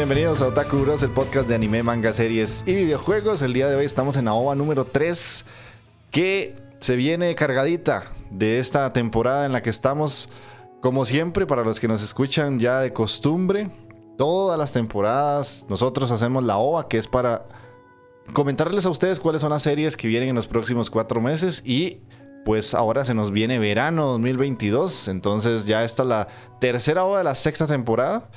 Bienvenidos a Otaku Bros, el podcast de anime, manga, series y videojuegos. El día de hoy estamos en la OVA número 3, que se viene cargadita de esta temporada en la que estamos, como siempre, para los que nos escuchan ya de costumbre. Todas las temporadas nosotros hacemos la OVA, que es para comentarles a ustedes cuáles son las series que vienen en los próximos cuatro meses y pues ahora se nos viene verano 2022, entonces ya está la tercera OVA de la sexta temporada.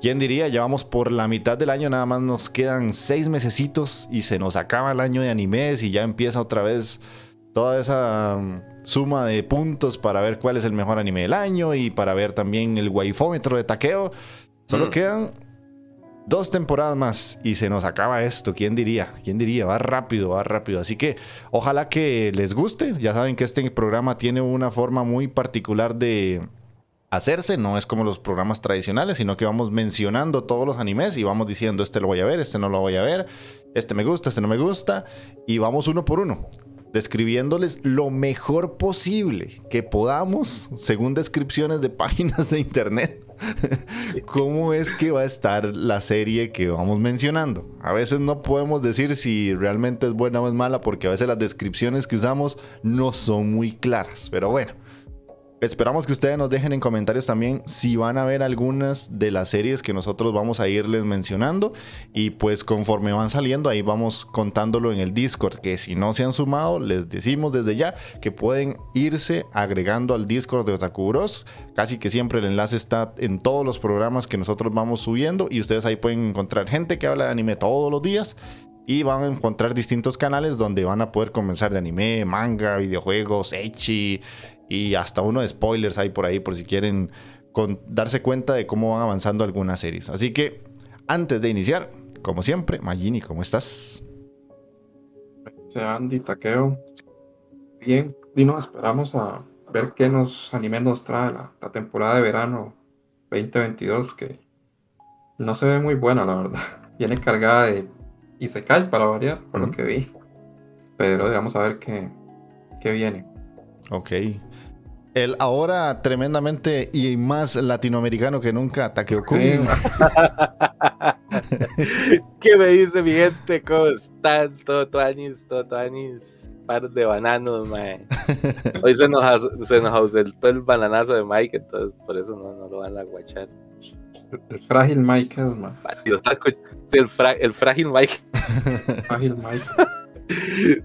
¿Quién diría? Llevamos por la mitad del año, nada más nos quedan seis mesecitos y se nos acaba el año de animes y ya empieza otra vez toda esa um, suma de puntos para ver cuál es el mejor anime del año y para ver también el waifómetro de taqueo. Solo mm. quedan dos temporadas más y se nos acaba esto. ¿Quién diría? ¿Quién diría? Va rápido, va rápido. Así que ojalá que les guste. Ya saben que este programa tiene una forma muy particular de hacerse, no es como los programas tradicionales, sino que vamos mencionando todos los animes y vamos diciendo, este lo voy a ver, este no lo voy a ver, este me gusta, este no me gusta, y vamos uno por uno, describiéndoles lo mejor posible que podamos, según descripciones de páginas de internet, cómo es que va a estar la serie que vamos mencionando. A veces no podemos decir si realmente es buena o es mala, porque a veces las descripciones que usamos no son muy claras, pero bueno. Esperamos que ustedes nos dejen en comentarios también si van a ver algunas de las series que nosotros vamos a irles mencionando. Y pues conforme van saliendo, ahí vamos contándolo en el Discord. Que si no se han sumado, les decimos desde ya que pueden irse agregando al Discord de Otaku Bros. Casi que siempre el enlace está en todos los programas que nosotros vamos subiendo. Y ustedes ahí pueden encontrar gente que habla de anime todos los días y van a encontrar distintos canales donde van a poder comenzar de anime, manga, videojuegos, echi, y hasta uno de spoilers hay por ahí por si quieren darse cuenta de cómo van avanzando algunas series. Así que antes de iniciar, como siempre, Magini, ¿cómo estás? Andy Taqueo. Bien, y nos esperamos a ver qué nos anime nos trae la, temporada de verano 2022, que no se ve muy buena, la verdad. Viene cargada de y se cae para variar, por lo que vi. Pero vamos a ver qué, qué viene. Ok. El ahora tremendamente y más latinoamericano que nunca, Takeo Kun. ¿Qué me dice mi gente? ¿Cómo están? Todo anis, todo anis. Par de bananos, mae. Hoy se nos, se nos ausentó el bananazo de Mike, entonces por eso no, no lo van a guachar. El frágil Mike, man. El, el frágil Mike. frágil Mike.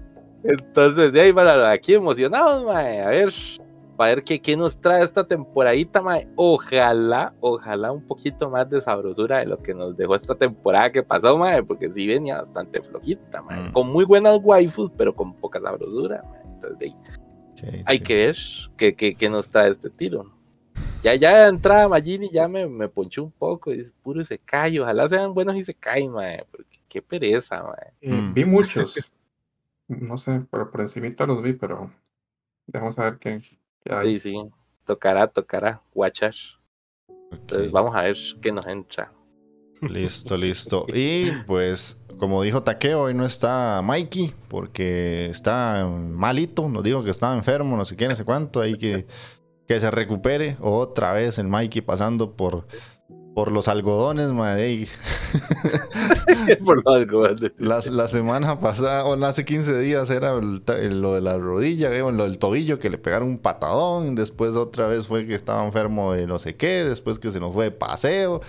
Entonces, de ahí van aquí emocionados, mae. A ver, a ver qué, qué nos trae esta temporadita, mae. Ojalá, ojalá un poquito más de sabrosura de lo que nos dejó esta temporada que pasó, mae, porque sí venía bastante flojita, mae. Mm. Con muy buenas waifus, pero con poca sabrosura, mae. Entonces, hay que ver qué, qué, qué, nos trae este tiro. Ya, ya de entrada Magini ya me, me ponchó un poco. Es puro Isekai. Ojalá sean buenos Isekai, mae. Porque qué pereza, mae. Eh, Mm. Vi muchos. No sé, pero por encimita los vi, pero vamos a ver qué, hay. Sí, sí. Tocará, tocará. Watchar. Entonces vamos a ver qué nos entra. Listo, listo. Y pues, como dijo Takeo, hoy no está Mikey porque está malito. Nos dijo que estaba enfermo, no sé qué, no sé cuánto. Hay que que se recupere. Otra vez el Mikey pasando por, por los algodones, madre. Por los goles. La, la semana pasada, o hace 15 días, era el el- lo de la rodilla, eh, o lo del tobillo, que le pegaron un patadón. Después otra vez fue que estaba enfermo de no sé qué. Después que se nos fue de paseo.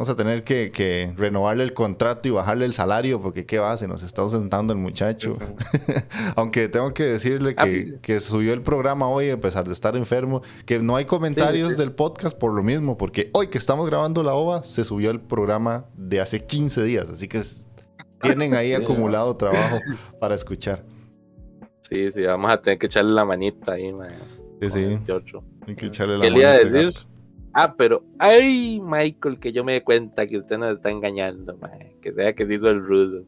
Vamos a tener que, que renovarle el contrato y bajarle el salario porque qué va, se nos está ausentando el muchacho. Aunque tengo que decirle que, que subió el programa hoy a pesar de estar enfermo, que no hay comentarios sí. del podcast por lo mismo, porque hoy que estamos grabando la OVA se subió el programa de hace 15 días, así que tienen ahí acumulado trabajo para escuchar. Sí, sí, vamos a tener que echarle la manita ahí, mae. Sí, sí, hay que echarle la ¿Qué le iba a decir? gato. Ah, pero, ay, Michael, que yo me dé cuenta que usted nos está engañando, mae. Que sea que hizo el rudo.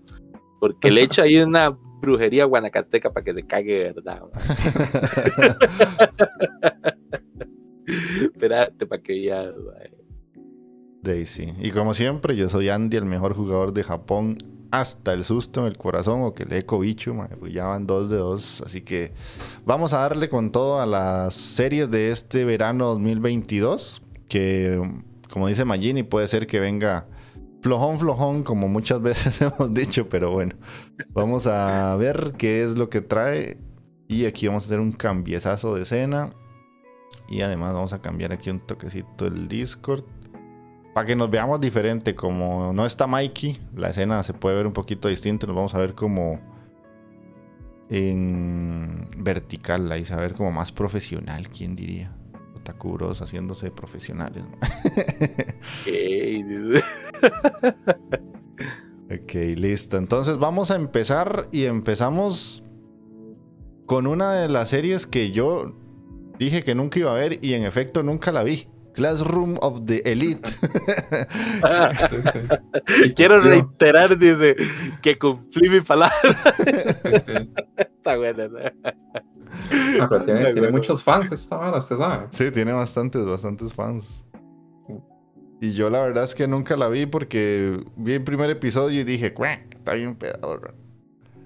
Porque le echo ahí una brujería guanacateca para que se cague de verdad. Espérate para que ya, mae. Daisy. Y como siempre, yo soy Andy, el mejor jugador de Japón. Hasta el susto en el corazón o que le eco bicho, pues ya van dos de dos. Así que vamos a darle con todo a las series de este verano 2022. Que, como dice Magini, puede ser que venga flojón, flojón, como muchas veces hemos dicho. Pero bueno, vamos a ver qué es lo que trae. Y aquí vamos a hacer un cambiezazo de escena. Y además vamos a cambiar aquí un toquecito el Discord. Para que nos veamos diferente, como no está Mikey, la escena se puede ver un poquito distinta. Nos vamos a ver como en vertical, ahí a ver como más profesional, ¿quién diría? Haciéndose profesionales. ok, listo. Entonces vamos a empezar y empezamos con una de las series que yo dije que nunca iba a ver y en efecto nunca la vi. Classroom of the Elite. Quiero Yo- reiterar, dice, que cumplí mi palabra. sí. Está buena, ¿no? Ah, pero tiene, Muy tiene bueno. muchos fans esta hora, usted sabe. Sí, tiene bastantes, bastantes fans. Y yo la verdad es que nunca la vi porque vi el primer episodio y dije, "Cuá, está bien pedador.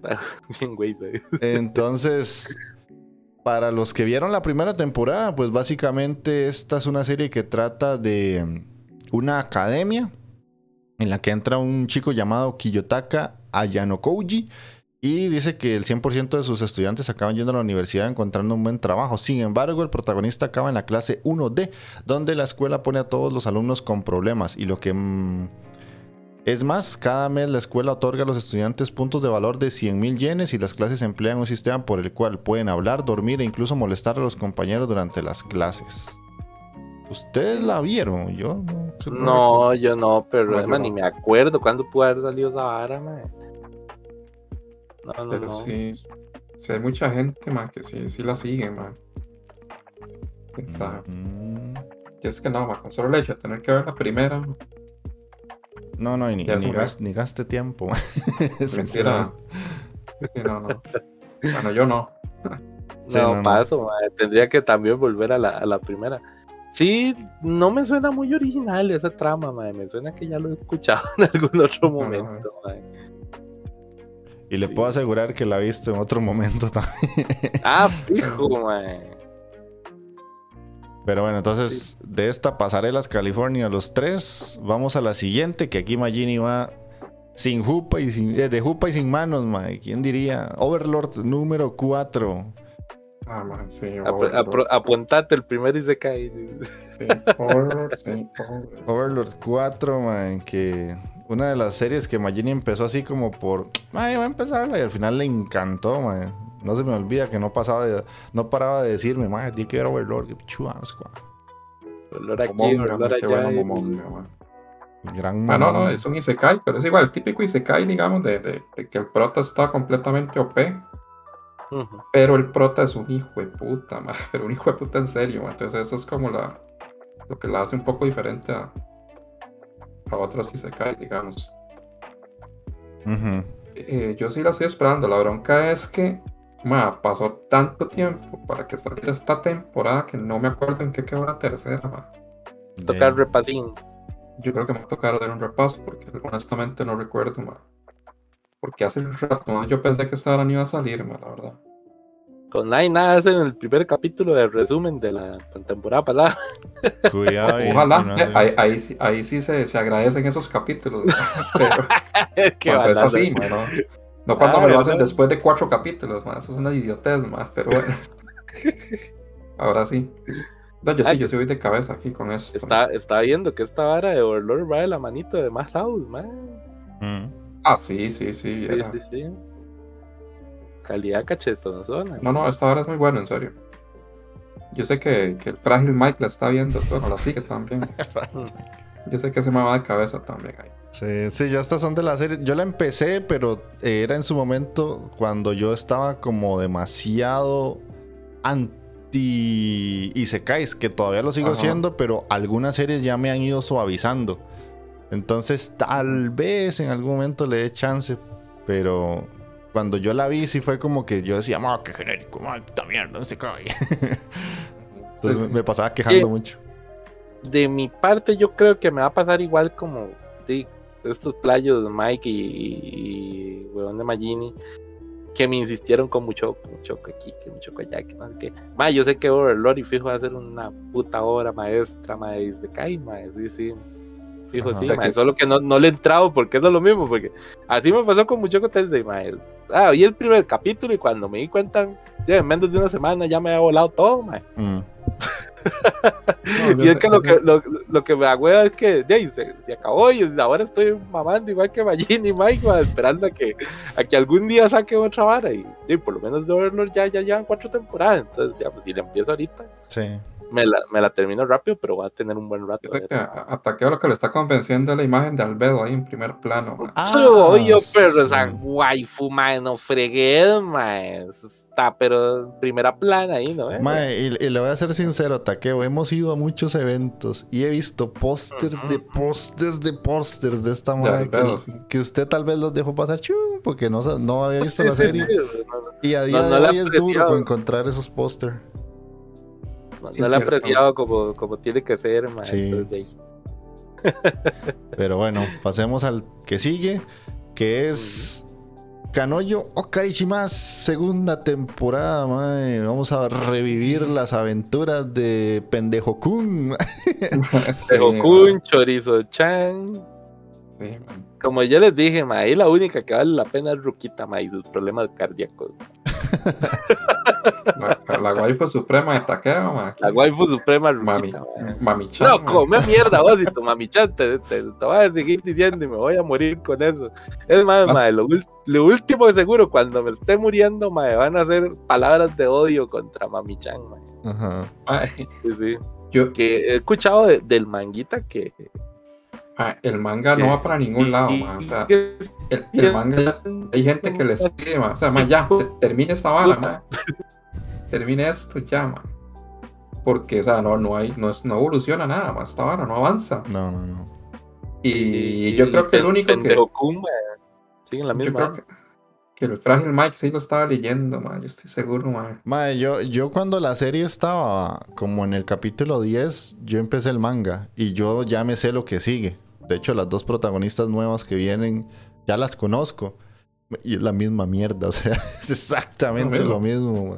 Bien, güey. ¿no? Entonces, para los que vieron la primera temporada, pues básicamente esta es una serie que trata de mm, una academia en la que entra un chico llamado Kiyotaka Ayanokouji y dice que el 100% de sus estudiantes acaban yendo a la universidad encontrando un buen trabajo. Sin embargo, el protagonista acaba en la clase 1D, donde la escuela pone a todos los alumnos con problemas y lo que... mm, es más, cada mes la escuela otorga a los estudiantes puntos de valor de 100 mil yenes y las clases emplean un sistema por el cual pueden hablar, dormir e incluso molestar a los compañeros durante las clases. ¿Ustedes la vieron? Yo no. No, yo no, pero No, no. ni me acuerdo cuándo pudo haber salido esa vara, man. No, no, Pero no. sí, sí hay mucha gente, man, que sí, sí la sigue, man. ¿Quién sabe? Mm, Y es que no, man, con solo el hecho de tener que ver la primera, No, no, y ni, ni un gas- ni gaste tiempo. Sinceramente. Sí, no, no. Bueno, yo no. Sí, no, paso, man. Tendría que también volver a la, a la primera. Sí, no me suena muy original esa trama, man. Me suena que ya lo he escuchado en algún otro No, no, momento. Y le puedo asegurar que la he visto en otro momento también. Ah, fijo, man. Pero bueno, entonces de esta pasarelas California los tres, vamos a la siguiente, que aquí Magini va sin jupa y sin, eh, de jupa y sin manos, mae. ¿Quién diría? Overlord número 4. Ah, man, sí. Overlord, apuntate el primer Isekai. sí, Overlord, sí, Overlord. Overlord 4, mae, que una de las series que Magini empezó así como por, ay, va a empezarla y al final le encantó, mae. No se me olvida que no pasaba de, no paraba de decirme, mae, di que era Overlord, que chua, no sé cuál. Aquí, qué bueno. Momonga. Gran Ah, no, no, es un Isekai, pero es igual, el típico Isekai, digamos, de, de, de que el prota está completamente OP, Ujú. pero el prota es un hijo de puta, man, pero un hijo de puta en serio, man. entonces eso es como la, lo que la hace un poco diferente a, a se caen, digamos. Ujú. Eh, yo sí la estoy esperando. La bronca es que ma, pasó tanto tiempo para que saliera esta temporada que no me acuerdo en qué quedó la tercera. ma. Tocar repasín. Yo creo que me va a tocar dar un repaso porque honestamente no recuerdo. ma. Porque hace un rato ma, yo pensé que esta hora no iba a salir, ma, la verdad. Con nada y nada es en el primer capítulo de resumen de la temporada pasada. Cuidado. Ojalá, no eh, ahí, ahí sí, ahí sí se, se agradecen esos capítulos. Pero Qué cuando es así, no, cuando Ah, me lo hacen ¿verdad? después de cuatro capítulos, ma, eso es una idiotez, ma, pero bueno. Ahora sí. No, yo sí, yo sí voy de cabeza aquí con esto. Está, está viendo que esta vara de Overlord va de la manito de más House, man. Mm. Ah, sí, sí, Sí, sí. era- sí, sí. Calidad cachetonzona. No, no, esta hora es muy bueno, en serio. Yo sé que, que el frágil Mike la está viendo, bueno, la sigue también. Yo sé que se me va de cabeza también ahí. Sí, sí, ya estas son de la serie. Yo la empecé, pero era en su momento cuando yo estaba como demasiado anti Isekais, que todavía lo sigo Ajá. siendo, pero algunas series ya me han ido suavizando. Entonces, tal vez en algún momento le dé chance, pero cuando yo la vi, sí fue como que yo decía, ¡ah, qué genérico! ¡ah, puta mierda, no se cae! Entonces me- me pasaba quejando Sí. mucho. De mi parte, yo creo que me va a pasar igual como sí, estos playos de Mike y, y, huevón de Magini que me insistieron con mucho, mucho aquí, que mucho allá, que no sé qué. Ma, yo sé que Overlord y fijo va a ser una puta obra maestra, ma, se cae, ma, sí, sí. Fijo, Ajá. sí, De ma, que- solo que no, no le he entrado porque es lo mismo, porque así me pasó con Muchoco Tensei, ma. Ah, vi el primer capítulo y cuando me di cuenta, ya en menos de una semana ya me había volado todo, ma. Mm. No, Y es que lo que, lo, lo que me agüeva es que se, se acabó y ahora estoy mamando igual que Magini y Mike, esperando a que, a que algún día saque otra vara. Y, por lo menos de Overlord ya, ya llevan cuatro temporadas. Entonces, ya, pues si la empiezo ahorita, Sí. Me la, me la termino rápido, pero voy a tener un buen rato. yo de- que a, a Takeo lo que le está convenciendo es la imagen de Albedo ahí en primer plano. ma. Ah, Sí, obvio, pero sí. esa waifu, mae, no fregué, mae. Eso Está, pero en primera plana ahí, ¿no? eh? Mae, y, y le voy a ser sincero, Takeo, hemos ido a muchos eventos y he visto pósters de pósters de pósters de esta madre que, sí. que usted tal vez los dejó pasar chum, porque no, no había visto Sí, la sí, serie. sí, no, no, Y a día No, no de hoy es duro encontrar esos pósters. No, Sí, no es la he cierto. apreciado como, como tiene que ser, mae. Sí. entonces. Pero bueno, pasemos al que sigue, que es Kanoyo Okarichimas, segunda temporada, mae. Vamos a revivir las aventuras de Pendejo Kun. Ma. Gokun, Chorizo Chan. Sí, ma. Como yo les dije, ahí la única que vale la pena es Ruquita, mae, y sus problemas cardíacos. La, la, la waifu suprema de Takeo, ma. La waifu suprema Mami, Ruquita, mami chan, No, ma. come mierda vos y tu mami chan, te, te, te voy a seguir diciendo y me voy a morir con eso. Es más, mae, lo, último seguro, cuando me esté muriendo, mae, van a ser palabras de odio contra mami chan, mae. Ajá. Ma, Sí, sí. yo, Que he escuchado de- del manguita que... ma, el manga no va para ningún lado, ma. O sea, el, el manga ya hay gente que les pide, ma. O sea, ma, ya, te- termine esta vara, ma. Termine esto ya, ma. Porque, o sea, no, no hay, no, es- no evoluciona nada, ma. Esta vara no avanza. No, no, no. Y, yo creo que el único que. Sigue en la Yo misma. creo que, que el frágil Mike sí lo estaba leyendo, ma. Yo estoy seguro, ma. Mae, yo, yo cuando la serie estaba como en el capítulo 10, yo empecé el manga y yo ya me sé lo que sigue. De hecho, las dos protagonistas nuevas que vienen, ya las conozco. Y es la misma mierda, o sea, es exactamente Lo lo mismo.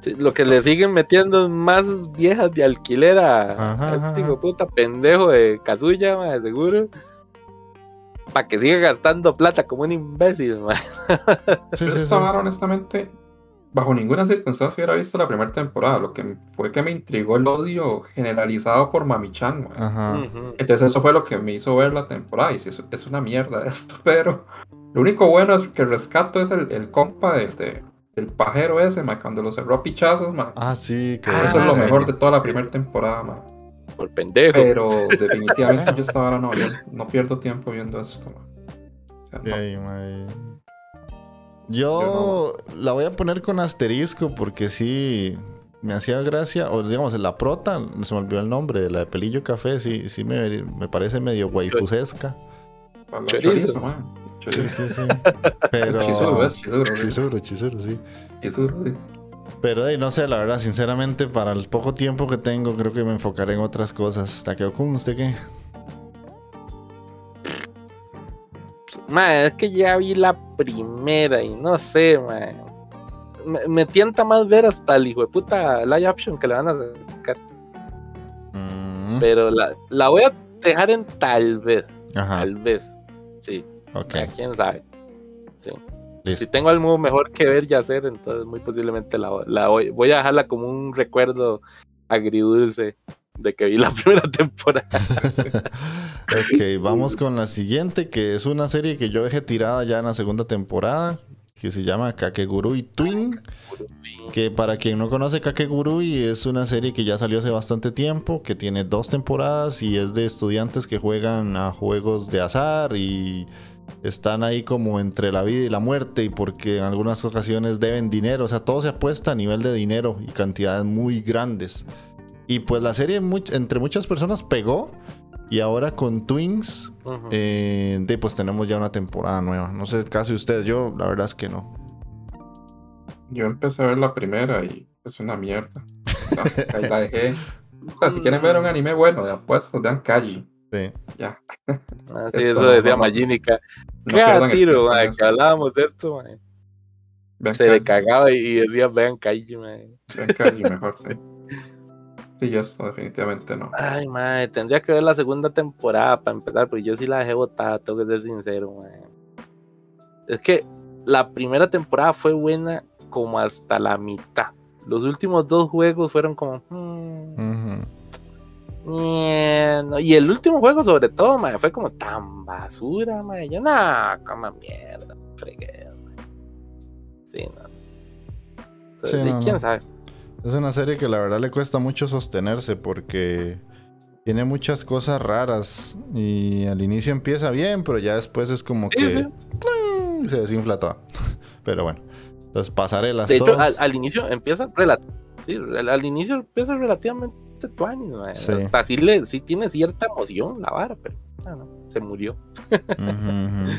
Sí, lo que le siguen metiendo es más viejas de alquiler a, Ajá, a este hijo puta pendejo de Kazuya, ma, de seguro. Para que siga gastando plata como un imbécil, ma. Sí, sí, sí. esta vara, honestamente, bajo ninguna circunstancia hubiera visto la primera temporada. Lo que fue que me intrigó el odio generalizado por Mami-chan, ma. Ajá. Entonces eso fue lo que me hizo ver la temporada. Y sí, es, es una mierda esto, pero lo único bueno es que rescato es el, el compa de, de- del pajero ese, ma, cuando lo cerró a pichazos, ma. Ah, sí, que Ah, Eso es lo mejor de toda la primera temporada, ma. Por pendejo. Pero definitivamente yo esta hora no, yo no pierdo tiempo viendo esto, ma. O sea, no. Yo la voy a poner con asterisco porque sí. me hacía gracia, o digamos, la prota, se me olvidó el nombre, la de Pelillo Café, sí, sí me, me parece medio waifusesca. Chorizo. man. Sí, Chorizo. sí, sí. Pero. Sí. Pero hey, no sé, la verdad, sinceramente, para el poco tiempo que tengo, creo que me enfocaré en otras cosas. Takeo-kun, ¿usted qué? Mae, es que ya vi la primera y no sé. Me, me tienta más ver hasta el hijo de puta live action que le van a sacar. Mm, Pero la, la voy a dejar en tal vez. Ajá, Tal vez. Sí, ok, quién sabe. Sí. Si tengo algo mejor que ver y hacer, entonces muy posiblemente la, la voy, voy a dejarla como un recuerdo agridulce de que vi la primera temporada. ok, vamos con la siguiente, que es una serie que yo dejé tirada ya en la segunda temporada, que se llama Kakegurui Twin. Que para quien no conoce Kakegurui es una serie que ya salió hace bastante tiempo, que tiene dos temporadas y es de estudiantes que juegan a juegos de azar y están ahí como entre la vida y la muerte y porque en algunas ocasiones deben dinero, o sea, todo se apuesta a nivel de dinero y cantidades muy grandes. Y pues la serie much- entre muchas personas pegó y ahora con Twins eh, de, pues tenemos ya una temporada nueva. No sé el caso de ustedes, yo la verdad es que no. Yo empecé a ver la primera y es una mierda. O sea, ahí la dejé. O sea, si quieren ver un anime bueno de apuestas, vean Kaji. Sí. Ya. Ah, sí, eso decía no. Magínica. No tiro, eso. que hablábamos de esto. Vean Se le Kaji, cagaba y- decía, vean Kaiji, mae. vean Kaji mejor, sí. Sí, yo esto definitivamente no. Ay, mae, tendría que ver la segunda temporada para empezar, porque yo sí la dejé botada, tengo que ser sincero, mae. Es que la primera temporada fue buena como hasta la mitad. Los últimos dos juegos fueron como... hmm, no. Y el último juego, sobre todo, mae, fue como tan basura, mae. Yo, no, como mierda, fregué. Sí, no. Entonces, Sí, sí, no, quién no. sabe. Es una serie que la verdad le cuesta mucho sostenerse porque tiene muchas cosas raras y al inicio empieza bien, pero ya después es como Sí, que sí. ¡tling! se desinfla todo. Pero bueno, entonces pasarelas De hecho, al, al inicio empieza sí, al, al inicio empieza relativamente tuanis, mae. Sí. Hasta sí, le, sí tiene cierta emoción la vara, pero ah, no, se murió. Ujú, ujú.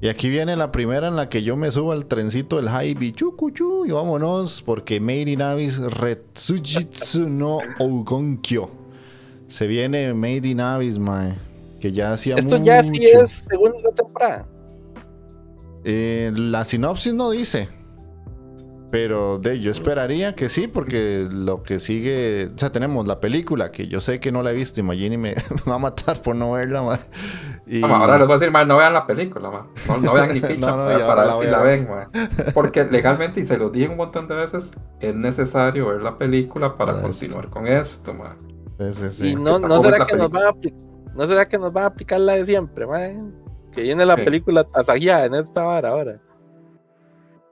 Y aquí viene la primera en la que yo me subo al trencito del Haibi Chukuchu y vámonos porque Made in Abyss Retsujitsu no Ougonkyo. Se viene Made in Abyss, mae. Que ya hacía Esto ya sí es segunda temporada. Eh, la sinopsis no dice. Pero de yo esperaría que sí, porque lo que sigue. O sea, tenemos la película que yo sé que no la he visto y Magini me, me va a matar por no verla, mae. Y- Ah, Ahora les voy a decir, man, no vean la película, man. No, no vean ni ficha No, no, man, para ver si la ven, man. Porque legalmente, y se lo dije un montón de veces, es necesario ver la película para Para esto. continuar con esto, man. Sí, sí, sí. Y no, no será que nos van a no será que nos van a aplicar la de siempre, mae. Que viene la Sí. película tasajeada en esta vara ahora.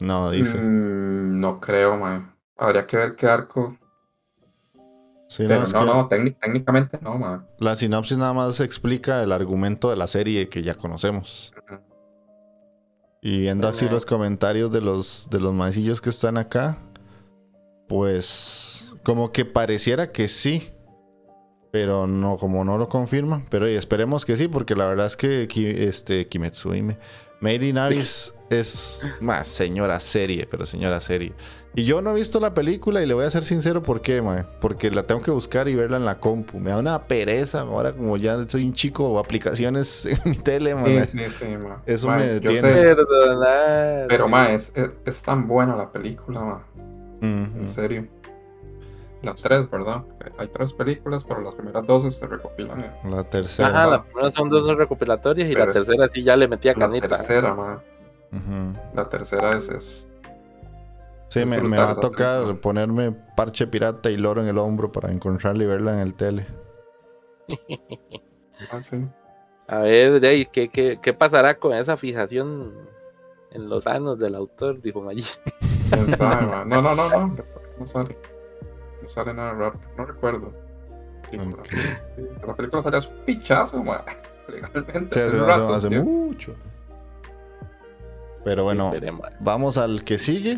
No, dice. Mm, no creo, man. Habría que ver qué arco. Sí, no, Pero no, que no, técnic- técnicamente no, man. La sinopsis nada más explica el argumento de la serie que ya conocemos. Y viendo así los comentarios de los, de los maecillos que están acá, pues como que pareciera que sí. Pero no, como no lo confirman. Pero esperemos que sí, porque la verdad es que este, Kimetsu Hime- Made in Abyss es más señora serie, pero señora serie. Y yo no he visto la película y le voy a ser sincero por qué, mae. Porque la tengo que buscar y verla en la compu. Me da una pereza. Ahora como ya soy un chico o aplicaciones en mi tele, mae. Sí, sí, sí, man. Eso Man, me yo detiene. sé, Perdonar. pero, man, es, es, es tan buena la película, man. Ujú. En serio. Las tres, ¿verdad? Hay tres películas, pero las primeras dos se recopilan La tercera. Ajá, la primera son dos recopilatorias y Pero la es- tercera sí ya le metía la canita. tercera, man. Ujú. La tercera es, es Sí, me, me va a tocar película. ponerme parche pirata y loro en el hombro para encontrarla y verla en el tele. ah, sí. A ver, ¿qué, qué, qué pasará con esa fijación en los anos del autor? Dijo Maggi. ¿Quién sabe, man? No, no, no, no. No sale. No sale nada raro. No recuerdo. Sí, Ok. sí, La película salió hace un pichazo, man. Legalmente. Sí, hace mucho. Pero bueno, vamos al que sigue.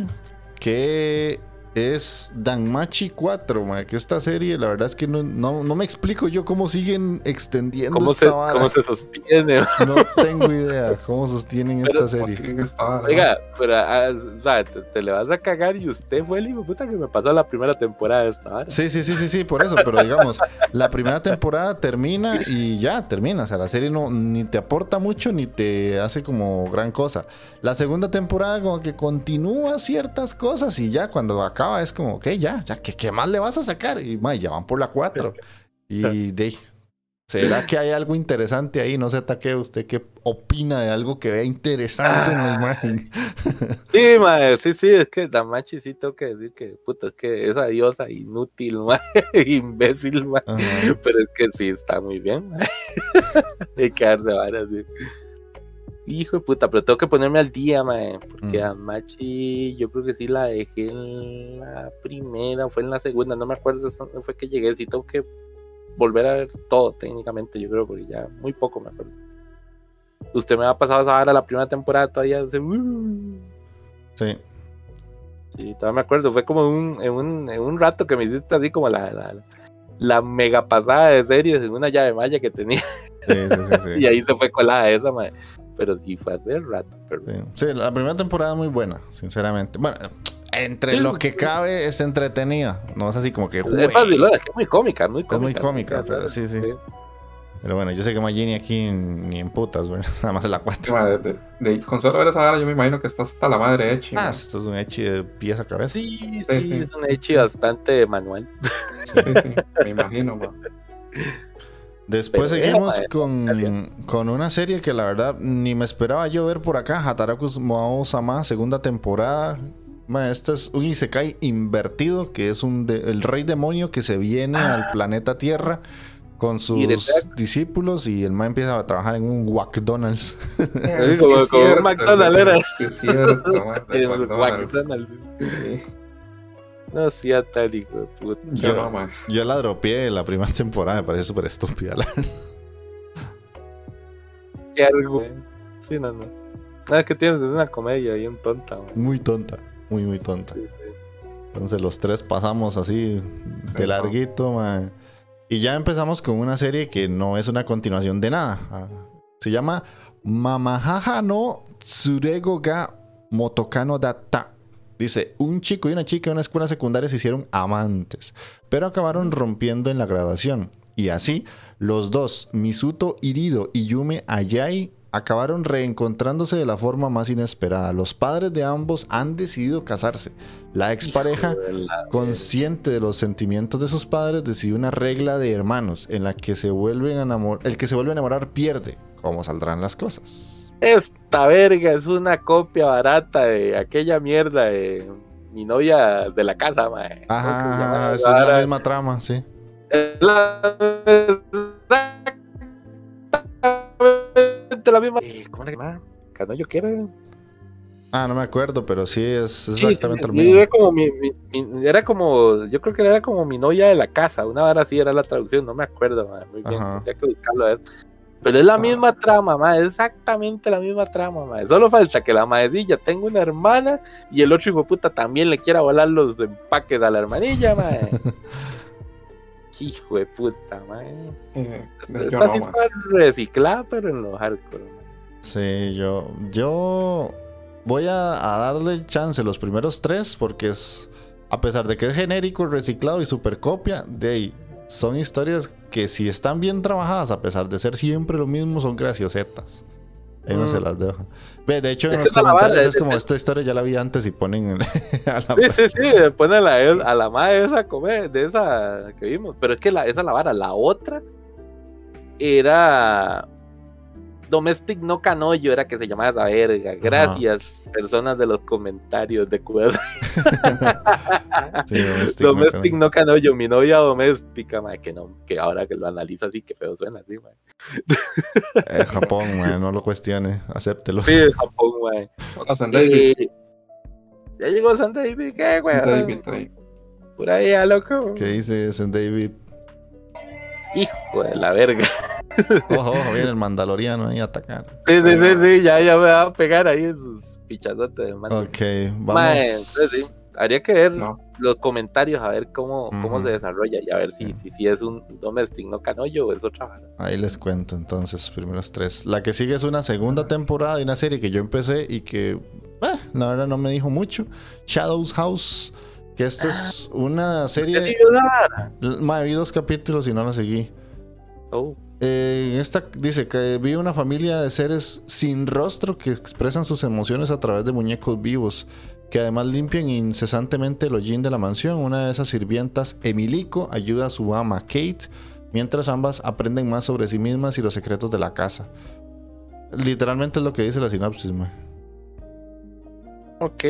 Que es Danmachi 4, mae, que esta serie, la verdad es que no, no, no me explico yo cómo siguen extendiendo ¿Cómo esta se, vara. ¿Cómo se sostiene? No tengo idea cómo sostienen Pero, esta serie. Oiga, pero, ah, o sea, te, te le vas a cagar y usted fue el hijo puta que me pasó la primera temporada de esta vara. Sí, sí, sí, sí, sí, por eso, pero digamos, la primera temporada termina y ya termina, o sea, la serie no ni te aporta mucho ni te hace como gran cosa. La segunda temporada como que continúa ciertas cosas y ya cuando acaba es como, ok, ya, ya, ¿qué, qué más le vas a sacar? Y ma, ya van por la 4. Y de ¿será que hay algo interesante ahí? No sé, Taque, ¿usted qué opina de algo que vea interesante en la Ah. imagen? Sí, mae, sí, sí, es que Damachi sí tengo que decir que, puta, es que esa diosa inútil, mae, imbécil. Ajá. Pero es que sí está muy bien, mae. Hay que darse varas, sí. Hijo de puta, pero tengo que ponerme al día, mae, porque Mm. Damachi yo creo que sí la dejé en la primera, fue en la segunda, no me acuerdo dónde fue que llegué, sí tengo que volver a ver todo técnicamente, yo creo, porque ya muy poco me acuerdo. Usted me ha pasado esa vara la primera temporada todavía hace... uh, Sí. Sí, todavía me acuerdo, fue como un, en, un, en un rato que me hiciste así como la, la, la mega pasada de series en una llave malla que tenía Sí, sí, sí, sí. y ahí se fue colada esa, madre. Pero sí fue hace rato. Pero... Sí. Sí, la primera temporada es muy buena, sinceramente. Bueno, entre Sí, lo que sí. cabe es entretenida. No es así como que. Es "Jue". fácil, es es muy cómica, muy cómica. muy cómica, pero sí, sí. Pero bueno, yo sé que Magini aquí ni en putas, bueno, nada más es la Sí, 4. ma, de, de- de- con solo ver esa vara, yo me imagino que está hasta la madre hecha. Ah, ma. esto es un hechi de pies a cabeza. Sí, sí, Sí, sí. es un hecho bastante manual. Sí, sí, me imagino, ma. Después Pero, seguimos eh, con, con una serie que la verdad ni me esperaba yo ver por acá, Hataraku Moao Sama, segunda temporada. Ma, este es un Isekai invertido, que es un de- el rey demonio que se viene Ah. al planeta Tierra con sus Y discípulos y el ma empieza a trabajar en un McDonald's. Sí, como- un McDonald's era. Sí, es cierto. McDonald's. Sí, No sea tal hijo de puta. yo Yo- no, ma. Yo la dropeé en la primera temporada, me parece súper estúpida. la- Qué algo. Sí, no, no. No, es que tienes una comedia bien tonta, man. Muy tonta, muy, muy tonta. Sí, sí. Entonces los tres pasamos así de Ajá. larguito, ma. Y ya empezamos con una serie que no es una continuación de nada. Ah, Se llama Mamahaha no Tsurego ga Motokano Data. Dice, un chico y una chica en una escuela secundaria se hicieron amantes, pero acabaron rompiendo en la graduación. Y así, los dos, Misuto Hirido y Yume Ayai, acabaron reencontrándose de la forma más inesperada. Los padres de ambos han decidido casarse. La expareja de consciente de los sentimientos de sus padres, decidió una regla de hermanos en la que se vuelven a enamorar, el que se vuelve a enamorar pierde. ¿Cómo saldrán las cosas? Esta verga es una copia barata de aquella mierda de mi novia de la casa, mae. ¿Cómo que Ajá, es la vara? misma trama, sí. Es la- exactamente la misma. Eh, ¿Cómo le llama? Cuando yo quiero. Ah, no me acuerdo, pero sí es exactamente sí, lo sí, mismo. era como mi, mi- mi- era como, yo creo que era como mi novia de la casa, una vez así era la traducción, no me acuerdo, mae, muy bien, Ajá. tendría que buscarlo a ver. Pero es la misma trama, mae, exactamente la misma trama, mae. Solo falta que la maecilla tenga una hermana y el otro hijo de puta también le quiera volar los empaques a la hermanilla, mae. hijo de puta, yo Esta no, sí ma. fue reciclada, pero en los hardcore. Sí, yo, yo voy a, a darle chance los primeros tres porque es, a pesar de que es genérico, reciclado y super copia, de ahí son historias que si están bien trabajadas, a pesar de ser siempre lo mismo, son graciosetas. Ahí no Mm. se las dejo. Ve, de hecho, en los comentarios es como es- esta historia ya la vi antes y ponen en- a la Sí, sí, sí, pone a la, a la madre de esa comer, de esa que vimos. Pero es que la, esa es la vara. La otra era Domestic no Canoyo, era que se llamaba esa verga. Gracias, personas de los comentarios de Cuba. Sí, Domestic Domestic no no Canoyo, mi novia doméstica, que no, que ahora que lo analizo así, que feo suena así, mae. Eh, Japón, man, no lo cuestione, acéptelo. Sí, Japón, mae. Hola, San David. Eh, ya llegó San David, ¿qué, güey? San David, ahí. Por ahí, loco. ¿Qué dice St. David? Hijo de la verga. Ojo, ojo, viene el mandaloriano ahí a atacar. Sí, sí, sí, sí, ya, ya me va a pegar ahí en sus pichazotes de mano. Ok, vamos. Mae, entonces sí, habría que ver No. los comentarios a ver cómo, cómo se desarrolla y a ver si, Sí. si, si es un domestic no canollo o es otra vara. Ahí les cuento entonces, primeros tres. La que sigue es una segunda temporada de una serie que yo empecé y que, eh, la verdad, no me dijo mucho. Shadows House, que esto es una ¿Usted serie. la vara? Ma, vi dos capítulos y no la seguí. Oh, Eh, en esta dice que vi una familia de seres sin rostro que expresan sus emociones a través de muñecos vivos, que además limpian incesantemente el hollín de la mansión. Una de esas sirvientas, Emilico, ayuda a su ama Kate, mientras ambas aprenden más sobre sí mismas y los secretos de la casa. Literalmente es lo que dice la sinopsis, ma. ok.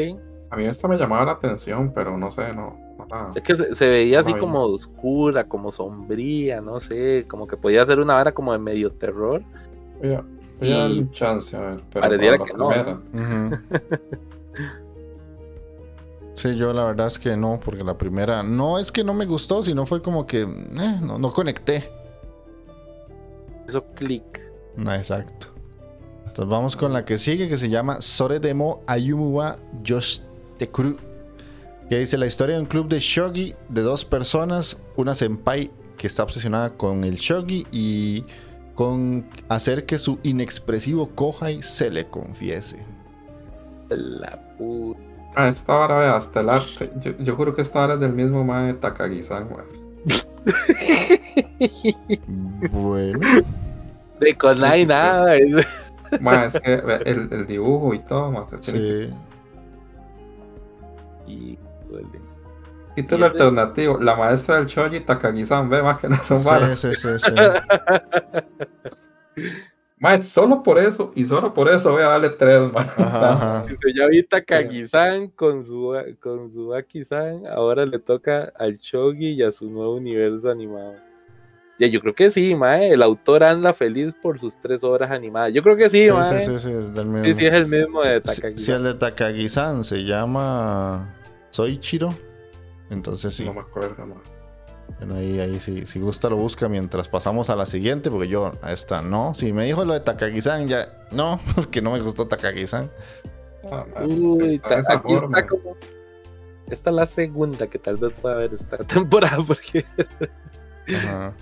A mí esta me llamaba la atención, pero no sé, no. Es que se, se veía así como oscura, como sombría, no sé, como que podía ser una vara como de medio terror. Voy Y- darle un chance, a ver. Pero Pareciera que no. Sí, yo la verdad es que no, porque la primera no es que no me gustó, sino fue como que eh, no, no conecté. Eso clic. No, exacto. Entonces vamos con la que sigue, que se llama Sore Demo Ayumuwa Yoshtekuru. Que dice la historia de un club de shogi de dos personas, una senpai que está obsesionada con el shogi y con hacer que su inexpresivo kohai se le confiese. La puta. Ah, esta vara, vea, hasta el arte. Yo, yo juro que esta vara es del mismo mae de Takagi-san, weón. Bueno, De con nada y Sí, sí. Mae, es que el, el dibujo y todo, mae, se tiene que sí. Híjole. Título alternativo, la maestra del Shoji Takagi-san, ve más que no son varas. Sí, sí, sí, sí. Mae, solo por eso, y solo por eso voy a darle tres, mae. Ajá, ajá. Dice, Ya vi Takagi-san con su, con su Aki-san, ahora le toca al Shogi y a su nuevo universo animado. Ya, yo creo que sí, mae. El autor anda feliz por sus tres obras animadas. Yo creo que sí, Sí, mae. sí, sí, sí, es del mismo. Sí, sí, es el mismo de Si- Takagi. Si el de Takagi-san se llama Soichiro, entonces sí. No me acuerdo, mae. Bueno, ahí, ahí sí, si gusta lo busca mientras pasamos a la siguiente, porque yo a esta no. Si me dijo lo de Takagi-san, ya no, porque no me gustó Takagi-san. Ah, Uy, ta- aquí forma. está como. Esta es la segunda que tal vez pueda haber esta temporada, porque Ajá.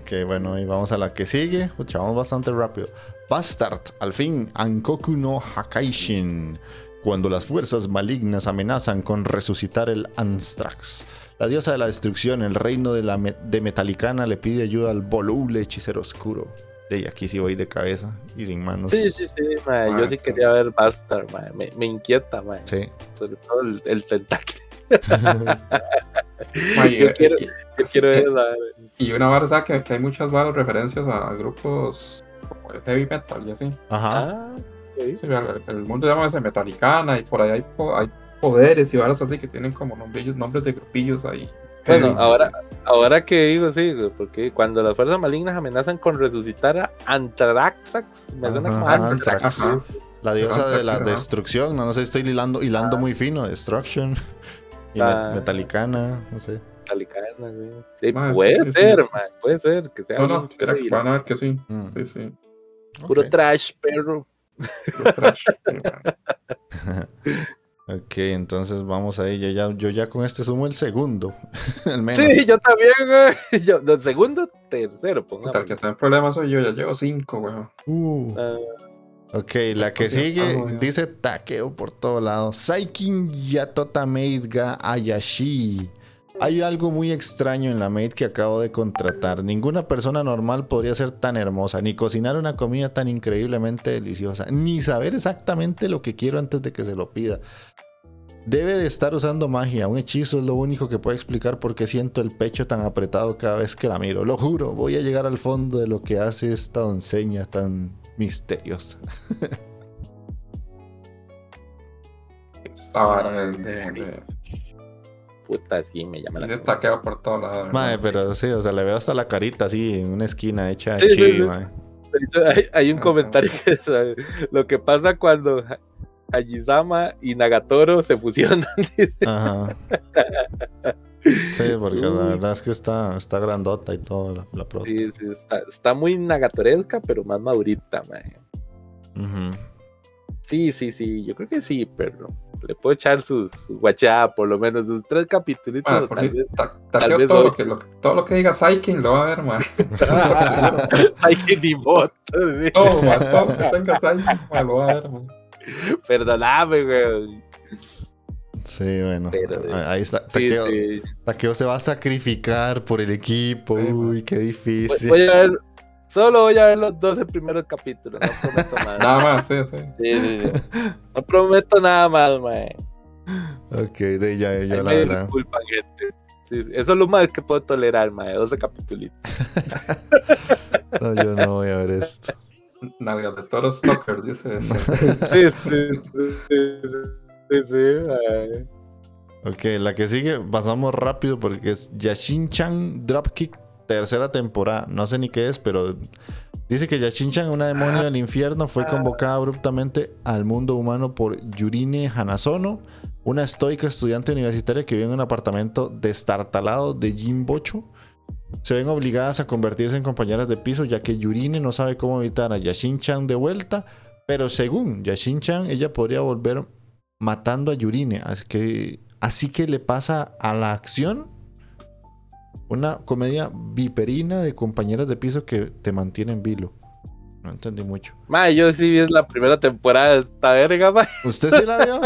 Ok, bueno, y vamos a la que sigue. Vamos bastante rápido. Bastard, al fin, Ankoku no Hakaishin. Cuando las fuerzas malignas amenazan con resucitar el Anstrax. La diosa de la destrucción, el reino de, la me- de Metalicana, le pide ayuda al voluble hechicero oscuro. Y aquí sí voy de cabeza y sin manos. sí, sí, sí, yo sí quería ver Bastard, me, me inquieta, mae, Sí. sobre todo el, el tentáculo. Yo quiero- y- Yo quiero ver la- Y una vara, ¿sabes? Que, que hay muchas varas referencias a, grupos como heavy metal y así. Ajá. Ah, Sí, el, el mundo llama ese Metalicana y por ahí hay, po- hay poderes y varas así que tienen como nombrillos, nombres de grupillos ahí. Bueno, ahora, sí. ahora que digo, sí, güey, porque cuando las fuerzas malignas amenazan con resucitar a Anthraxax, me suena como. Ajá. La diosa de la Ajá. destrucción. No, no sé, estoy hilando, hilando muy fino. Destruction. Y Ah. me- Metalicana, no sé. Metalicana, güey. Sí, sí, puede sí, sí, ser, sí, sí. ma, puede ser que sea No, no, y van a ver que sí. Mm. Sí, sí. puro trash, perro. Ok, entonces vamos ahí. Yo ya, yo ya con este sumo el segundo. Al menos. Sí, yo también, güey. Yo, no, segundo, tercero, pongamos. el que está en problemas soy yo, ya llevo cinco, weón. Uh. Ah, Ok, la que sigue dice taqueo por todos lados. Saikin Yatota Maid ga Ayashi. Hay algo muy extraño en la maid que acabo de contratar. Ninguna persona normal podría ser tan hermosa, ni cocinar una comida tan increíblemente deliciosa, ni saber exactamente lo que quiero antes de que se lo pida. Debe de estar usando magia. Un hechizo es lo único que puede explicar por qué siento el pecho tan apretado cada vez que la miro. Lo juro, voy a llegar al fondo de lo que hace esta doncella tan misteriosa. De, puta, sí, me llama la atención. taqueo por todos lados. ¿verdad? pero sí, o sea, le veo hasta la carita así en una esquina hecha de Sí, hecho, hay, hay un Ajá. comentario que sabe, lo que pasa cuando Ha- Hajizama y Nagatoro se fusionan. Ajá. Sí, porque la verdad es que está, está grandota y todo la, la prota. Sí, sí, está, está muy nagatoresca, pero más madurita. Ujú. Sí, sí, sí, yo creo que sí, pero le puedo echar sus su guachada, por lo menos sus tres capítulos. Ta- taqueo todo, lo que, lo todo lo que diga Saikin lo va a ver, ma. Hay que ni voto, sí. Todo, ma, todo lo que tenga Saikin, ma, lo va a ver, ma. Perdóname, güey. Sí, bueno. Pero, ahí está. Taqueo, sí. Taqueo se va a sacrificar por el equipo. Uy, qué Voy, difícil. voy a ver, solo voy a ver los 12 primeros capítulos, no prometo nada. Nada más, sí, sí. Sí, sí, sí. No prometo nada más, mae. Ok, de ya, Ahí yo la verdad. disculpan, gente. Sí, sí, Eso es lo más que puedo tolerar, mae. 12 capítulos. No, yo no voy a ver esto. Nalgas de todos los stalkers, dice. Sí, sí, sí, sí, sí, sí, mae. Ok, la que sigue, pasamos rápido porque es Yashin-chan Dropkick, tercera temporada. No sé ni qué es, pero dice que Yashin-chan, una demonio del infierno, fue convocada abruptamente al mundo humano por Yurine Hanazono, una estoica estudiante universitaria que vive en un apartamento destartalado de Jimbocho. Se ven obligadas a convertirse en compañeras de piso, ya que Yurine no sabe cómo evitar a Yashin-chan de vuelta. Pero según Yashin-chan, ella podría volver matando a Yurine. Así que, así que le pasa a la acción una comedia viperina de compañeras de piso que te mantienen vilo. No entendí mucho. Mae, yo sí vi la primera temporada de esta verga, mae. ¿Usted sí la vio?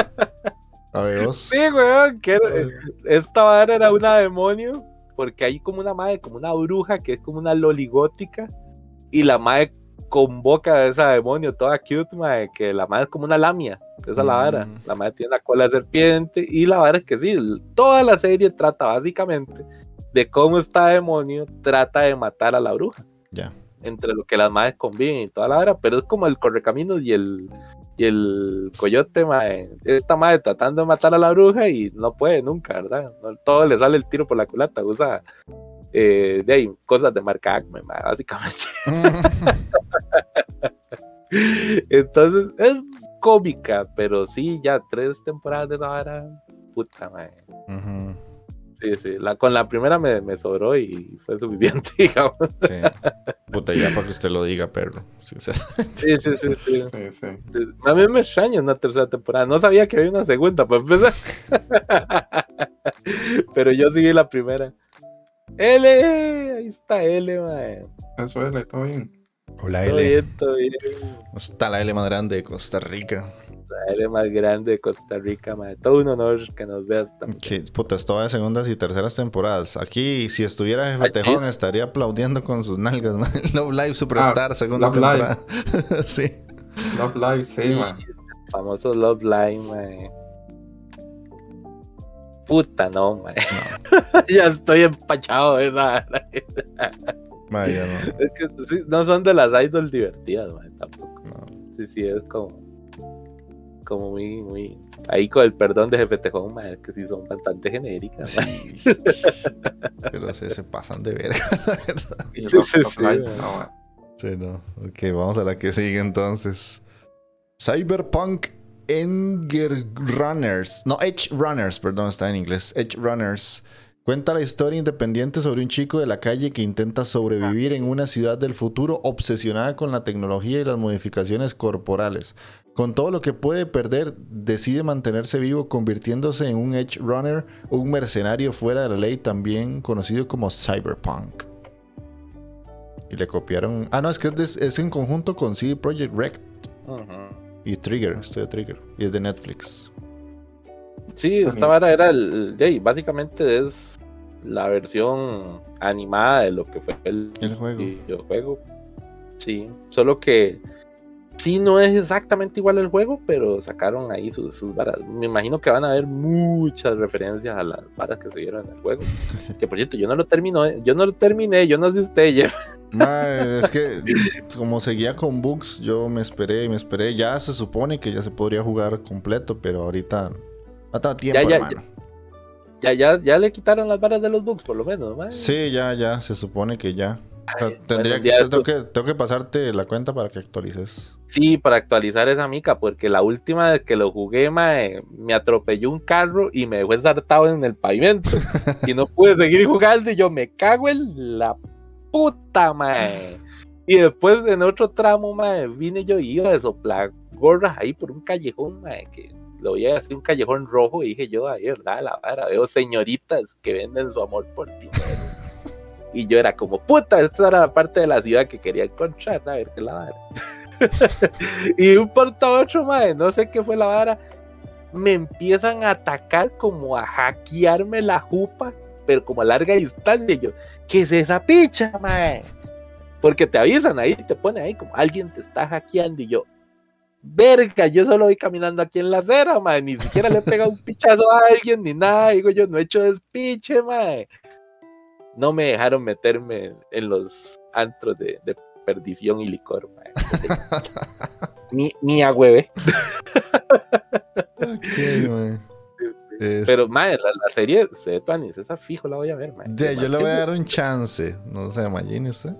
A ver, vos. Sí, weón, que esta vara era una demonio, porque hay como una madre, como una bruja, que es como una loligótica, y la madre convoca a esa demonio toda cute, madre, que la madre es como una lamia, esa es la vara. Mm. La madre tiene la cola de serpiente, y la vara es que sí, toda la serie trata básicamente de cómo esta demonio trata de matar a la bruja Ya. entre lo que las madres conviven y toda la hora, pero es como el correcaminos y el y el coyote, mae. Esta madre tratando de matar a la bruja y no puede nunca, ¿verdad? No, todo le sale el tiro por la culata, usa eh, de ahí, cosas de marca Acme, básicamente. Entonces, es cómica, pero sí, ya tres temporadas de esa vara, puta, mae. Ujú, Sí, sí, la, con la primera me, me sobró y fue suficiente, digamos. Sí. Puta, ya para que usted lo diga, perro. Sinceramente. Sí, sí, sí, sí. Sí, sí. A mí me extraña una tercera temporada. No sabía que había una segunda para empezar. Pero yo sí vi la primera. L, ahí está L, mae. Eso es, todo bien. Hola, Todo L. bien, todo bien. Está la L más grande de Costa Rica. La L más grande de Costa Rica, mae. Todo un honor que nos veas también. Que, puta, esto va de segundas y terceras temporadas. Aquí, si estuviera Jefe. Tejón, estaría aplaudiendo con sus nalgas, man. Love Live Superstar, segunda Ah, Love Live. temporada. sí. Love Live, sí, man. Famoso Love Line, mae. Puta, no, mae. ya estoy empachado de esa. Vaya, no. Es que sí, no son de las idols divertidas, mae, tampoco. no. Sí, sí, es como. Como muy, muy. Ahí con el perdón de Jefe Tejón, es que sí son bastante genéricas. Sí. Pero se, se pasan de verga, la verdad. Sí, sí, sí, no, man. Sí, no. Ok, vamos a la que sigue entonces. Cyberpunk Enger Runners. No, Edge Runners, perdón, está en inglés. Edge Runners. Cuenta la historia independiente sobre un chico de la calle que intenta sobrevivir en una ciudad del futuro obsesionada con la tecnología y las modificaciones corporales. Con todo lo que puede perder, decide mantenerse vivo convirtiéndose en un Edge Runner, un mercenario fuera de la ley también conocido como Cyberpunk. Y le copiaron... Ah, no, es que es, de- es en conjunto con CD Projekt Red Ujú. y Trigger, Estudio Trigger. Y es de Netflix. Sí, esta vara era el. ya, y básicamente es la versión animada de lo que fue el, El juego. Sí, solo que sí no es exactamente igual el juego, pero sacaron ahí sus, sus varas. Me imagino que van a haber muchas referencias a las varas que se vieron en el juego. que por cierto, yo no lo terminé, yo no lo terminé, yo no sé usted, Jeff. Mae, es que como seguía con bugs, yo me esperé y me esperé. Ya se supone que ya se podría jugar completo, pero ahorita tengo tiempo, Ya, ya, hermano. Ya, ya, ya le quitaron las varas de los bugs, por lo menos, mae. Sí, ya, ya, se supone que ya. O sea, Ay, tendría que, tengo que tengo que pasarte la cuenta para que actualices. Sí, para actualizar esa mica, porque la última vez que lo jugué, mae, me atropelló un carro y me dejó ensartado en el pavimento. y no pude seguir jugando y yo me cago en la puta, mae. Y después en otro tramo, mae, vine yo y iba de soplar gorras ahí por un callejón, mae, que lo vi así un callejón rojo y dije yo, ahí, ¿verdad? La vara, veo señoritas que venden su amor por dinero. Y yo era como, puta, esta era la parte de la ciudad que quería encontrar, a ver qué la vara. y un porta otro, madre, no sé qué fue la vara, me empiezan a atacar como a hackearme la jupa, pero como a larga distancia. Y yo, ¿qué es esa picha, mae? Porque te avisan ahí, te pone ahí como alguien te está hackeando y yo, verga, yo solo voy caminando aquí en la acera, mae, ni siquiera le he pegado un pichazo a alguien ni nada, digo yo, no he hecho despiche, mae. No me dejaron meterme en los antros de, de perdición y licor, ni, ni a hueve. Ok, mae. Es- Pero, madre, la, la serie se Tuanis, esa fijo la voy a ver, madre. Yo le voy a dar un chance. No se imagine usted.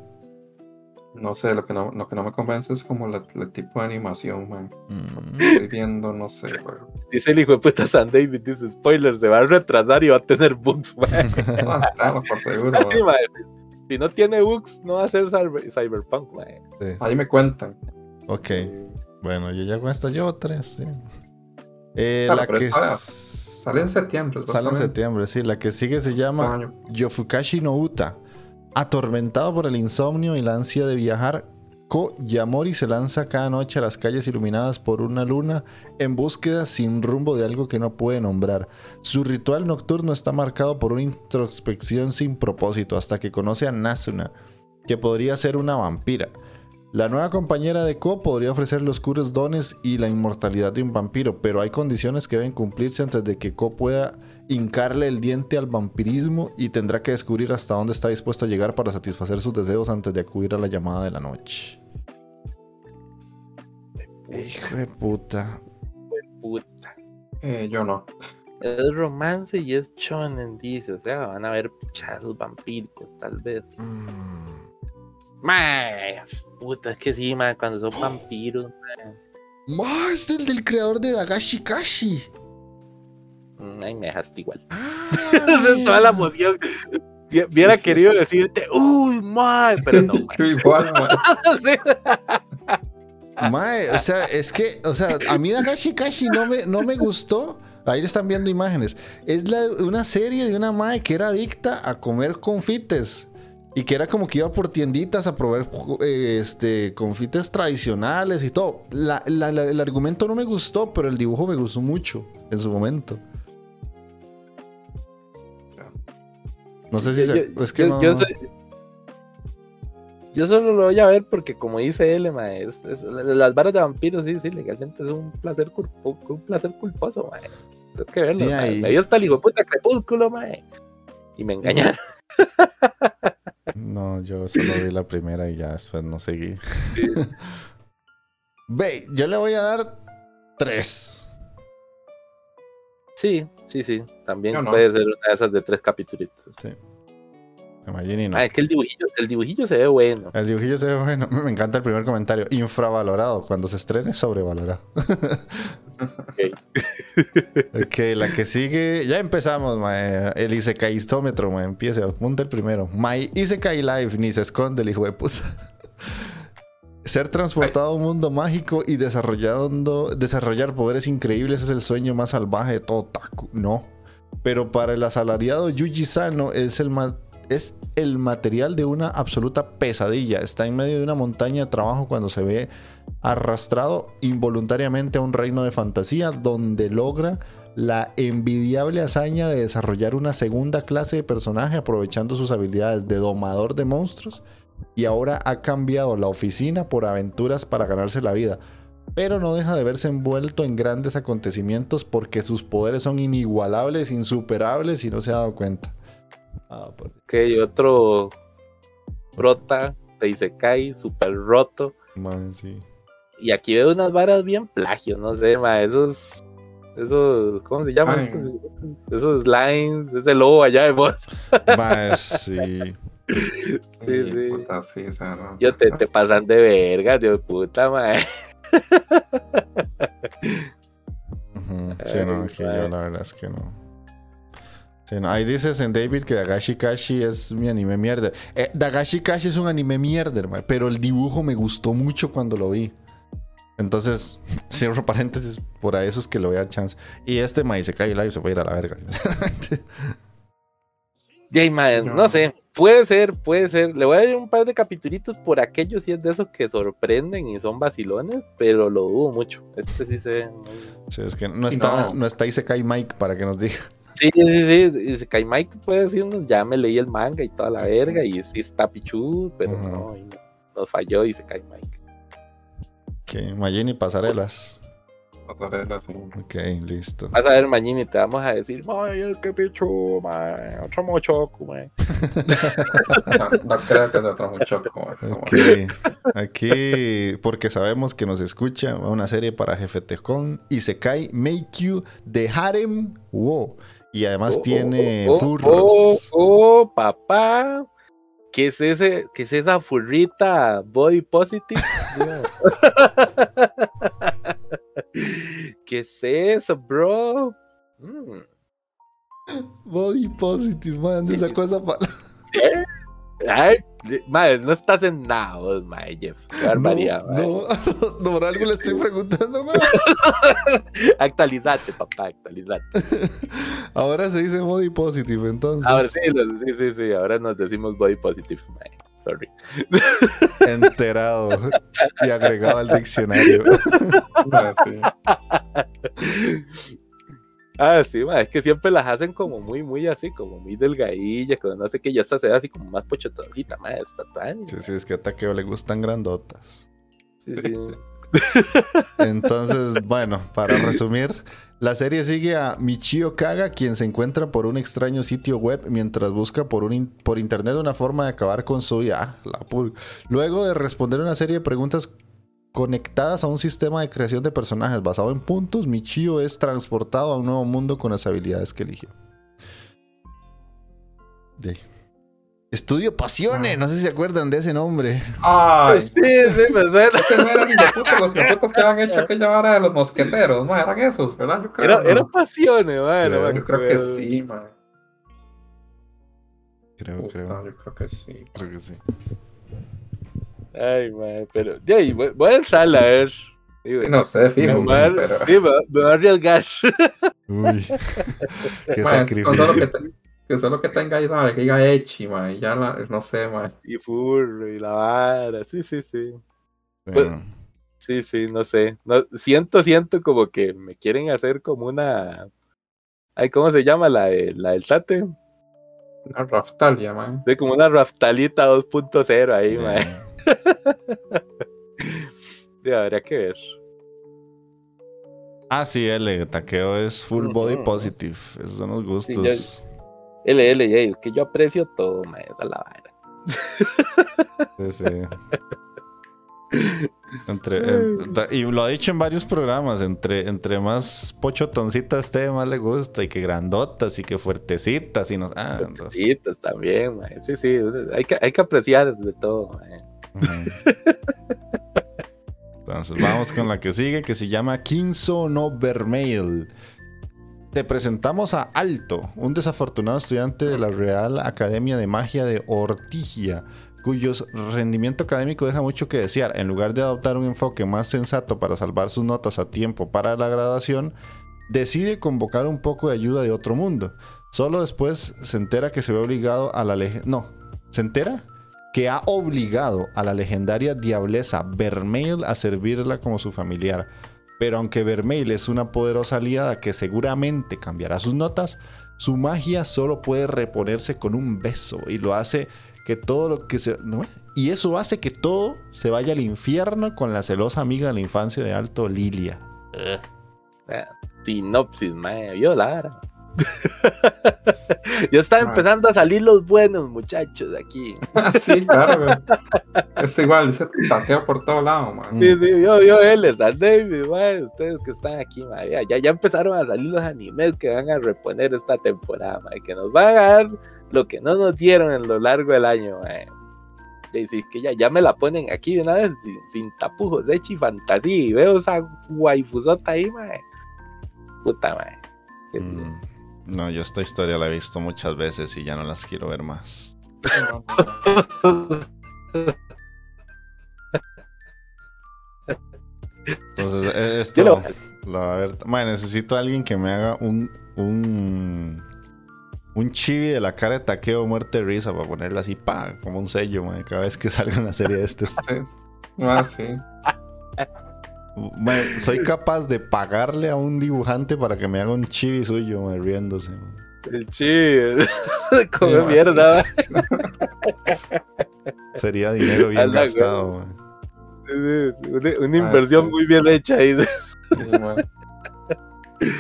No sé, lo que no, lo que no me convence es como la- el tipo de animación, man. Mm. Estoy viendo, no sé, weón. Dice el hijo de puta San David, dice spoiler, se va a retrasar y va a tener bugs, madre. Ah, claro, por seguro. Sí. Si no tiene bugs, no va a ser cyber- Cyberpunk. Sí. Ahí me cuentan. Ok. Bueno, yo ya con esta llevo tres, sí. Eh, Claro, la que Sale en septiembre. sale en septiembre, sí. La que sigue se llama. Yofukashi no Uta. Atormentado por el insomnio y la ansia de viajar, Ko Yamori se lanza cada noche a las calles iluminadas por una luna en búsqueda sin rumbo de algo que no puede nombrar. Su ritual nocturno está marcado por una introspección sin propósito hasta que conoce a Nasuna, que podría ser una vampira. La nueva compañera de Ko podría ofrecer los oscuros dones y la inmortalidad de un vampiro, pero hay condiciones que deben cumplirse antes de que Ko pueda hincarle el diente al vampirismo y tendrá que descubrir hasta dónde está dispuesto a llegar para satisfacer sus deseos antes de acudir a la llamada de la noche. Hijo de puta. Puta. Eh, yo no. Es romance y es shonen, dice. O sea, van a ver pichazos vampíricos, tal vez. Mm. Mae, puta, es que sí, mae, cuando son vampiros, mae. Ma, es el del creador de Dagashi Kashi. Mm, Ay, me dejaste igual. Ah. Toda la emoción. Vi- Hubiera Sí, sí. querido decirte, uy, mae, pero no, mae. Igual. Sí. Mae, o sea, es que, o sea, a mí Dagashi Kashi no me, no me gustó. Ahí le están viendo imágenes. Es la, una serie de una mae que era adicta a comer confites. Y que era como que iba por tienditas a probar eh, este, confites tradicionales y todo. La- la- la- el argumento no me gustó, pero el dibujo me gustó mucho en su momento. No sé si se, Yo- es que yo, no. yo soy- yo solo lo voy a ver porque, como dice él, es- es- las varas de vampiros, sí, sí, legalmente es un placer, culpo- un placer culposo, mae. Tengo que verlo. Sí. Me dio hasta el hijo puta crepúsculo, mae. Y me engañaron. No, yo solo vi la primera y ya después no seguí. Ve, yo le voy a dar tres. Sí, sí, sí. También no. puede ser una de esas de tres capítulos. Imagine no. Ah, es que el dibujillo, el dibujillo se ve bueno. El dibujillo se ve bueno. Me encanta el primer comentario. Infravalorado. Cuando se estrene, sobrevalorado. ok, la que sigue. Ya empezamos, mae. El Isekaiistómetro, mae. Empiece. Apunta el primero. My Isekai Life. Ni se esconde el hijo de puta. Ser transportado a un mundo mágico y desarrollando, desarrollar poderes increíbles es el sueño más salvaje de todo Taku. No. Pero para el asalariado Yuji Sano es el, es el material de una absoluta pesadilla. Está en medio de una montaña de trabajo cuando se ve arrastrado involuntariamente a un reino de fantasía donde logra la envidiable hazaña de desarrollar una segunda clase de personaje aprovechando sus habilidades de domador de monstruos y ahora ha cambiado la oficina por aventuras para ganarse la vida. Pero no deja de verse envuelto en grandes acontecimientos porque sus poderes son inigualables, insuperables y no se ha dado cuenta. Ah, por- Ok, otro prota de Isekai, super roto. man, sí. Y aquí veo unas varas bien plagio, no sé, ma, esos. Esos, ¿cómo se llaman? Esos, esos lines, ese lobo allá de voz. Man, sí. Sí, Y, sí. puta, sí, o sea, no. Yo te, te pasan de verga, Dios puta, ma. Ujú. Sí, no, Ay, que yo la verdad es que no. Sí, no. Ahí dices en David que Dagashi Kashi es mi anime mierda. Eh, Dagashi Kashi es un anime mierda, man, pero el dibujo me gustó mucho cuando lo vi. Entonces, cierro paréntesis, por ahí eso es que le voy a dar chance. Y este mae se cae live se a ir a la verga. No. sé, puede ser, puede ser. Le voy a dar un par de capitulitos por aquellos si es de esos que sorprenden y son vacilones, pero lo dudo mucho. Este sí se ve muy- Sí, es que no está, no. no está Isekai Mike para que nos diga. Sí, sí, sí. Y se cae Mike puede decirnos, ya me leí el manga y toda la Sí. verga, y sí está pichudo, pero no, y no, nos falló y se cae Mike. Que Mayeni pasarelas. Pasarela, sí. Ok, listo. Vas a ver, Mañini, te vamos a decir, ay, el que pichu, mae, otro mochoco, mae. No, no creo que sea otro mucho como como- Ok. Aquí, porque sabemos que nos escucha, una serie para Jefe Tejón. Isekai Make You de Harem Wo. Y además Oh, tiene oh, oh, furros. Oh, oh, papá. ¿Qué es, ese, ¿Qué es esa furrita body positive? ¿Qué es eso, bro? Mm. Body positive, man. ¿Dónde sacó esa palabra? Ay, madre, no estás en nada, vos, mae, Jeff. Qué barbaridad, mae. No, no, no, por algo le estoy preguntando, man. Actualizate, papá, actualizate. Ahora se dice body positive, entonces. Ahora sí, sí, sí, sí, ahora nos decimos body positive, mae. Sorry. Enterado y agregado al diccionario. Ah, sí. Ah, sí, ma, es que siempre las hacen como muy, muy así, como muy delgadillas, como no sé qué, ya esta se ve así como más pochotoncita, ma, está tan. Sí, sí, es que a Takeo le gustan grandotas. Sí, sí. Entonces, bueno, para resumir, la serie sigue a Michio Kaga, quien se encuentra por un extraño sitio web mientras busca por, un por internet una forma de acabar con su vida. Ah, Luego de responder una serie de preguntas conectadas a un sistema de creación de personajes basado en puntos, Michio es transportado a un nuevo mundo con las habilidades que eligió. De. Estudio Pasiones, no sé si se acuerdan de ese nombre. Ay, Sí, sí, me suena. ese no eran de puta los putos que habían hecho aquella vara de los mosqueteros, ma, eran esos, ¿verdad? Yo creo, Era, ¿no? era pasiones, ma, no Creo. me Yo creo que acuerdo. sí, ma. Creo, Puta, creo, yo creo que sí. creo que sí. Ay, ma, pero, ahí, voy, voy a entrarla a ver. Sí, no sé, me, fijo, a- pero... sí, me, me voy a arriesgar. Uy, qué Ma, es con solo que, sacrificio. te- que solo que tenga ahí, ¿sabes? Que diga Echi, ma, y ya la, no sé, ma. y furro, y la vara, sí, sí, sí. pues, Sí, sí, no sé. No, siento, siento como que me quieren hacer como una. Ay, ¿cómo se llama la, de- la del Tate? Una Raftalia, ma. De como una Raftalita 2.0 ahí, bien. mae. Sí, habría que ver. Ah, sí, L, taqueo es full body positive. Esos son los gustos. ya- LL, es que yo aprecio todo, mae, la vara. Sí, sí. Entre, y lo ha dicho en varios programas, entre, entre más pochotoncitas esté, más le gusta, y que grandotas, y que fuertecitas, y no... Ah, no. Fuertecitas también, mae. Sí, sí, hay que, hay que apreciar de todo, mae. Entonces vamos con la que sigue, que se llama Kinso no Vermeil. Te presentamos a Alto, un desafortunado estudiante de la Real Academia de Magia de Ortigia, cuyo rendimiento académico deja mucho que desear. En lugar de adoptar un enfoque más sensato para salvar sus notas a tiempo para la graduación, decide convocar un poco de ayuda de otro mundo. Solo después se entera que se ve obligado a la lege- No, ¿se entera? Que ha obligado a la legendaria diableza Vermeil a servirla como su familiar. Pero aunque Vermeil es una poderosa aliada que seguramente cambiará sus notas, su magia solo puede reponerse con un beso y lo hace que todo lo que se... ¿no? Y eso hace que todo se vaya al infierno con la celosa amiga de la infancia de Alto, Lilia. Sinopsis, mae, vio la vara. ya están Mae. empezando a salir los buenos muchachos de aquí. Ah, sí, claro. Es igual, ese tateo por todo lado, ma. Mm. Sí, sí, yo, yo, él, San David, ustedes que están aquí, mae, ya, ya, empezaron a salir los animes que van a reponer esta temporada, mae, que nos van a dar lo que no nos dieron en lo largo del año, sí, que ya, ya me la ponen aquí de una vez, sin, sin tapujos, de y fantasía, y veo esa waifusota ahí, mae. Puta, sí. Mm, No, yo esta historia la he visto muchas veces y ya no las quiero ver más. esto. Yo lo- lo- a ver, mae, necesito a alguien que me haga un. un. un chibi de la cara de taqueo muerte risa para ponerla así, pa, como un sello, cada vez que salga una serie de estos. Sí. Ah, sí. Soy capaz de pagarle a un dibujante para que me haga un chibi suyo, mae, riéndose. El chido. Come Sí, mierda. Sería dinero bien gastado. Una, una Ah, inversión sí. muy bien hecha ahí. Sí, man.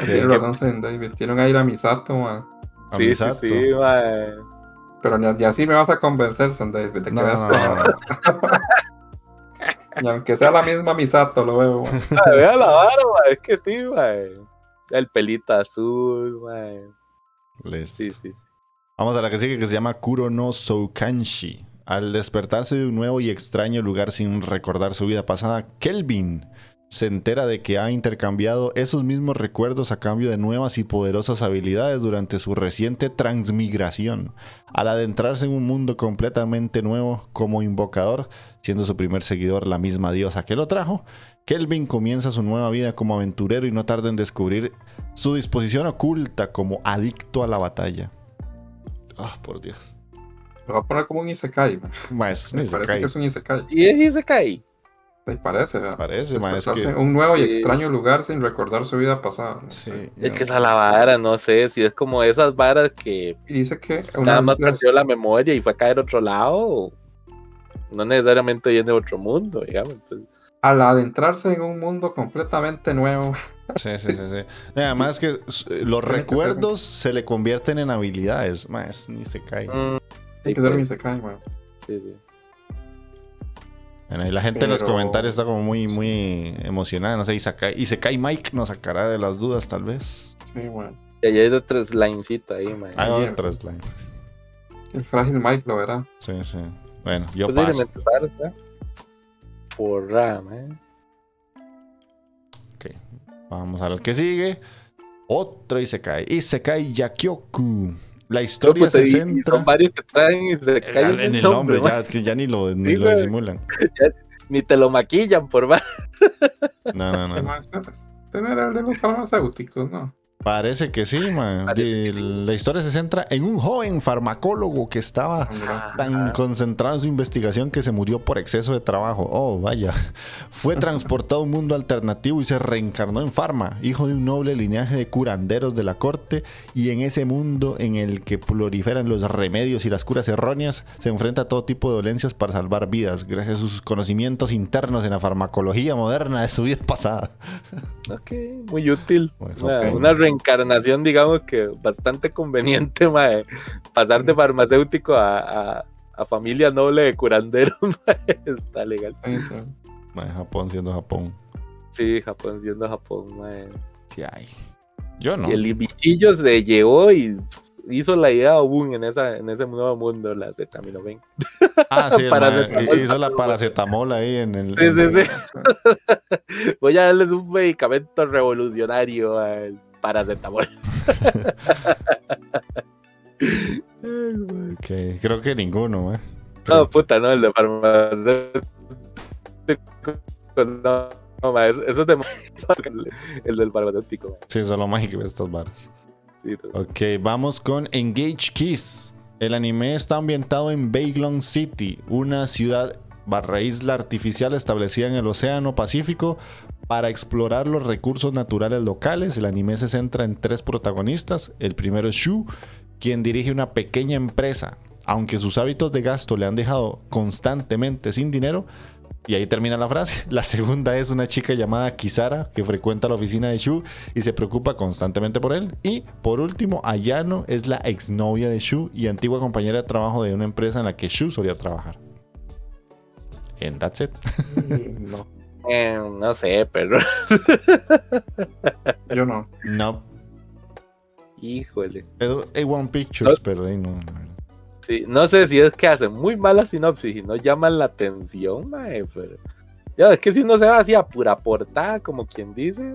Tiene razón, Sen David. Tienen a ir a Misato, man. A Sí, Misato. sí. Pero ni, ni así me vas a convencer, Sen David, de que No, veas no, todo. no. Y aunque sea la misma Misato, lo veo. Ma, Vea la vara, ma. Es que sí, ma. El pelito azul, ma. Listo. Sí, sí, sí. Vamos a la que sigue que se llama Kuro no Soukanshi. Al despertarse de un nuevo y extraño lugar sin recordar su vida pasada, Kelvin se entera de que ha intercambiado esos mismos recuerdos a cambio de nuevas y poderosas habilidades durante su reciente transmigración. Al adentrarse en un mundo completamente nuevo como invocador, siendo su primer seguidor la misma diosa que lo trajo, Kelvin comienza su nueva vida como aventurero y no tarda en descubrir su disposición oculta como adicto a la batalla. Ah, por Dios. Lo voy a poner como un Isekai, man. Ma, es un Me parece isekai. que es un Isekai. Y cae. Me parece, ¿verdad? Parece, ma, es que... en un nuevo y Sí. extraño lugar sin recordar su vida pasada. no Sí, sé. Es que esa la vara, no sé, si es como esas varas que Y dice que nada una más las- perdió la memoria y fue a caer a otro lado. o No necesariamente viene de otro mundo, digamos. Entonces, al adentrarse en un mundo completamente nuevo. Sí, sí, sí, sí. Y Además que eh, los que recuerdos se le convierten en habilidades. Ma, es un isekai. mm, Hay sí, que ser un pues, Isekai, man. sí, sí. Bueno, y la gente en los comentarios está como muy, muy emocionada. No sé, Isekai, Isekai Mike nos sacará de las dudas, tal vez. Sí, man. Y ahí hay otras linecitas ahí, man. Hay Bien. otras lines. El frágil Mike lo verá. Sí, sí. Bueno, yo paso. Posiblemente salga por RAM, eh. Vamos al que sigue. Otro Isekai. Isekai Yakyoku. La historia Pues, se y- y centra... Son varios que traen y se caen en el nombre, ya, es que ya ni lo, ni Sí, lo disimulan. Ni te lo maquillan por más. No, no, no. No, era el de los farmacéuticos, ¿no? Parece que sí, man. Y La historia se centra en un joven farmacólogo que estaba Mira, tan Ajá. concentrado en su investigación que se murió por exceso de trabajo. Oh, vaya. Fue transportado a un mundo alternativo y se reencarnó en Farma, hijo de un noble linaje de curanderos de la corte. Y en ese mundo en el que proliferan los remedios y las curas erróneas, se enfrenta a todo tipo de dolencias para salvar vidas, gracias a sus conocimientos internos en la farmacología moderna de su vida pasada. Ok, muy útil. Pues, una, una reencarnación, digamos que bastante conveniente, mae. Pasar de farmacéutico a, a, a familia noble de curanderos, mae. Está legal. sí. Mae, Japón siendo Japón. Sí, Japón siendo Japón, mae. ¿Qué hay? Yo no. Y el bichillo se llevó y hizo la idea boom en, esa, en ese nuevo mundo, la acetaminofén. Ah, sí, Paracetamol. hizo la paracetamol ahí en el. Sí, en- sí, sí. Voy a darles un medicamento revolucionario al paracetamol. Ay, mae. Ok, Creo que ninguno, ¿eh? No, puta, no, el de farmacéutico. No, no, ma, eso, eso es de el, el del farmacéutico. ma. Sí, solo mágico de estas varas. Sí. Ok, vamos con Engage Kiss. El anime está ambientado en Bailon City, una ciudad barra isla artificial establecida en el Océano Pacífico para explorar los recursos naturales locales. El anime se centra en tres protagonistas. El primero es Shu, quien dirige una pequeña empresa. Aunque sus hábitos de gasto le han dejado constantemente sin dinero, y ahí termina la frase. La segunda es una chica llamada Kisara que frecuenta la oficina de Shu y se preocupa constantemente por él. Y por último, Ayano es la exnovia de Shu y antigua compañera de trabajo de una empresa en la que Shu solía trabajar. And that's it. No, Eh, no sé, pero. yo no. No, Híjole. es A1 Pictures, pero ahí no. no. Sí, no sé si es que hacen muy mala sinopsis y no llaman la atención, mae, pero. Ya, es que si no se va así a pura portada, como quien dice.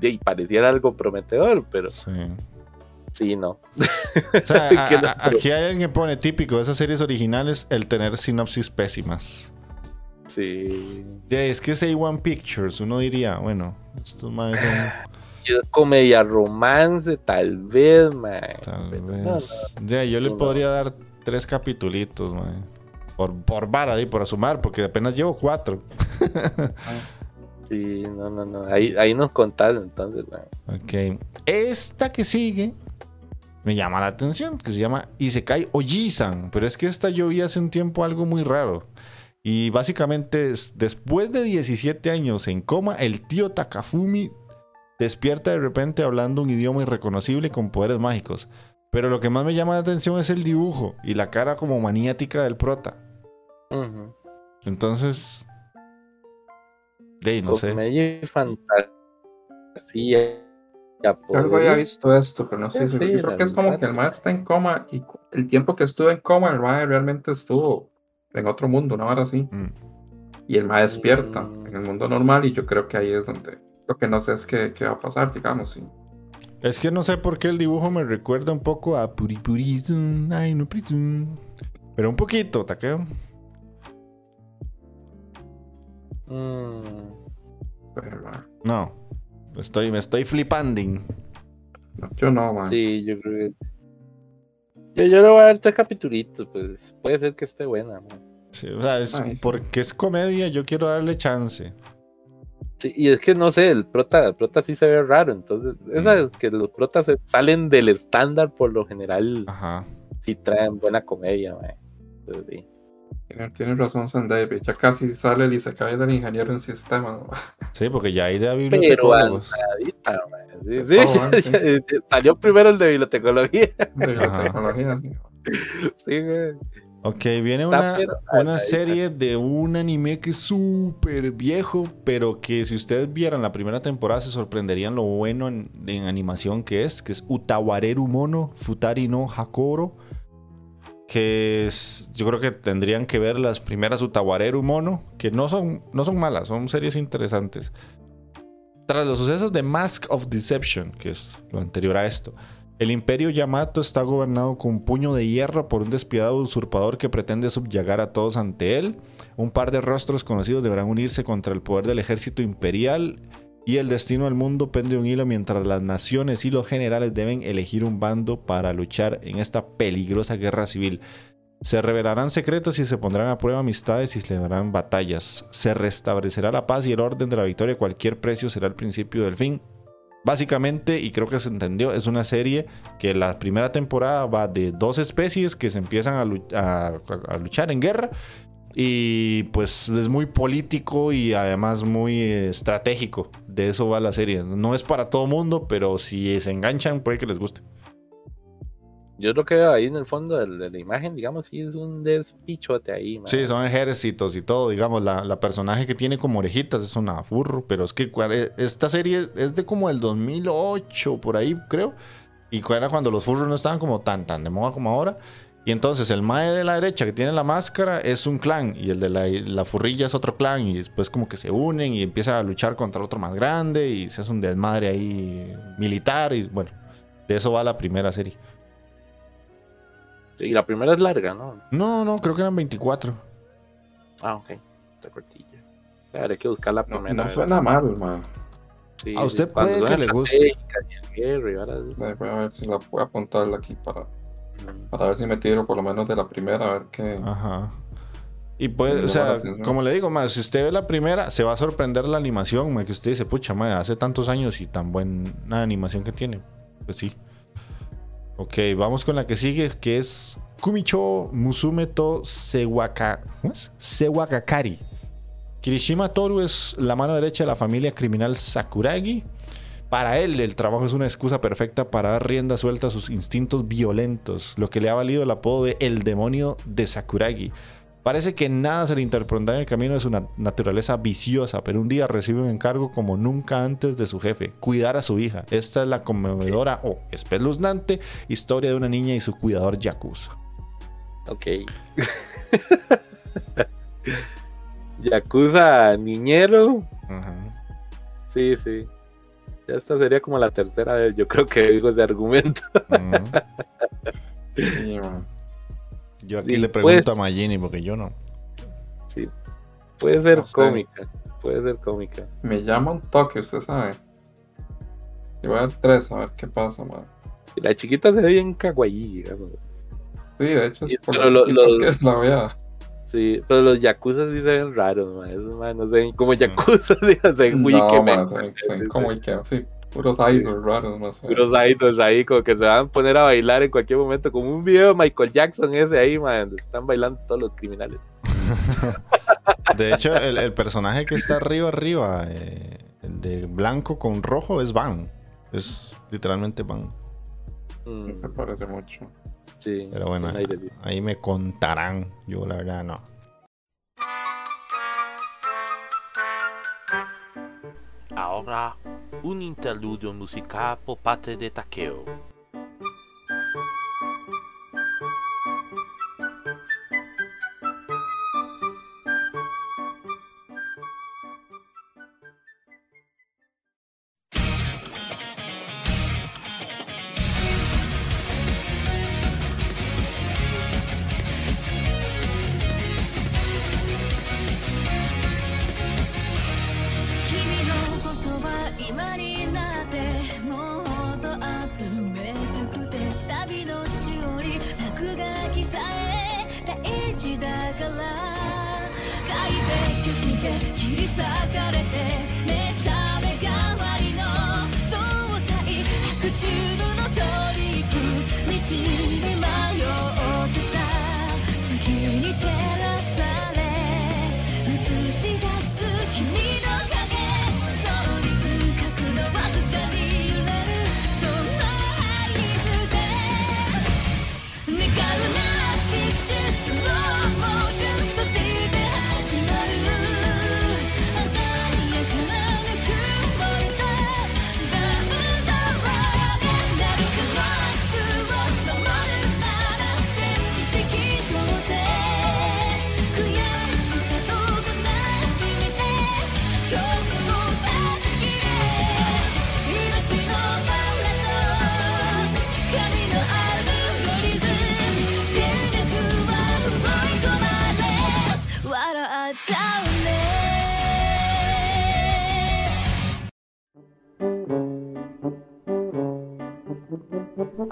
Y pareciera algo prometedor, pero Sí. sí, no. O sea, a- a- aquí hay alguien que pone típico de esas series originales el tener sinopsis pésimas. Sí. Ya, es que es A1 Pictures, uno diría, bueno, estos más Yo- Comedia romance, tal vez, mae. Tal Pero vez. no, Ya, yo le No, podría dar tres capitulitos, mae. Por, por vara, ahí, por asumar, porque apenas llevo cuatro. Sí, no, no, no. Ahí, ahí nos contás entonces, mae. Ok. Esta que sigue me llama la atención, que se llama Isekai Ojisan. Pero es que esta yo vi hace un tiempo algo muy raro. Y básicamente, es- después de 17 años en coma, el tío Takafumi despierta de repente hablando un idioma irreconocible y con poderes mágicos. Pero lo que más me llama la atención es el dibujo y la cara como maniática del prota. Entonces. De ahí, no sé. Comedia y fantasía. Ya Yo algo había visto esto, pero no sé Sí, si yo creo que es como que el mae está en coma y el tiempo que estuvo en coma, el mae realmente estuvo en otro mundo, una hora así. Mm. Y el mae despierta Mm. en el mundo normal y yo creo que ahí es donde lo que no sé es qué, qué va a pasar, digamos. y- Es que no sé por qué el dibujo me recuerda un poco a Puripurizun, ay no. Pero un poquito, taqueo. Mm, mae, No. Estoy, me estoy flipando. no, yo no, mae. sí, yo creo que. Yo, yo le voy a dar tres capitulitos, pues puede ser que esté buena. mae. Sí, o sea, es Ay, sí. porque es comedia, yo quiero darle chance. Sí, y es que no sé, el prota, el prota sí se ve raro, entonces, esa que los protas salen del estándar por lo general, Ajá. sí traen buena comedia. Entonces, sí. Tiene, tiene razón San David, ya casi sale el Isekai del ingeniero en sistemas. Sí, porque ya hay de Pero bibliotecólogos. avanzadita, mae. Sí, salió primero el de bibliotecología. De sí. Sí, güey. Ok, viene una, una serie de un anime que es súper viejo, pero que si ustedes vieran la primera temporada se sorprenderían lo bueno en, en animación que es, que es Utawareru Mono Futari no Hakoro, que es, yo creo que tendrían que ver las primeras Utawareru Mono, que no son, no son malas, son series interesantes. Tras los sucesos de Mask of Deception, que es lo anterior a esto, el imperio Yamato está gobernado con puño de hierro por un despiadado usurpador que pretende subyagar a todos ante él. Un par de rostros conocidos deberán unirse contra el poder del ejército imperial y el destino del mundo pende de un hilo mientras las naciones y los generales deben elegir un bando para luchar en esta peligrosa guerra civil. Se revelarán secretos y se pondrán a prueba amistades y se librarán batallas. Se restablecerá la paz y el orden de la victoria a cualquier precio será el principio del fin. Básicamente, y creo que se entendió, es una serie que la primera temporada va de dos especies que se empiezan a, lu- a- a luchar en guerra. Y pues es muy político y además muy eh, estratégico. De eso va la serie. No es para todo mundo, pero si se enganchan puede que les guste. Yo lo que veo ahí en el fondo de, la imagen, digamos, sí es un despichote ahí. Sí, son ejércitos y todo. Digamos, la, la personaje que tiene como orejitas es una furro. Pero es que eh, esta serie es de como el 2008, por ahí creo. Y era cuando los furros no estaban como tan, tan de moda como ahora. Y entonces el mae de la derecha que tiene la máscara es un clan. Y el de la, la furrilla es otro clan. Y después como que se unen y empiezan a luchar contra otro más grande. Y se hace un desmadre ahí militar. Y bueno, de eso va la primera serie. Y la primera es larga, ¿no? No, no, creo que eran 24. Ah, ok. Está cortilla. Que buscar la No, primera. no suena mal, mae. Sí, A usted puede que le guste. y el y. Voy a ver si la puedo apuntar aquí para, para ver si me tiro por lo menos de la primera, a ver qué. Ajá. Y puede, o sea, como le digo, más si usted ve la primera, se va a sorprender la animación, ma, que usted dice, pucha, madre, hace tantos años y tan buena animación que tiene. Pues sí. Ok, vamos con la que sigue, que es Kumicho Musume to Sewaka. Sewakakari. Kirishima Toru es la mano derecha de la familia criminal Sakuragi. Para él, el trabajo es una excusa perfecta para dar rienda suelta a sus instintos violentos, lo que le ha valido el apodo de El demonio de Sakuragi. Parece que nada se le interpondrá en el camino de su na- naturaleza viciosa, pero un día recibe un encargo como nunca antes de su jefe, cuidar a su hija. Esta es la conmovedora o espeluznante historia de una niña y su cuidador Yakuza. Ok. Yakuza niñero. Ajá. Sí, sí. Ya esta sería como la tercera vez, yo creo que digo ese argumento. Sí. Yo aquí Y le pregunto pues- a Magini porque yo no. Sí. Puede ser No sé. cómica. Puede ser cómica. Me llama un toque, usted sabe. Y voy al 3 a ver qué pasa, man. La chiquita se ve bien kawaii, digamos. Sí, de hecho, por pero lo los- que la vea. Sí, pero los yakuza sí se ven raros, man. Esos, man, no se ven como yakuza, digo, se ven muy no, que man, se ven- se ven como Ikea, sí. Puros idols raros, más. Puros idols ahí, como que se van a poner a bailar en cualquier momento, como un video de Michael Jackson ese ahí, man, donde están bailando todos los criminales. De hecho, el, el personaje que está arriba, arriba, eh, de blanco con rojo, es Van. Es literalmente Van. Mm, Se parece mucho. sí, Pero bueno, sí. ahí me contarán. Yo, la verdad, no. Ahora, un interludio musical por parte de Takeo.「you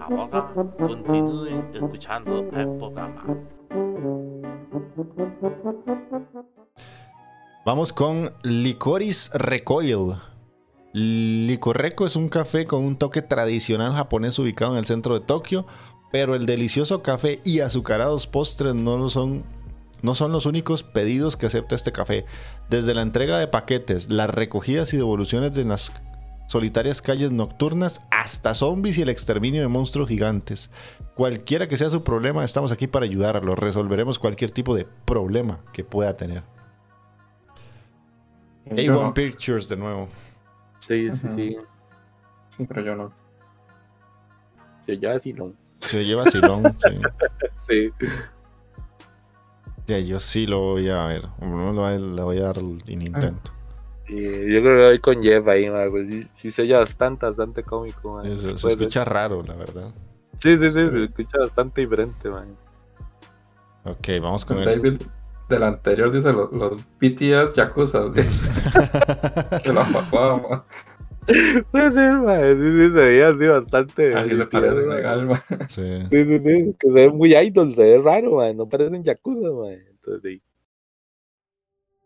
Continúen escuchando. Vamos con Licoris Recoil. Licorreco es un café con un toque tradicional japonés ubicado en el centro de Tokio, pero el delicioso café y azucarados postres no son no son los únicos pedidos que acepta este café. Desde la entrega de paquetes, las recogidas y devoluciones de las solitarias calles nocturnas hasta zombies y el exterminio de monstruos gigantes. Cualquiera que sea su problema, estamos aquí para ayudarlo. Resolveremos cualquier tipo de problema que pueda tener. Yo A1 no. Pictures de nuevo. Sí, sí, sí. Sí, pero yo no. Ya sí, no. Se lleva Silón. sí. Sí. Ya, yo sí lo voy a ver. No lo voy a- le voy a dar el intento. Y yo creo que voy con Jeff ahí, man, pues sí, sí se oye bastante, bastante cómico, man. Se, se escucha raro, la verdad. Sí, sí, sí, Sí. se escucha bastante diferente, man. Ok, vamos con el. David del anterior dice los, los BTS Yakuza. dice. Se la pasaba, man. Puede ser, man. Sí, sí, se veía así bastante. Así se divertido, parece man. legal, man. Sí. Sí, sí, sí, que se ve muy idol, se ve raro, man. No parecen Yakuza, man. Entonces, sí.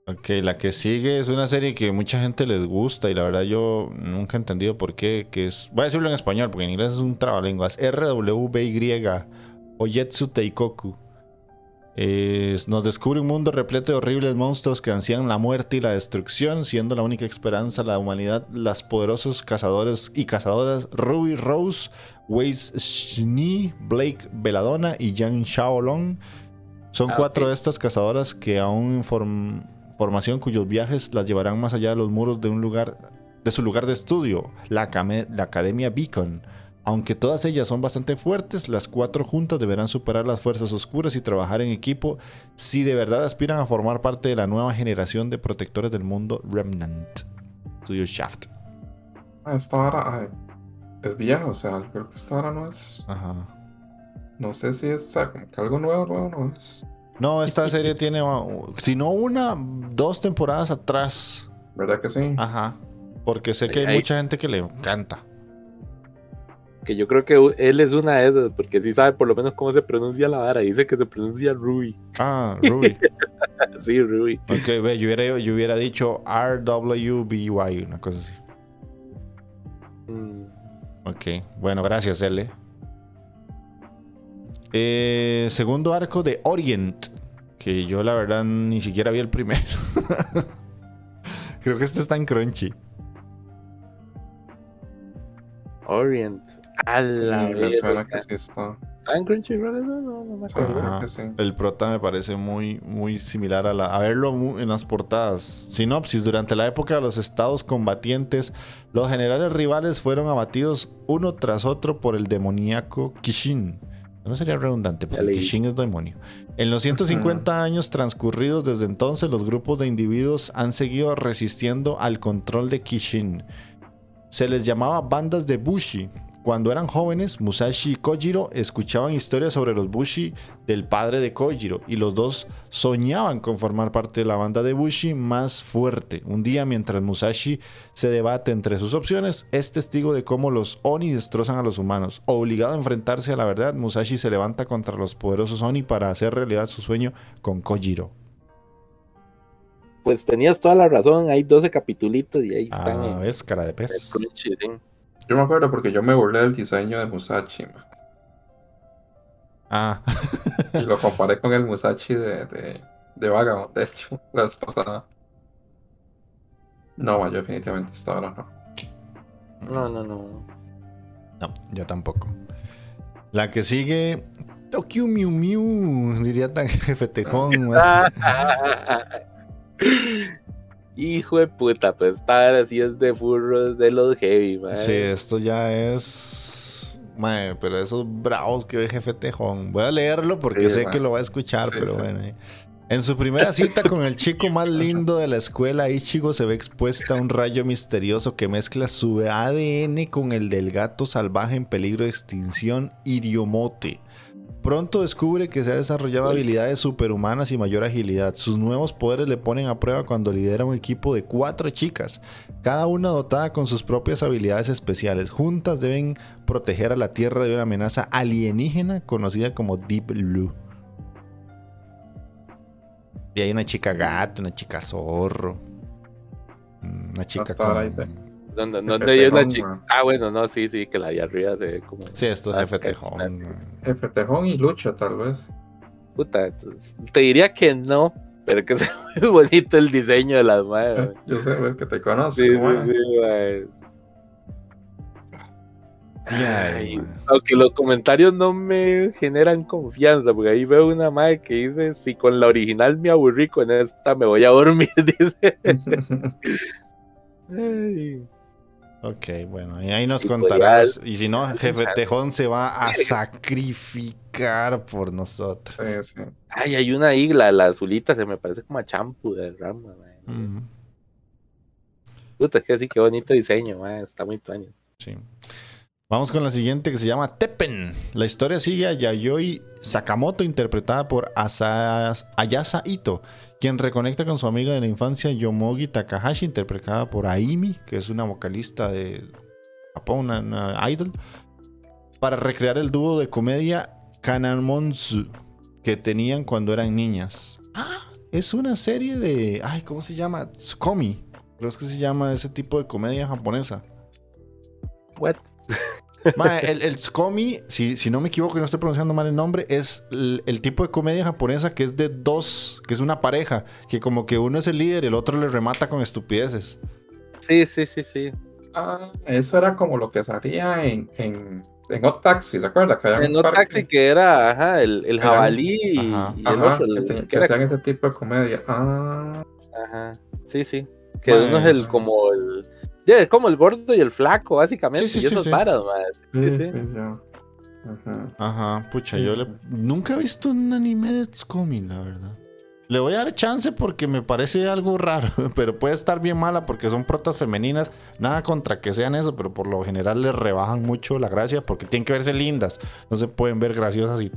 Ok, la que sigue es una serie que mucha gente les gusta y la verdad yo nunca he entendido por qué. Que es, voy a decirlo en español porque en inglés es un trabalenguas. RWBY Oyetsu Teikoku. Es- nos descubre un mundo repleto de horribles monstruos que ansían la muerte y la destrucción, siendo la única esperanza de la humanidad las poderosos cazadores y cazadoras Ruby Rose, Weiss Shni, Blake Belladonna y Yang Shaolong. Son Ah, cuatro de estas cazadoras que aún en form- formación cuyos viajes las llevarán más allá de los muros de un lugar de su lugar de estudio, la, la Academia Beacon. Aunque todas ellas son bastante fuertes, las cuatro juntas deberán superar las fuerzas oscuras y trabajar en equipo si de verdad aspiran a formar parte de la nueva generación de protectores del mundo Remnant. Studio Shaft. Ah, Esta vara es vieja, o sea, creo que esta vara no es. Ajá. No sé si es, o sea, como que algo nuevo, nuevo no es. No, esta serie tiene, uh, si no una, dos temporadas atrás. ¿Verdad que sí? Ajá. Porque sé que hay mucha gente que le encanta. Que yo creo que él es una de esas, porque sí sabe por lo menos cómo se pronuncia la vara. Dice que se pronuncia Ruby. Ah, Ruby. Sí, Ruby. ok, ve, yo hubiera, yo hubiera dicho RWBY, una cosa así. Mm, Ok, bueno, gracias, L. Eh, segundo arco de Orient, que yo la verdad ni siquiera vi el primero. Creo que este está en Crunchy. Orient. A la me suena verga. que sí está. ¿Está en Crunchyroll? No, no, no me acuerdo. Que sí. El prota me parece muy, muy similar a, la, a verlo en las portadas. Sinopsis. Durante la época de los estados combatientes, los generales rivales fueron abatidos uno tras otro por el demoníaco Kishin. No sería redundante, porque. Kishin es demonio. En los 150 años transcurridos desde entonces, los grupos de individuos han seguido resistiendo al control de Kishin. Se les llamaba bandas de Bushi. Cuando eran jóvenes, Musashi y Kojiro escuchaban historias sobre los Bushi del padre de Kojiro y los dos soñaban con formar parte de la banda de Bushi más fuerte. Un día, mientras Musashi se debate entre sus opciones, es testigo de cómo los Oni destrozan a los humanos. Obligado a enfrentarse a la verdad, Musashi se levanta contra los poderosos Oni para hacer realidad su sueño con Kojiro. Pues tenías toda la razón. Hay 12 capitulitos y ahí están Ah, en ¿ves? Cara de pez. Crunchy. Yo me acuerdo porque yo me burlé del diseño de Musashi man, Ah, y lo comparé con el Musashi de, de, de Vagabond, de hecho, la vez pasada. No, man, yo definitivamente esta hora no. No, no, no. No, yo tampoco. La que sigue. Tokyo Miu Miu, diría tan jefe tejón. Hijo de puta, pues esta vara sí es de furros de los heavy, man. Sí, esto ya es. Mae, pero esos bravos que ve jefe tejón. Voy a leerlo porque Sí, sé que lo va a escuchar, Sí, pero sí. bueno. eh. En su primera cita con el chico más lindo de la escuela, Ichigo se ve expuesta a un rayo misterioso que mezcla su ADN con el del gato salvaje en peligro de extinción, Iriomote. Pronto descubre que se ha desarrollado habilidades superhumanas y mayor agilidad. Sus nuevos poderes le ponen a prueba cuando lidera un equipo de cuatro chicas, cada una dotada con sus propias habilidades especiales. Juntas deben proteger a la Tierra de una amenaza alienígena conocida como Deep Blue. Y hay una chica gato, una chica zorro, una chica con... dice. ¿Dónde, Jefe dónde hay una chica? Ah, bueno, no, sí, sí, que la de arriba se ve como. Sí, esto es Ah, ok. tejón. Tejón y Lucha, tal vez. Puta, pues, te diría que no, pero que es muy bonito el diseño de las madres. Eh, Yo sé, que te conozco. Sí, sí, man. sí. Ay, Ay, aunque los comentarios no me generan confianza, porque ahí veo una madre que dice, si con la original me aburrí, con esta me voy a dormir, dice. Ay. Ok, bueno, y ahí nos Tutorial. contarás. Y si no, jefe Tejón se va a sacrificar por nosotros. Sí, sí. Ay, hay una isla, la azulita, se me parece como a champu de rama. Ujú, Puta, es que sí, qué bonito diseño, está muy tuaño. sí. Vamos con la siguiente que se llama Teppen. La historia sigue a Yayoi Sakamoto, interpretada por Asa- Ayasa Ito, quien reconecta con su amiga de la infancia Yomogi Takahashi, interpretada por Aimi, que es una vocalista de Japón, una, una idol, para recrear el dúo de comedia Kanamonsu que tenían cuando eran niñas. Ah, es una serie de. Ay, ¿cómo se llama? Tsukomi. Creo que se llama ese tipo de comedia japonesa. What? El, el Tsukomi, si, si no me equivoco y no estoy pronunciando mal el nombre, es el, el tipo de comedia japonesa que es de dos, que es una pareja, que como que uno es el líder y el otro le remata con estupideces. Sí, sí, sí, sí. Ah, eso era como lo que salía en, en, en Hot Taxi, ¿se acuerda? Que había En taxi que era, ajá, el, el jabalí y, Ajá. y el Ajá, otro, que, el- tenía- que que era- hacían ese tipo de comedia. Ah, ajá, sí, sí. Que uno es el eso. como el, es como el gordo y el flaco, básicamente. Sí, sí, y sí, esos sí. varas, mae. sí, Sí, sí, sí. ya. Ajá. Ajá, pucha, yo le... nunca he visto un anime de Tsukomi, la verdad. Le voy a dar chance porque me parece algo raro, pero puede estar bien mala porque son protas femeninas. Nada contra que sean eso, pero por lo general les rebajan mucho la gracia porque tienen que verse lindas. No se pueden ver graciosas y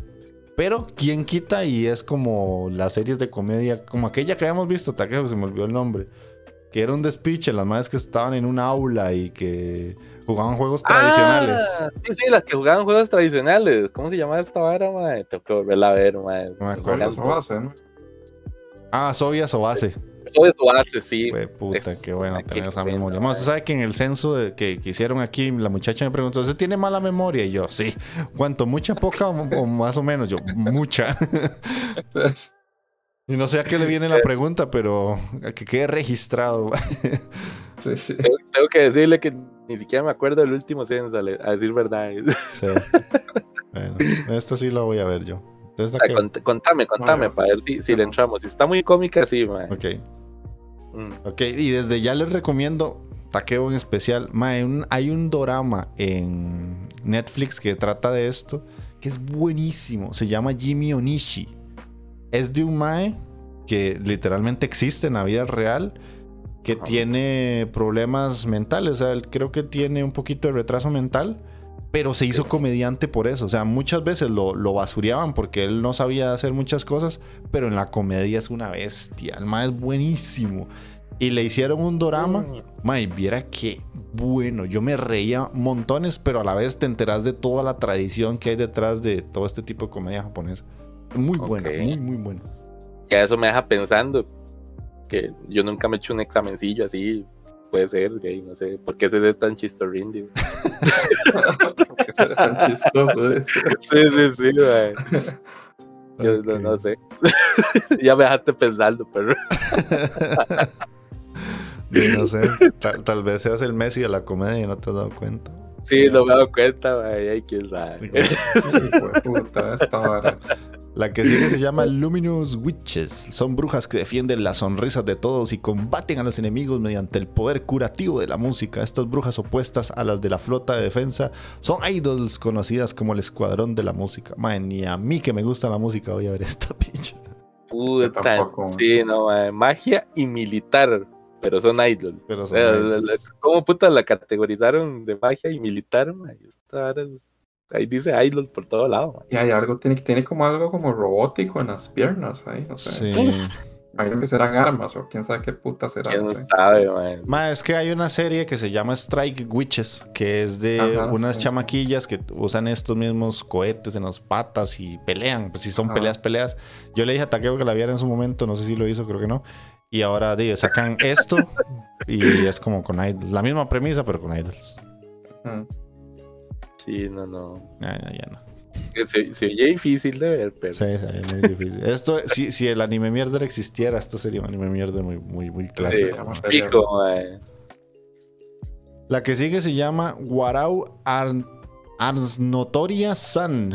Pero, ¿quién quita? Y es como las series de comedia, como aquella que habíamos visto, Takeo, se me olvidó el nombre. Que era un despiche, las madres que estaban en un aula y que jugaban juegos tradicionales. Ah, sí, sí, las que jugaban juegos tradicionales. ¿Cómo se llama esta vara, mae? Tengo que volverla a ver, mae. No me acuerdo. eso base, ¿no? Ah, Sobias o Base. Todo eso hace, sí. Güey, puta, Es- qué bueno tener esa memoria. mae. Bueno, usted sabe que en el censo de- que, que hicieron aquí, la muchacha me preguntó, ¿usted tiene mala memoria? Y yo, sí. ¿Cuánto? ¿Mucha, poca o, o más o menos? Yo, mucha. y no sé a qué le viene la pregunta, pero a que quede registrado. Sí, sí. Tengo, tengo que decirle que ni siquiera me acuerdo del último censo, a decir verdad. sí. Bueno, esto sí lo voy a ver yo. Entonces, Ah, contame, contame, Bueno. para ver si, si le entramos. Si está muy cómica, sí, mae. Ok. Mm. Ok, y desde ya les recomiendo Takeo en especial. Mae, un- hay un dorama en Netflix que trata de esto, que es buenísimo. Se llama Jimmy Onishi. Es de un Mae que literalmente existe en la vida real, que Ajá. tiene problemas mentales. O sea, él creo que tiene un poquito de retraso mental. Pero se hizo comediante por eso. O sea, muchas veces lo, lo basureaban porque él no sabía hacer muchas cosas. Pero en la comedia es una bestia. El mae es buenísimo. Y le hicieron un dorama. Mm. Mae, viera qué bueno. Yo me reía montones, pero a la vez te enteras de toda la tradición que hay detrás de todo este tipo de comedia japonesa. Muy buena, Ok. muy, muy buena. Ya eso me deja pensando que yo nunca me he hecho un examencillo así. Puede ser, gay, no sé. ¿Por qué se ve tan chistorrindi? Porque será tan chistoso eso. Sí, sí, sí. Yo no, sé. ya me dejaste pensando, pero. No sé. Tal, tal vez seas el Messi de la comedia y no te has dado cuenta. Sí, no me he dado cuenta. Ay, quién sabe. Hijo de puta, esta vara. La que sigue se llama Luminous Witches. Son brujas que defienden las sonrisas de todos y combaten a los enemigos mediante el poder curativo de la música. Estas brujas opuestas a las de la flota de defensa son idols conocidas como el escuadrón de la música. Man, ni a mí que me gusta la música voy a ver esta pinche. Puta. Sí, no, mae. Magia y militar. Pero son idols. Pero son idols. ¿Cómo puta la categorizaron de magia y militar, mae? Ahí dice idol por todo lado. Y hay algo, tiene, tiene como algo como robótico en las piernas ahí, no sé. Sí. Imagino que serán armas o quién sabe qué puta será. ¿Quién no sé. sabe, mae? Ma, es que hay una serie que se llama Strike Witches, que es de Ajá, unas sí. chamaquillas que usan estos mismos cohetes en las patas y pelean. Pues si son Ajá. peleas, peleas. Yo le dije a Takeo que la viera en su momento, no sé si lo hizo, creo que no. Y ahora digo, sacan esto y es como con idols. La misma premisa, pero con idols. Ujú. Sí, no, no. Ya, ya, ya no. Se, se oye difícil de ver, pero. Sí, sí, es muy difícil. Esto, si, si el anime mierda existiera, esto sería un anime mierda muy, muy, muy Sí, clásico. a fijo, mae. La que sigue se llama Warau Ar Arsnotoria San.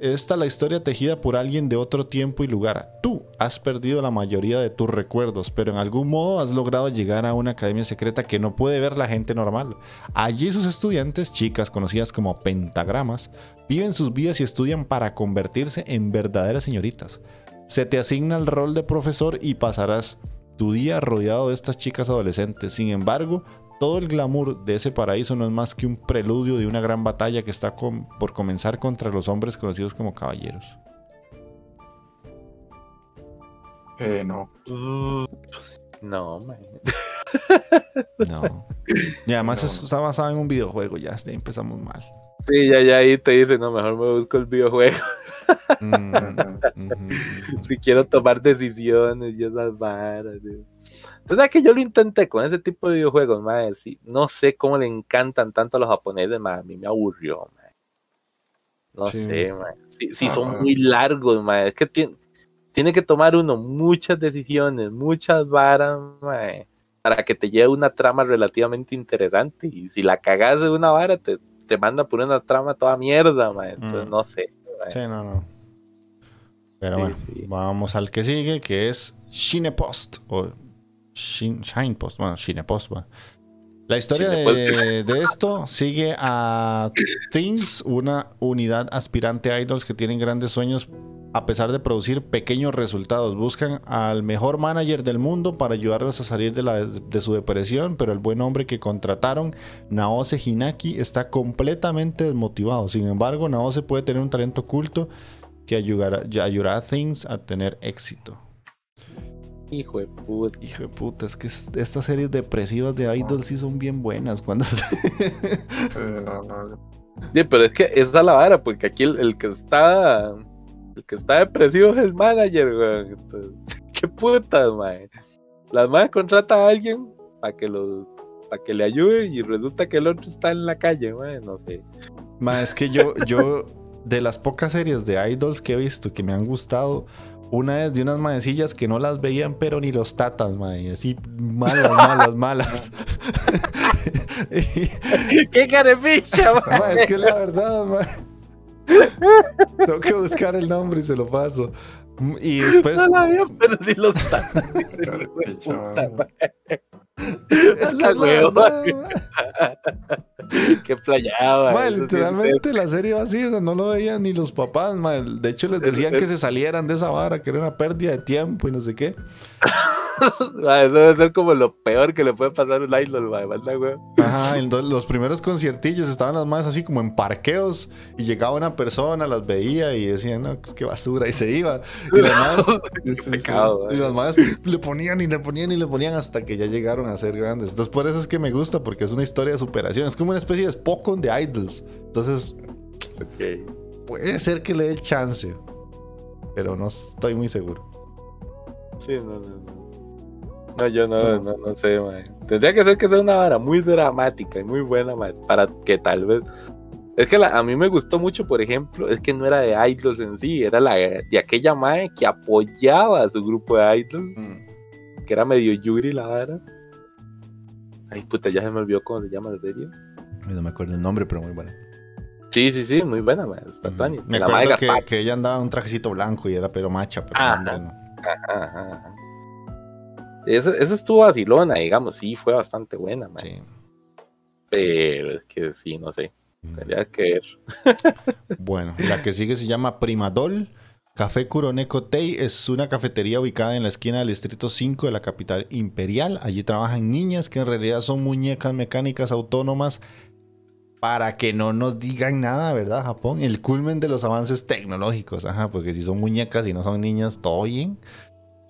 Esta es la historia tejida por alguien de otro tiempo y lugar. Tú has perdido la mayoría de tus recuerdos, pero en algún modo has logrado llegar a una academia secreta que no puede ver la gente normal. Allí sus estudiantes, chicas conocidas como pentagramas, viven sus vidas y estudian para convertirse en verdaderas señoritas. Se te asigna el rol de profesor y pasarás tu día rodeado de estas chicas adolescentes. Sin embargo, todo el glamour de ese paraíso no es más que un preludio de una gran batalla que está por comenzar contra los hombres conocidos como caballeros. Eh, no. No, mae. No. Y además No, es- no. está basado en un videojuego, ya empezamos mal. Sí, ya, ya ahí te dice, no, mejor me busco el videojuego. Mm, si quiero tomar decisiones y esas varas. tío. Entonces, que yo lo intenté con ese tipo de videojuegos, madre. Sí, no sé cómo le encantan tanto a los japoneses, madre. A mí me aburrió, madre. No Sí. sé, madre. Sí, sí Ah, son madre. muy largos, madre. Es que tiene, tiene que tomar uno muchas decisiones, muchas varas, madre, para que te lleve una trama relativamente interesante. Y si la cagas de una vara, te, te manda por una trama toda mierda, madre. Entonces, Mm. no sé. madre. Sí, no, no. Pero Sí, bueno, vamos al que sigue, que es Shine Post. O Shin- Shine Post. Bueno, Shine Post. va. La historia de, de esto sigue a Teens, una unidad aspirante a idols que tienen grandes sueños a pesar de producir pequeños resultados. Buscan al mejor manager del mundo para ayudarlos a salir de, la, de su depresión, pero el buen hombre que contrataron, Naose Hinaki, está completamente desmotivado. Sin embargo, Naose puede tener un talento oculto que ayudará a Things a tener éxito. Hijo de puta. Hijo de puta, es que es- estas series depresivas de Idol sí son bien buenas. Cuando... No, no, Sí, pero es que esa es la vara, porque aquí el, el que está. El que está depresivo es el manager, weón. Entonces, qué putas, mae. Las madres contrata a alguien para que lo. para que le ayude y resulta que el otro está en la calle, mae. No sé. Ma, es que yo, yo, de las pocas series de idols que he visto que me han gustado, una es de unas maecillas que no las veían, pero ni los tatas, ma, y así malas, malas, malas. Y- ¡Qué carepicha, mae! es que la verdad, ma. Tengo que buscar el nombre y se lo paso. Y después, No la los mae. mae. es que la. Qué Ma, es literalmente la serie va así, o sea, no lo veían ni los papás, ma. De hecho, les decían que se salieran de esa vara, que era una pérdida de tiempo y no sé qué. Debe ser como lo peor que le puede pasar a un idol, mae. Weón. Ajá, entonces los primeros conciertillos estaban las más así como en parqueos y llegaba una persona, las veía y decían, no, qué basura, y se iba. Y las más, Sí, sí, sí. Pecado, y las más le ponían y le ponían y le ponían hasta que ya llegaron a ser grandes. Entonces por eso es que me gusta, porque es una historia de superación. Es como una especie de Spokon de idols. Entonces Ok. puede ser que le dé chance, pero no estoy muy seguro. Sí, no, no, no. No, yo no, no, no sé, mae. Tendría que ser que sea una vara muy dramática y muy buena, mae, para que tal vez. Es que la- a mí me gustó mucho, por ejemplo, es que no era de idols en sí, era la de aquella mae que apoyaba a su grupo de idols, que era medio Yuri la vara. Ay, puta, ya se me olvidó cómo se llama la serie. No me acuerdo el nombre, pero muy bueno. Sí, sí, sí, muy buena, mae. Está Tony. Me La acuerdo que, que ella andaba en un trajecito blanco y era pero macha, pero Ajá. no, hombre, no. Ajá, ajá, ajá. Esa, esa estuvo vacilona, digamos, sí, fue bastante buena, mae. Sí. Pero es que sí, no sé. Tendría que ver. Bueno, la que sigue se llama Primadol. Café Kuroneko Tei es una cafetería ubicada en la esquina del distrito 5 de la capital imperial. Allí trabajan niñas que en realidad son muñecas mecánicas autónomas para que no nos digan nada, ¿verdad, Japón? El culmen de los avances tecnológicos, ajá, porque si son muñecas y no son niñas, todo bien.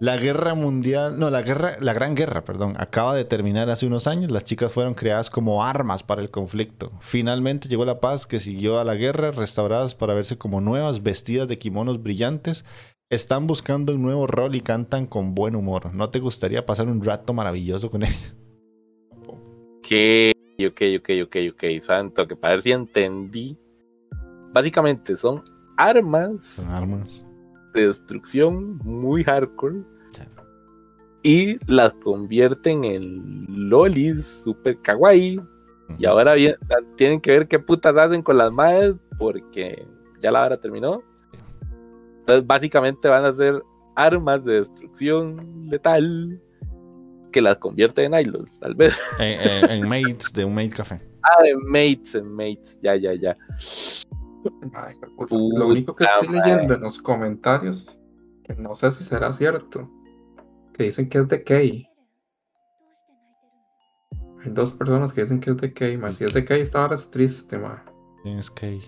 La guerra mundial, no, la guerra, la gran guerra, perdón, acaba de terminar hace unos años. Las chicas fueron creadas como armas para el conflicto. Finalmente llegó la paz que siguió a la guerra, restauradas para verse como nuevas, vestidas de kimonos brillantes. Están buscando un nuevo rol y cantan con buen humor. ¿No te gustaría pasar un rato maravilloso con ellas? Ok, ok, ok, ok, ok, santo, que para ver si entendí. Básicamente son armas Son armas. De destrucción muy hardcore y las convierten en lolis super kawaii. Y ahora bien, tienen que ver qué putas hacen con las madres porque ya la hora terminó. Entonces, básicamente van a ser armas de destrucción letal que las convierten en idols, tal vez. En, en- en Mates, de un Mate Café. Ah, en mates, en mates, ya, ya, ya. Ay. Lo único que estoy leyendo en los comentarios, que no sé si será cierto, que dicen que es de Kay. Hay dos personas que dicen que es de Kay, ma. Si es de Kay, esta hora es triste, ma. Tienes que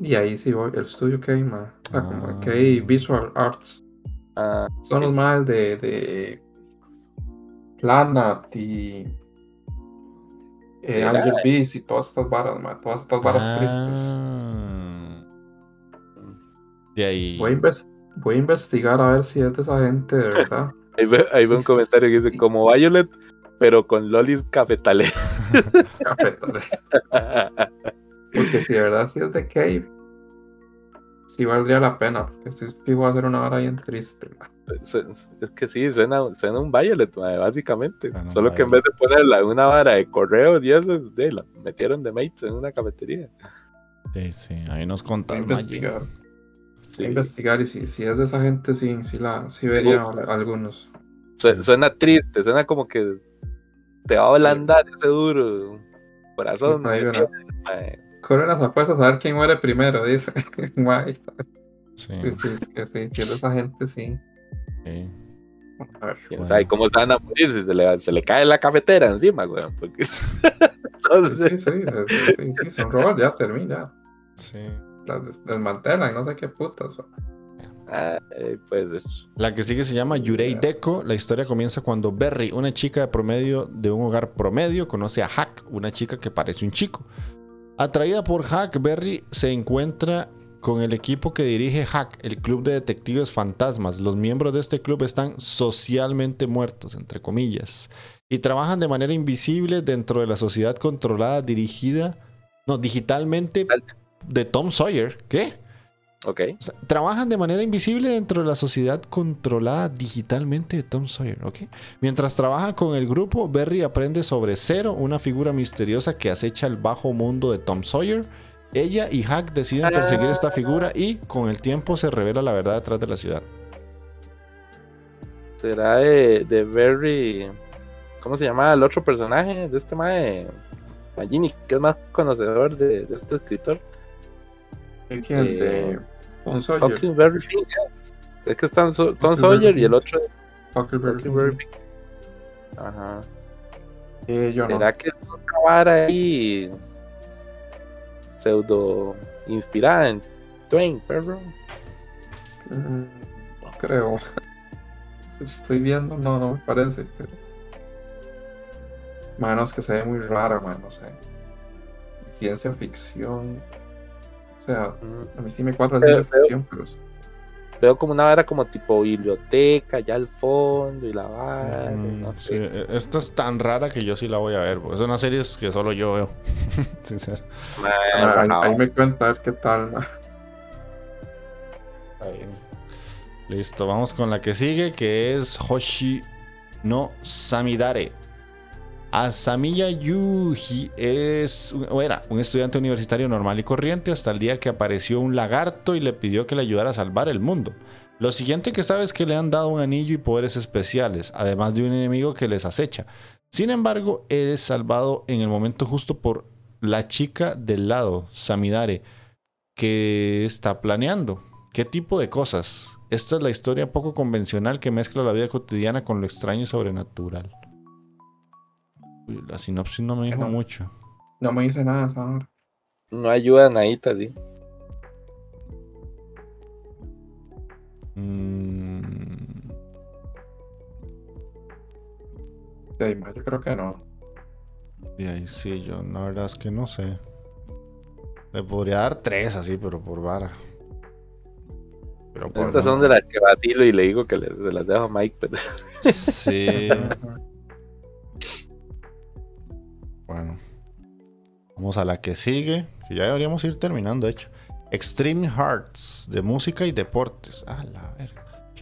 Y ahí sí voy, el estudio Kay, ma. O sea, como Ah. Kay Visual Arts. Ah, Son los más de, de Planat y eh, Sí, Angel Beats y todas estas varas, ma. Todas estas varas tristes. De ahí. Voy a, inves- voy a investigar a ver si es de esa gente de verdad. ahí ve, ahí ve un comentario que dice como Violet, pero con lolis cafetales. Cafetales. Porque si de verdad sí es de Cave, sí valdría la pena. Porque si fijo va a ser una hora bien triste. es que sí, suena, suena un Violet, básicamente. Suena Solo que en vez de ponerla en una vara de correo y eso, sí, la metieron de mates en una cafetería. Sí, sí. Ahí nos Voy Sí. a investigar y si, si es de esa gente, sí, sí, la, sí vería a- algunos. Su- Suena triste, suena como que te va a ablandar ese duro corazón. Sí. Corren las apuestas a ver quién muere primero, dice. Guay. Sí, Sí, sí, sí, si es de esa gente, sí. sí. A ver. ¿Quién Bueno. sabe cómo se van a morir si se le, se le cae la cafetera encima, weón? Porque... Sí, Entonces, sí, sí, sí, sí, sí, son robots, ya termina. Sí. Las des- desmantelan, no sé qué putas. Ay, puede ser. La que sigue se llama Yurei Deko. La historia comienza cuando Berry, una chica de promedio de un hogar promedio, conoce a Hack, una chica que parece un chico. Atraída por Hack, Berry se encuentra con el equipo que dirige Hack, el club de detectives fantasmas. Los miembros de este club están socialmente muertos, entre comillas, y trabajan de manera invisible dentro de la sociedad controlada, dirigida, no, digitalmente de Tom Sawyer. ¿Qué? Ok. O sea, trabajan de manera invisible dentro de la sociedad controlada digitalmente de Tom Sawyer, ¿ok? Mientras trabaja con el grupo, Berry aprende sobre Zero, una figura misteriosa que acecha el bajo mundo de Tom Sawyer. Ella y Hack deciden perseguir esta figura y con el tiempo se revela la verdad detrás de la ciudad. Será de, de Barry. ¿Cómo se llama el otro personaje de este mae? Magini, que es más conocedor de, de este escritor. El Eh, de Tom Sawyer. Huckleberry Finn. Es que están So- Tom Sawyer y el otro Huckleberry Huckleberry Finn. Ajá. Eh, yo no. ¿Será que es una vara ahí pseudo inspirada en Twain, perro? Mm, No creo. Estoy viendo, no, no me parece, pero. Manos que se ve muy rara, man, no sé. Ciencia ficción. O sea, Mm, a mí sí me cuadra Pero- ciencia ficción, pero. Veo como una vara como tipo biblioteca, ya al fondo y la vara, Mm, no sí, sé. e- esta es tan rara que yo sí la voy a ver. porque Es una serie que solo yo veo. Sincero. Ah, ahí, me cuenta a ver qué tal, man. Ahí. Listo, vamos con la que sigue, que es Hoshi no Samidare. Asamiya Yuji es, era un estudiante universitario normal y corriente hasta el día que apareció un lagarto y le pidió que le ayudara a salvar el mundo. Lo siguiente que sabe es que le han dado un anillo y poderes especiales, además de un enemigo que les acecha. Sin embargo, es salvado en el momento justo por la chica del lado, Samidare, que está planeando. ¿Qué tipo de cosas? Esta es la historia poco convencional que mezcla la vida cotidiana con lo extraño y sobrenatural. La sinopsis no me dijo No. mucho. No me dice nada, ¿sabes? No ayuda nadita, sí. Mm, Sí, man, yo creo que no. y ahí sí, yo la verdad es que no sé. Le podría dar tres así, pero por vara. Pero por Estas no. son de las que vacilo y le digo que le- se las dejo a Mike, pero Sí. A la que sigue. Que ya deberíamos ir terminando, de hecho. Extreme Hearts, de música y deportes. Ah,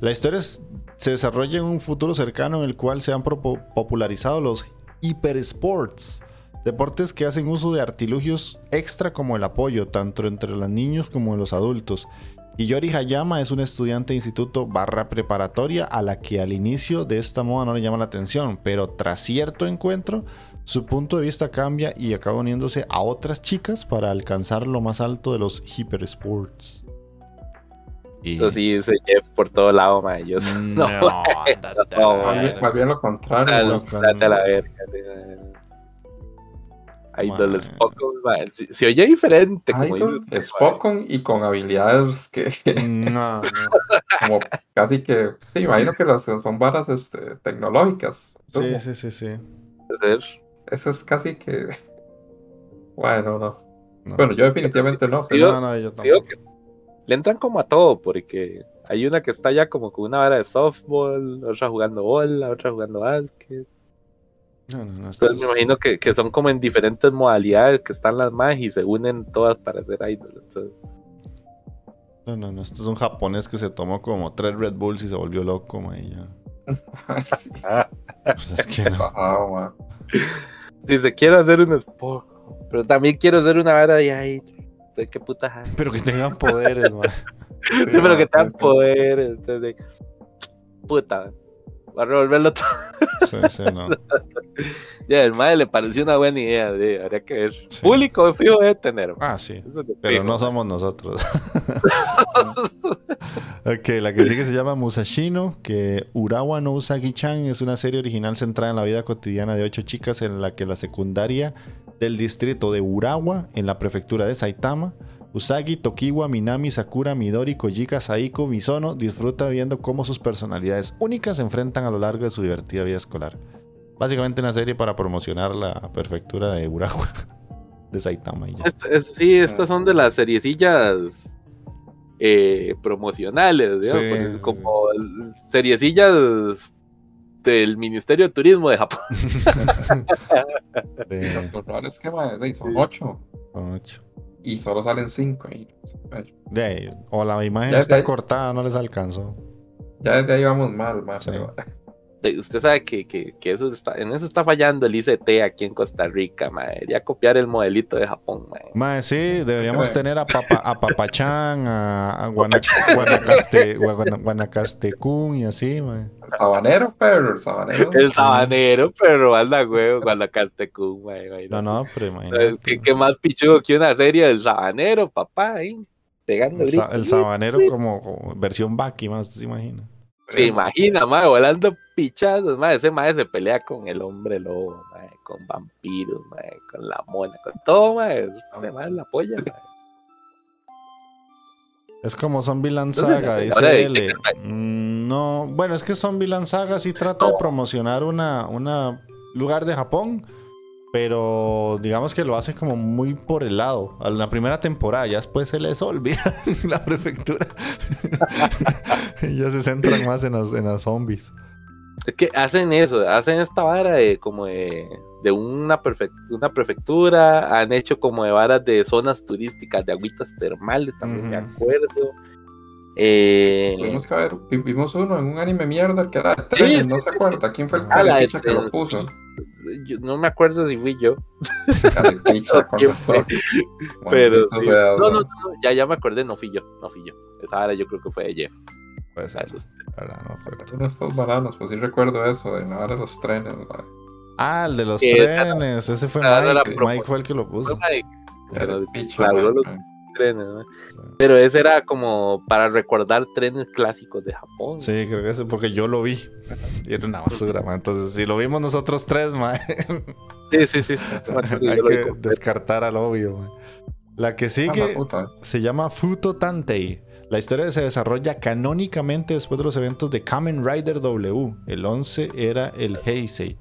la historia se desarrolla en un futuro cercano en el cual se han popularizado los hypersports. Deportes que hacen uso de artilugios extra como el apoyo, tanto entre los niños como los adultos. Y Yori Hayama es una estudiante de instituto barra preparatoria a la que al inicio de esta moda no le llama la atención, pero tras cierto encuentro, su punto de vista cambia y acaba uniéndose a otras chicas para alcanzar lo más alto de los hypersports. Y... eso sí, ese Jeff por todo lado, mae. Yo No, no, no, Más bien, lo contrario, date a la verga. mae. Si, si oye diferente, Idol. Pokémon y con habilidades que No, no. como casi que sí, imagino que las son varas este, tecnológicas. Sí, sí, sí, sí. Puede ser. Eso es casi que bueno, no. No. Bueno, yo definitivamente no, pero no, no, yo tampoco. que le entran como a todo, porque hay una que está ya como con una vara de softball, otra jugando bola, otra jugando básquet. No, no, no, Entonces me imagino que, que son como en diferentes modalidades que están las más y se unen todas para hacer idol. Entonces, No, no, no. Esto es un japonés que se tomó como tres Red Bulls y se volvió loco, ma, y ya. sí, Pues es que no. Dice, quiero hacer un sport, pero también quiero hacer una vara de ahí. ¿Qué puta jala? Pero que tengan poderes, man. Sí, pero que tengan Sí, sí. poder. Entonces, puta, va a revolverlo todo. Sí, sí, no. Ya, el madre le pareció una buena idea, de, habría que ver. Sí. Público fijo debe tener. Ah, sí. Es Pero fijo. no somos nosotros. ok, la que sigue se llama Musashino, que Urawa no Usagi-chan es una serie original centrada en la vida cotidiana de ocho chicas en la que la secundaria del distrito de Urawa, en la prefectura de Saitama, Usagi, Tokiwa, Minami, Sakura, Midori, Kojika, Saiko, Misono disfruta viendo cómo sus personalidades únicas se enfrentan a lo largo de su divertida vida escolar. Básicamente una serie para promocionar la perfectura de Urawa, de Saitama y ya. Es- es- sí, estas son de las seriecillas eh, promocionales, digamos, Sí, pues, como seriecillas del Ministerio de Turismo de Japón. De Lo raro es que son 8 ocho. Y solo salen 5. Y, De ahí, o la imagen Ya está cortada, no les alcanzó. ya desde ahí vamos mal, mae, Sí. Usted sabe que, que, que eso está, en eso está fallando el ICT aquí en Costa Rica, mae. Debería copiar el modelito de Japón, mae. Mae, sí, deberíamos tener a, Papa, a Papachán, a, a Guana- Guanacaste, Guana- Guanacastecún y así, mae. El sabanero, pero el sabanero. El sabanero, pero anda, güey, Guanacastecún, mae. mae, No, no, pero ¿Sabes imagínate. ¿Qué, qué más pichudo que una serie del sabanero, papá? ahí, Pegando El, sa- gritos. el sabanero como, como versión Baki, más se imagina. Se imagina, mae, volando pichazos, mae. Ese mae se pelea con el hombre lobo, mae, con vampiros, mae, con la mona, con todo, mae. Ese mae la polla, mae. Es como Zombieland Saga, dice de- L. Mm, No, bueno, es que Zombieland Saga sí trata de promocionar una, una lugar de Japón, pero digamos que lo hace como muy por el lado. A la primera temporada, ya después se les olvida la prefectura. Y ya se centran más en los, en los zombies. Es que hacen eso, hacen esta vara de como de, de una, perfec- una prefectura, han hecho como de varas de zonas turísticas, de agüitas termales, también me Ujú. acuerdo. Eh, Tuvimos que ver, vi- vimos uno en un anime mierda que era de trenes, sí, no se acuerda. ¿Quién fue el Ah, de que lo puso? Yo no me acuerdo si fui yo, Carepicha, con ¿Quién fue? pero sí. no, no, ¿no? no, ya, ya me acordé, no fui yo, no fui yo. Esa vara yo creo que fue de Jeff. Puede ser, ¿verdad? No. Uno de estos bananos, pues sí recuerdo eso, de nada de los trenes. Ah, el de los trenes. Ese fue la Mike. Mike fue el que lo puso. Pero mae, los mae. Trenes, ¿no? Sí. Pero ese era como para recordar trenes clásicos de Japón. Sí, creo que ese porque yo lo vi. Y era una basura, man. Entonces, si lo vimos nosotros tres, man, Sí, sí, sí. hay que descartar al obvio, man. La que Ah, sigue puta. se llama Futo Tantei. La historia se desarrolla canónicamente después de los eventos de Kamen Rider W. El 11 era el Heisei,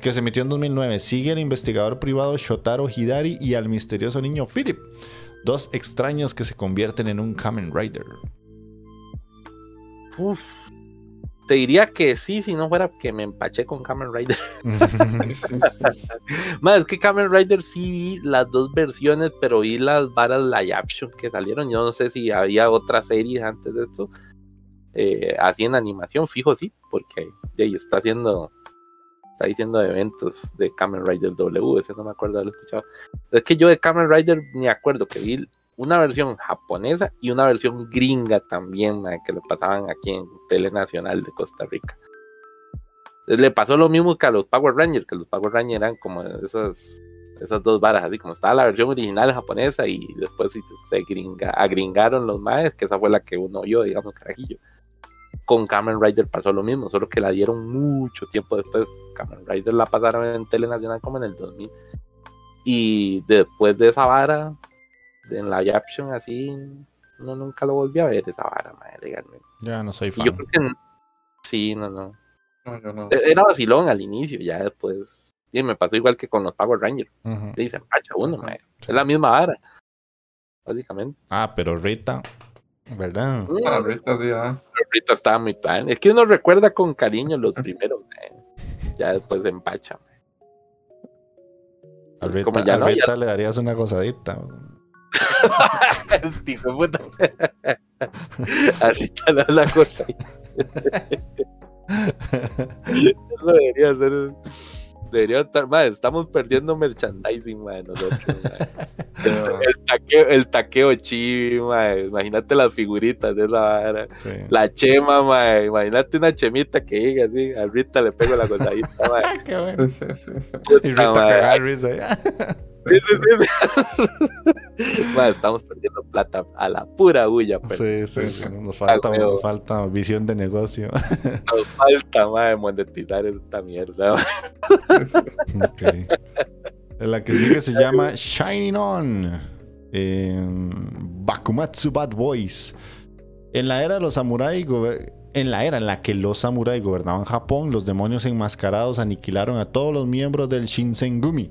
que se emitió en 2009. Sigue al investigador privado Shotaro Hidari y al misterioso niño Philip. Dos extraños que se convierten en un Kamen Rider. uf. Te diría que sí, si no fuera que me empaché con Kamen Rider. Sí, sí, sí. Más es que Kamen Rider sí vi las dos versiones, pero vi las varas live action que salieron. Yo no sé si había otras series antes de esto. Eh, así en animación, fijo sí, porque ahí está haciendo está diciendo eventos de Kamen Rider W, ese no me acuerdo haber escuchado. Es que yo de Kamen Rider ni acuerdo que vi una versión japonesa y una versión gringa también, que lo pasaban aquí en Tele Nacional de Costa Rica. Le pasó lo mismo que a los Power Rangers, que los Power Rangers eran como esas, esas dos varas, así como estaba la versión original japonesa y después se, se gringa- agringaron los maes, que esa fue la que uno oyó, digamos, carajillo. Con Kamen Rider pasó lo mismo, solo que la dieron mucho tiempo después. Kamen Rider la pasaron en Tele Nacional como en el 2000. Y después de esa vara, en la action así, uno nunca lo volvió a ver esa vara, mae, legalmente. Ya no soy Y fan. yo creo que sí, no, no. No, yo no. E- Era vacilón al inicio, ya después. Y me pasó igual que con los Power Rangers. Ujú. Y se empacha uno, mae. Es la misma vara. Básicamente. Ah, pero Rita, ¿verdad? Ah, ahorita sí, ah. Rita estaba muy pan. Es que uno recuerda con cariño los primeros, mae. Ya después se empacha, mae. A Rita, Como ya a no, Rita le darías una cosadita. Este hijo de puta. Ahorita le da la cosa. Eso debería ser. Debería estar, madre, estamos perdiendo merchandising, madre, nosotros, madre. El taqueo, el taqueo chibi, madre. Imagínate las figuritas de esa vara. Sí. La chema, madre. Imagínate una chemita que diga así. A Rita le pego la cosadita, madre. Qué bueno. Sí, sí, sí, sí. Y Rita cagada risa. Sí, sí, sí. Madre, estamos perdiendo plata a la pura bulla, pero Sí, sí, sí. Nos falta, nos falta visión de negocio. nos falta, madre, monetizar esta mierda. madre. Ok. La que sigue se llama Shining On. Eh, Bakumatsu Bad Boys. En la era de los samuráis, en la era en la que los samuráis gobernaban Japón, los demonios enmascarados aniquilaron a todos los miembros del Shinsengumi,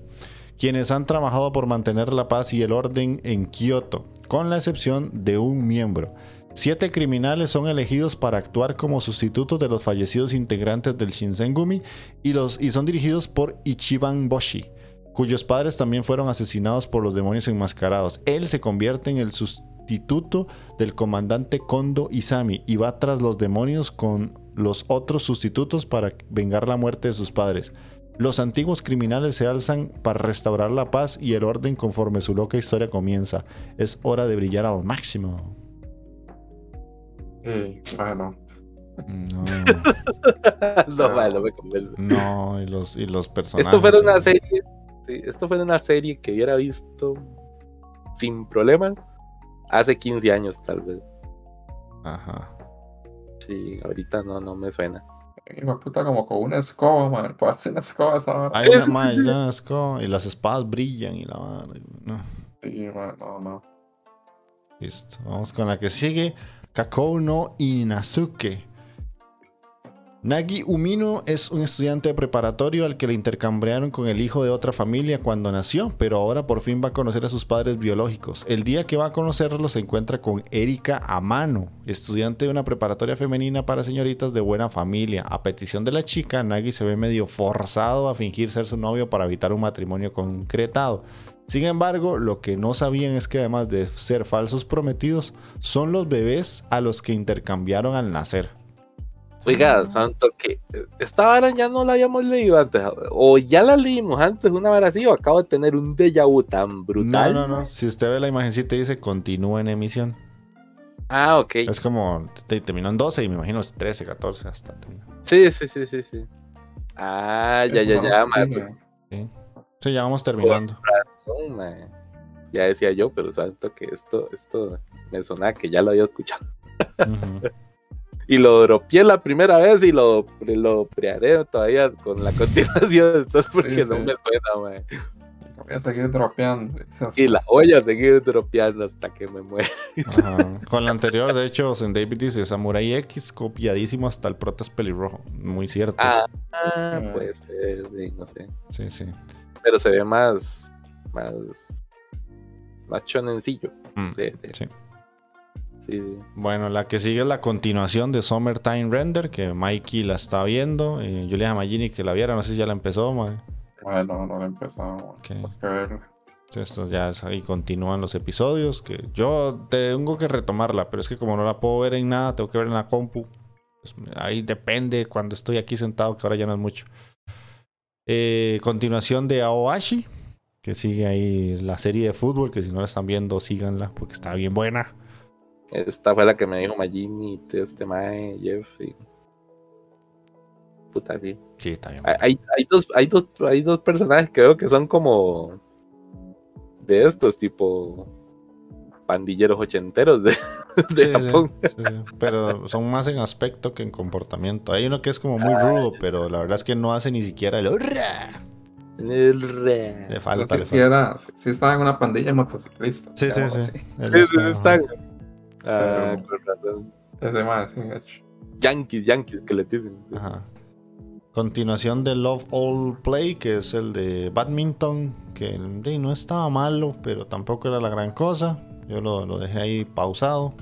quienes han trabajado por mantener la paz y el orden en Kioto, con la excepción de un miembro. Siete criminales son elegidos para actuar como sustitutos de los fallecidos integrantes del Shinsengumi y, son dirigidos por Ichiban Boshi, cuyos padres también fueron asesinados por los demonios enmascarados. Él se convierte en el sustituto del comandante Kondo Isami y va tras los demonios con los otros sustitutos para vengar la muerte de sus padres. Los antiguos criminales se alzan para restaurar la paz y el orden conforme su loca historia comienza. Es hora de brillar al máximo. Bueno, No, no, mae, no me convence. no, y los, y los personajes. Esto fue una serie. sí, esto fue una serie que hubiera visto sin problema hace 15 años, tal vez. Ajá. Sí, ahorita no, no me suena. hijo de puta, como con una escoba, man. Puedo hacer una escoba esa hora. Hay una más, ya es como- y las espadas brillan y la y- no. Sí, man, no, no. Listo. Vamos con la que sigue. Kakou no Inazuke. Nagi Umino es un estudiante de preparatorio al que le intercambiaron con el hijo de otra familia cuando nació, pero ahora por fin va a conocer a sus padres biológicos. El día que va a conocerlos se encuentra con Erika Amano, estudiante de una preparatoria femenina para señoritas de buena familia. A petición de la chica, Nagi se ve medio forzado a fingir ser su novio para evitar un matrimonio concretado. Sin embargo, lo que no sabían es que además de ser falsos prometidos, son los bebés a los que intercambiaron al nacer. Oiga, santo, que esta vara ya no la habíamos leído antes, o ya la leímos antes, una vara así, o acabo de tener un déjà vu tan brutal. No, no, no. Si usted ve la imagencita dice continúa en emisión. Ah, ok. Es como te- terminó en 12 y me imagino 13, 14 hasta. Sí, sí, sí, sí, sí. Ah, ya, ya, ya, sigue. Sí, ya vamos terminando. Mae. Ya decía yo, pero santo que esto, esto me sonaba que ya lo había escuchado. Y lo dropeé la primera vez y lo, lo prearé todavía con la continuación, entonces porque Sí, no me suena, mae. Voy a seguir dropeando. Esas- Y la voy a seguir dropeando hasta que me muera. Ajá. Con la anterior, de hecho, en David dice Samurai X, copiadísimo hasta el protas pelirrojo. Muy cierto. Ah, ah, pues sí, no sé. Sí, sí. Pero se ve más, más, más chonencillo. Mm, de- de- sí. sí, sí. Bueno, la que sigue es la continuación de Summertime Render, que Mikey la está viendo. Y yo le dije a Magini que la viera, no sé si ya la empezó, mae. Bueno, no lo he empezado. man. Ok. Tengo que ver. Esto ya es ahí continúan los episodios. Que yo tengo que retomarla, pero es que como no la puedo ver en nada, tengo que ver en la compu. Pues, ahí depende cuando estoy aquí sentado, que ahora ya no es mucho. Eh, continuación de Aoashi, que sigue ahí la serie de fútbol, que si no la están viendo, síganla, porque está bien buena. Esta fue la que me dijo Magini, este mae, Jeff. Y... Puta, sí. Sí, está bien. Hay, dos, hay, dos, hay dos personajes que veo que son como de estos, tipo pandilleros ochenteros de, de Sí, sí, Japón. sí, pero son más en aspecto que en comportamiento. Hay uno que es como muy rudo, pero la verdad es que no hace ni siquiera el hurra. El re- Le falta, sí falta. era, sí estaba en una pandilla de motociclistas. Sí, sí, sí. está-. Ah, con razón. Ese más, sí. Yankees, Yankees, que le dicen. Ajá. Continuación de Love All Play, que es el de badminton, que de, no estaba malo, pero tampoco era la gran cosa. Yo lo, lo dejé ahí pausado.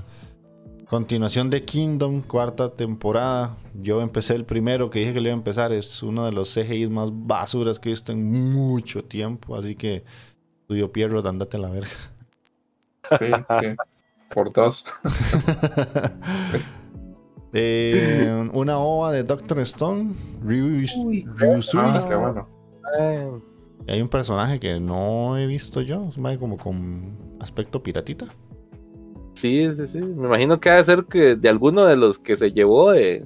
Continuación de Kingdom, cuarta temporada. Yo empecé el primero que dije que le iba a empezar. Es uno de los CGIs más basuras que he visto en mucho tiempo. Así que, tuyo Pierrot, andate a la verga. Sí, sí. Por dos. Eh, una ova de Doctor Stone, Ryu, Ryusui. Ah, qué bueno. Y Hay un personaje que no he visto yo, es más como con aspecto piratita. Sí, sí, sí. Me imagino que ha de ser que de alguno de los que se llevó de,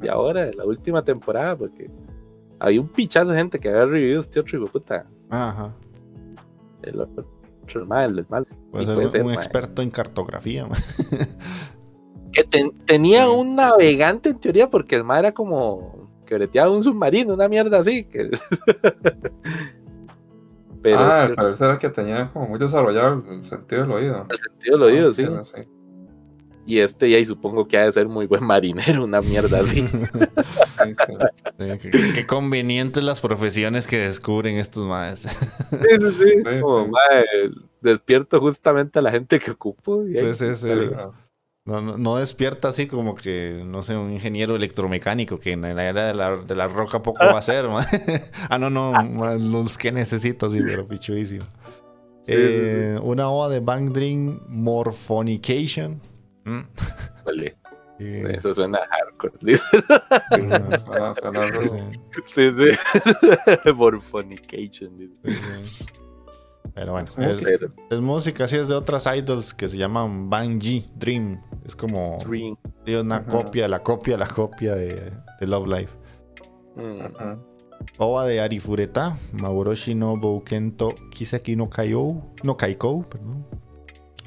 de ahora, de la última temporada, porque había un pichazo de gente que había revivido este otro hijo puta. Ajá. El otro, el mal, el mal. Puede ser puede un, ser, un experto en cartografía. Que ten- tenía Sí. un navegante en teoría, porque el mar era como que breteaba un submarino, una mierda así. Que... Pero ah, es al que parecer era que tenía como muy desarrollado el- sentido del oído. el sentido del oído, Ah, sí. era. Y este, y ahí supongo que ha de ser muy buen marinero, una mierda así. Sí, sí. Sí, qué, qué convenientes las profesiones que descubren estos maes. Sí, sí, sí. Sí, Como, sí. mae, despierto justamente a la gente que ocupo. y ahí- Sí, sí, sí. No, no, no despierta así como que, no sé, un ingeniero electromecánico que en la era de la, de la roca poco va a ser, ah, no, no, los que necesito, sí, pero pichudísimo. Sí, Eh, Una ova de Bang Dream Morphonication. Mm. Vale, Eh, Eso suena hardcore. Suena, suena sí, Sí, sí. Morphonication. Sí, sí. Pero bueno, Sí, es, sí. Música así, es de otras idols que se llaman Bang G Dream. Es como Dream. sí, una Ajá. copia, la copia, la copia de, de Love Life. Mm. Ajá. Ova de Arifureta, Maboroshi no Boukento Kiseki no Kaiou, no Kaikou, perdón.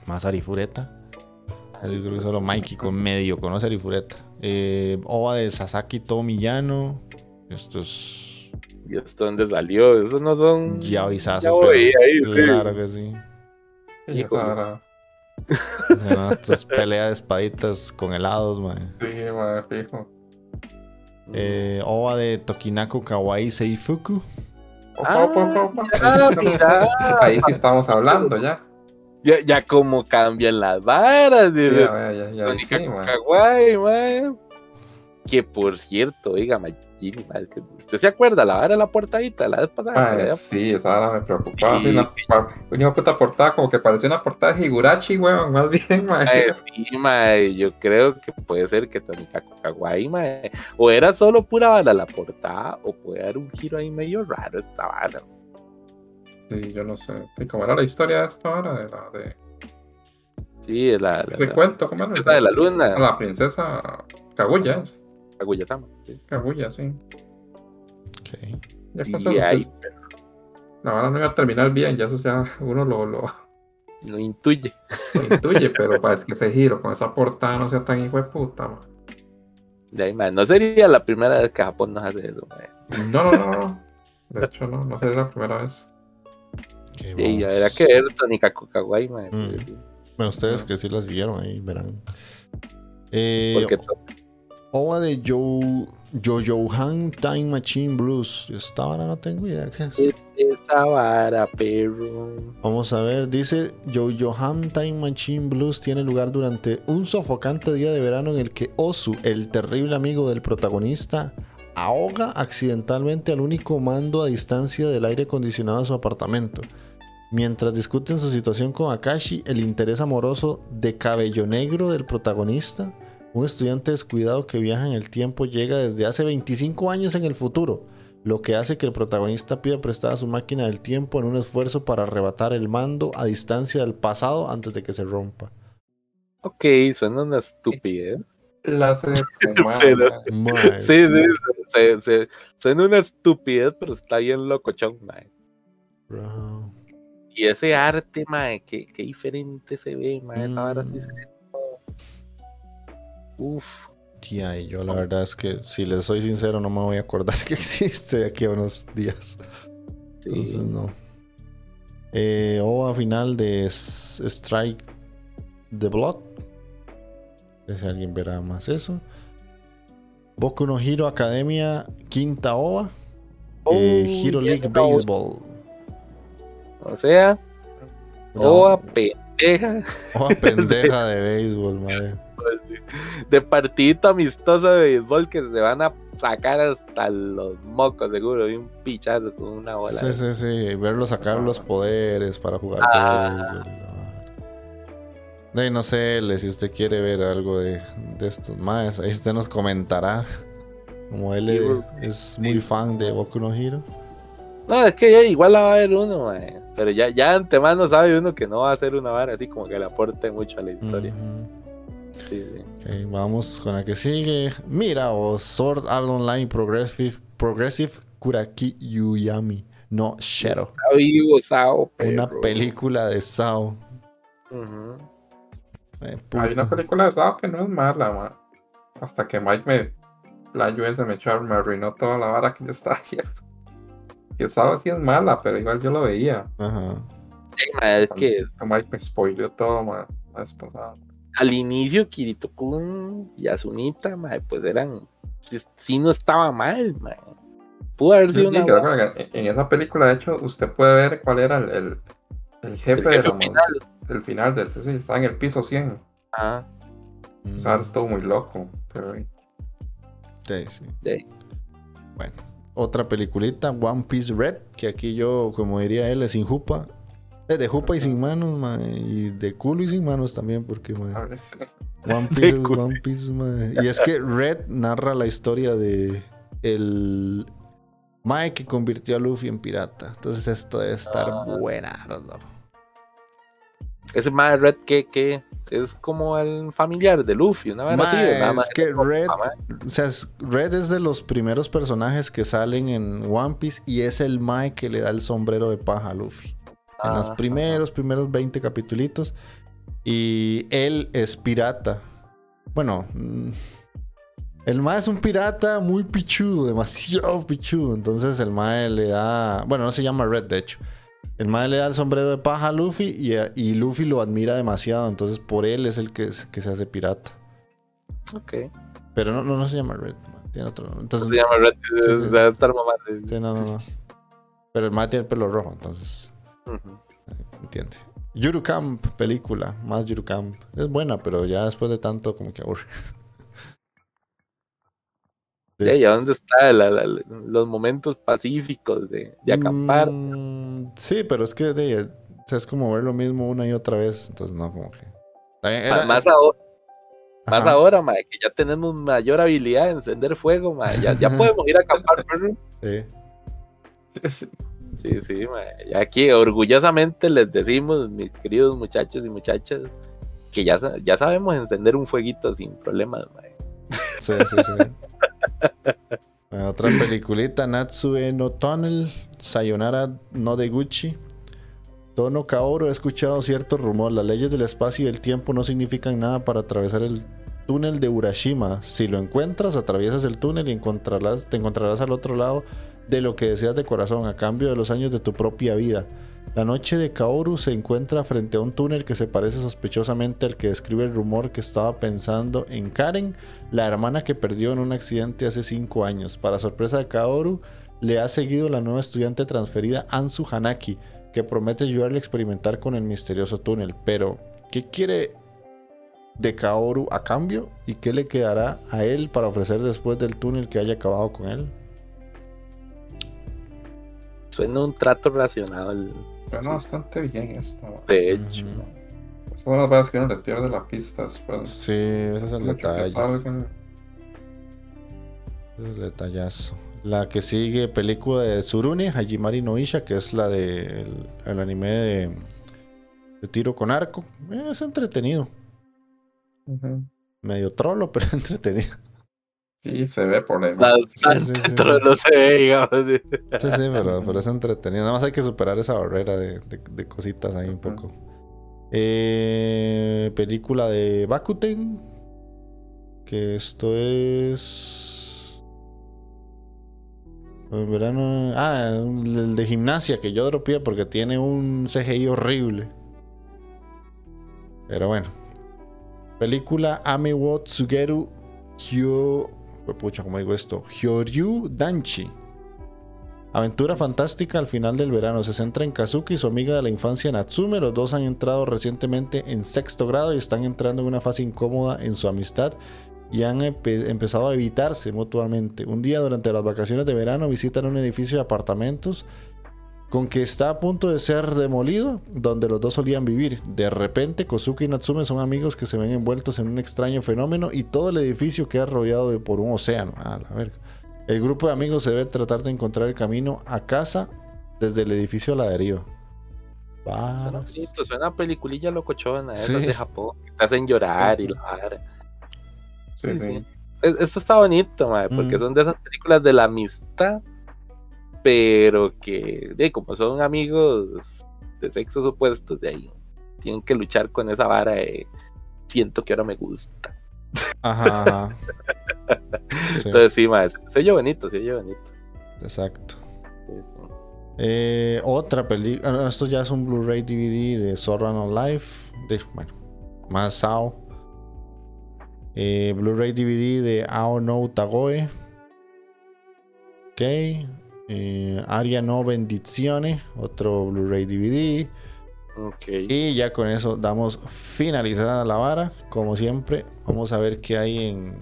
Más Arifureta. Yo creo que solo Mikey con medio conoce Arifureta. Eh, Ova de Sasaki Tomiyano. Esto es ¿Y esto dónde salió? Eso no son. Ya pero oí ahí, sí. claro que sí. Sí, Híjole. esa era- O sea, no, Esto es pelea de espaditas con helados, man. Sí, mae, fijo. Eh, Ova de Tokinaku Kawaii Seifuku. Opa, Ah, opa, opa, opa. Ah, mira. Ahí sí estamos hablando ya. Ya, ya como cambian las varas. Sí, de ya, ya, ya, ya, sí. Kawaii, man. Que por cierto, oiga, Magini, man, que ¿usted se acuerda la de la portadita la vez pasada? Que sí, esa hora me preocupaba. Sí. Una, una puta portada, como que parecía una portada de Higurachi, weón, más bien, mae. Mae, sí, mae, yo creo que puede ser que Tonikaku Kawaii, mae, o era solo pura bala la portada, o puede haber un giro ahí medio raro esta vara. Sí, yo no sé. ¿Y cómo era la historia de esta hora? De la de Sí, la, la, ese la- cuento, ¿cómo era? esa de la luna, La princesa Kaguya, es. Kaguya-sama, sí. Kaguya, sí. Ok. Ya Sí, pasó, pues, ahí La vara no iba a terminar bien, ya eso ya uno lo, lo, lo intuye. lo intuye, pero para que ese giro con esa portada no sea tan hijo de puta, mae. De ahí, mae, no sería la primera vez que Japón nos hace eso, mae. No, no, no, no. De hecho, no, no sería la primera vez. Ok, Y habrá que ver Tonikaku Kawaii, mae. Mm. sí, Bueno, ustedes que sí las vieron ahí verán. Eh, Porque Ova de Joe, Jojohan Time Machine Blues. Esta ahora no tengo idea qué es. es esa vara, perro. Vamos a ver, dice Jojohan Time Machine Blues tiene lugar durante un sofocante día de verano en el que Osu, el terrible amigo del protagonista, ahoga accidentalmente al único mando a distancia del aire acondicionado de su apartamento. Mientras discuten su situación con Akashi, el interés amoroso de cabello negro del protagonista, un estudiante descuidado que viaja en el tiempo, llega desde hace 25 años en el futuro lo que hace que el protagonista pida prestada su máquina del tiempo en un esfuerzo para arrebatar el mando a distancia del pasado antes de que se rompa. Ok, suena una estupidez. La Pero- Mae, Sí, sí, se, se- suena una estupidez, pero está bien locochón, mae. bro. Y ese arte, mae, qué, qué diferente se ve, mae. Esa vara sí se ve como- Uf, Tía, y yo la verdad es que si les soy sincero no me voy a acordar que existe de aquí a unos días. Entonces no. Eh, OVA final de Strike the Blood. No sé Si alguien verá más eso. Boku no Hero Academia, quinta OVA. Eh, Oh, Hero ya League. Baseball. O sea, No, oa pendeja OVA pendeja de béisbol, madre. de partidito amistoso de béisbol que se van a sacar hasta los mocos, seguro, de un pichazo con una bola. Sí, sí, sí. y Verlo sacar los poderes para jugar Ah. no. De ahí no sé, Le, si usted quiere ver algo de, de estos más, ahí usted nos comentará. Como él es muy fan de Boku no Hero. No, es que ya igual la va a haber uno. Pero ya, ya antemano sabe uno que no va a ser una vara así como que le aporte mucho a la historia. Sí, sí. Vamos con la que sigue. Mira, o Sword Art Online Progressive, Progressive Kuraki Yuyami. No, Shadow. Está vivo, Sao, Una película de Sao. Eh, Hay una película de Sao que no es mala, man. Hasta que Mike me. La ese me echó, me arruinó toda la vara que yo estaba haciendo. que estaba así es mala, pero igual yo lo veía. Ajá. Sí, es que ahí me spoileó todo, ma, la vez pasada. Al inicio Kirito Kun y Asunita, mae, pues eran. Sí, sí no estaba mal, mae. Pudo haber sido Sí, una. en en esa película, de hecho, usted puede ver cuál era el, el, el jefe, el de la final. el final del sí, estaba en el piso 100. Ajá, Mm, O sea, estuvo muy loco. Pero sí, sí. sí. Bueno, otra peliculita, One Piece Red, que aquí yo, como diría él, es sin jupa. Es de jupa y sin manos, ma, y de culo y sin manos también, porque. One Piece es. One Piece, ma. Y es que Red narra la historia de el Mae que convirtió a Luffy en pirata. Entonces esto debe estar Ah. buenardo. Ese mae Red que, que es como el familiar de Luffy, una vez así, nada es más. que Red, o sea, es- Red es de los primeros personajes que salen en One Piece y es el Mae que le da el sombrero de paja a Luffy. En los primeros, primeros 20 capitulitos. Y él es pirata. Bueno, mm, el Mae es un pirata muy pichudo, demasiado pichudo. Entonces el Mae le da. Bueno, no se llma Red, de hecho. El Mae le da el sombrero de paja a Luffy y, y Luffy lo admira demasiado. Entonces por él es el que, es- que se hace pirata. Ok. Pero no, no, no se llama Red. Tiene otro. Entonces, Se llama Red. sí. Debe estar mamando. sí, no, no, no. Pero el Mae tiene el pelo rojo, entonces. Ujú. entiende. Yurukam, película, más Yurukam. Es buena, pero ya después de tanto como que aburre. Sí, ¿y a dónde está la- la- la- los momentos pacíficos de, de acampar? Mm, sí, pero es que de, o sea, es como ver lo mismo una y otra vez. Entonces, no, como que. Era- Ma- más ahora, más ahora, mae, que ya tenemos mayor habilidad de encender fuego, ya, ya podemos ir a acampar. Sí, sí. Sí, mae. Aquí orgullosamente les decimos, mis queridos muchachos y muchachas, que ya, ya sabemos encender un fueguito sin problemas, mae. Sí, sí, sí. Eh, Otra peliculita, Natsue no Tunnel, Sayonara no de Gucci. Tono Kaoru, he escuchado cierto rumor. Las leyes del espacio y el tiempo no significan nada para atravesar el túnel de Urashima. Si lo encuentras, atraviesas el túnel y encontrarás, te encontrarás al otro lado de lo que deseas de corazón, a cambio de los años de tu propia vida. La noche de Kaoru se encuentra frente a un túnel que se parece sospechosamente al que describe el rumor que estaba pensando en Karen, la hermana que perdió en un accidente hace 5 años. Para sorpresa de Kaoru, le ha seguido la nueva estudiante transferida Ansu Hanaki, que promete ayudarle a experimentar con el misterioso túnel. Pero, ¿qué quiere de Kaoru a cambio? ¿Y qué le quedará a él para ofrecer después del túnel que haya acabado con él? Suena un trato racional, Suena bastante bien esto. de hecho. Ujú. Son las veces que uno le pierde la pista después. Sí, ese es el detalle. Ese es el detallazo. La que sigue, película de Tsurune, Hajimari no Isha, que es la de el, el anime de, de tiro con arco. Es entretenido. Medio trolo, pero entretenido. Sí, se ve por ahí. Sí, sí, sí, trolo se ve, digamos. Sí, sí, pero, pero es entretenido. Nada más hay que superar esa barrera de, de- de cositas ahí un poco. Eh, película de Bakuten. Que esto es. En verano. Ah, el de gimnasia que yo dropeé porque tiene un CGI horrible. Pero bueno. Película Ame wo Tsugeru Pucha, ¿cómo digo esto? Hyoryu Danchi. Aventura fantástica al final del verano. Se centra en Kazuki y su amiga de la infancia Natsume. Los dos han entrado recientemente en sexto grado y están entrando en una fase incómoda en su amistad y han empe- empezado a evitarse mutuamente. Un día durante las vacaciones de verano visitan un edificio de apartamentos con que está a punto de ser demolido, donde los dos solían vivir. De repente, Kozuki y Natsume son amigos que se ven envueltos en un extraño fenómeno y todo el edificio queda rodeado de- por un océano. Ah, la verga. El grupo de amigos se debe tratar de encontrar el camino a casa desde el edificio a la deriva. Suena bonito, suena a peliculilla locochona, esas Sí. de Japón, que te hacen llorar y Sí. la. Sí, Sí, sí. sí. Es- Esto está bonito, mae, porque Mm. son de esas películas de la amistad, pero que, de, como son amigos de sexos opuestos, de ahí tienen que luchar con esa vara de siento que ahora me gusta. Ajá, ajá. Sí, Entonces, sí, mae, se oye bonito, se oye bonito. exacto. Sí, sí. Eh, otra película. esto ya es un Blu-ray DVD de Sword Art Online. De, bueno, más Sao. Eh, Blu-ray DVD de Ao no Tagoe. Ok. Eh, Aria no Bendizione. Otro Blu-ray DVD. Y ya con eso damos finalizada la vara. Como siempre, vamos a ver qué hay en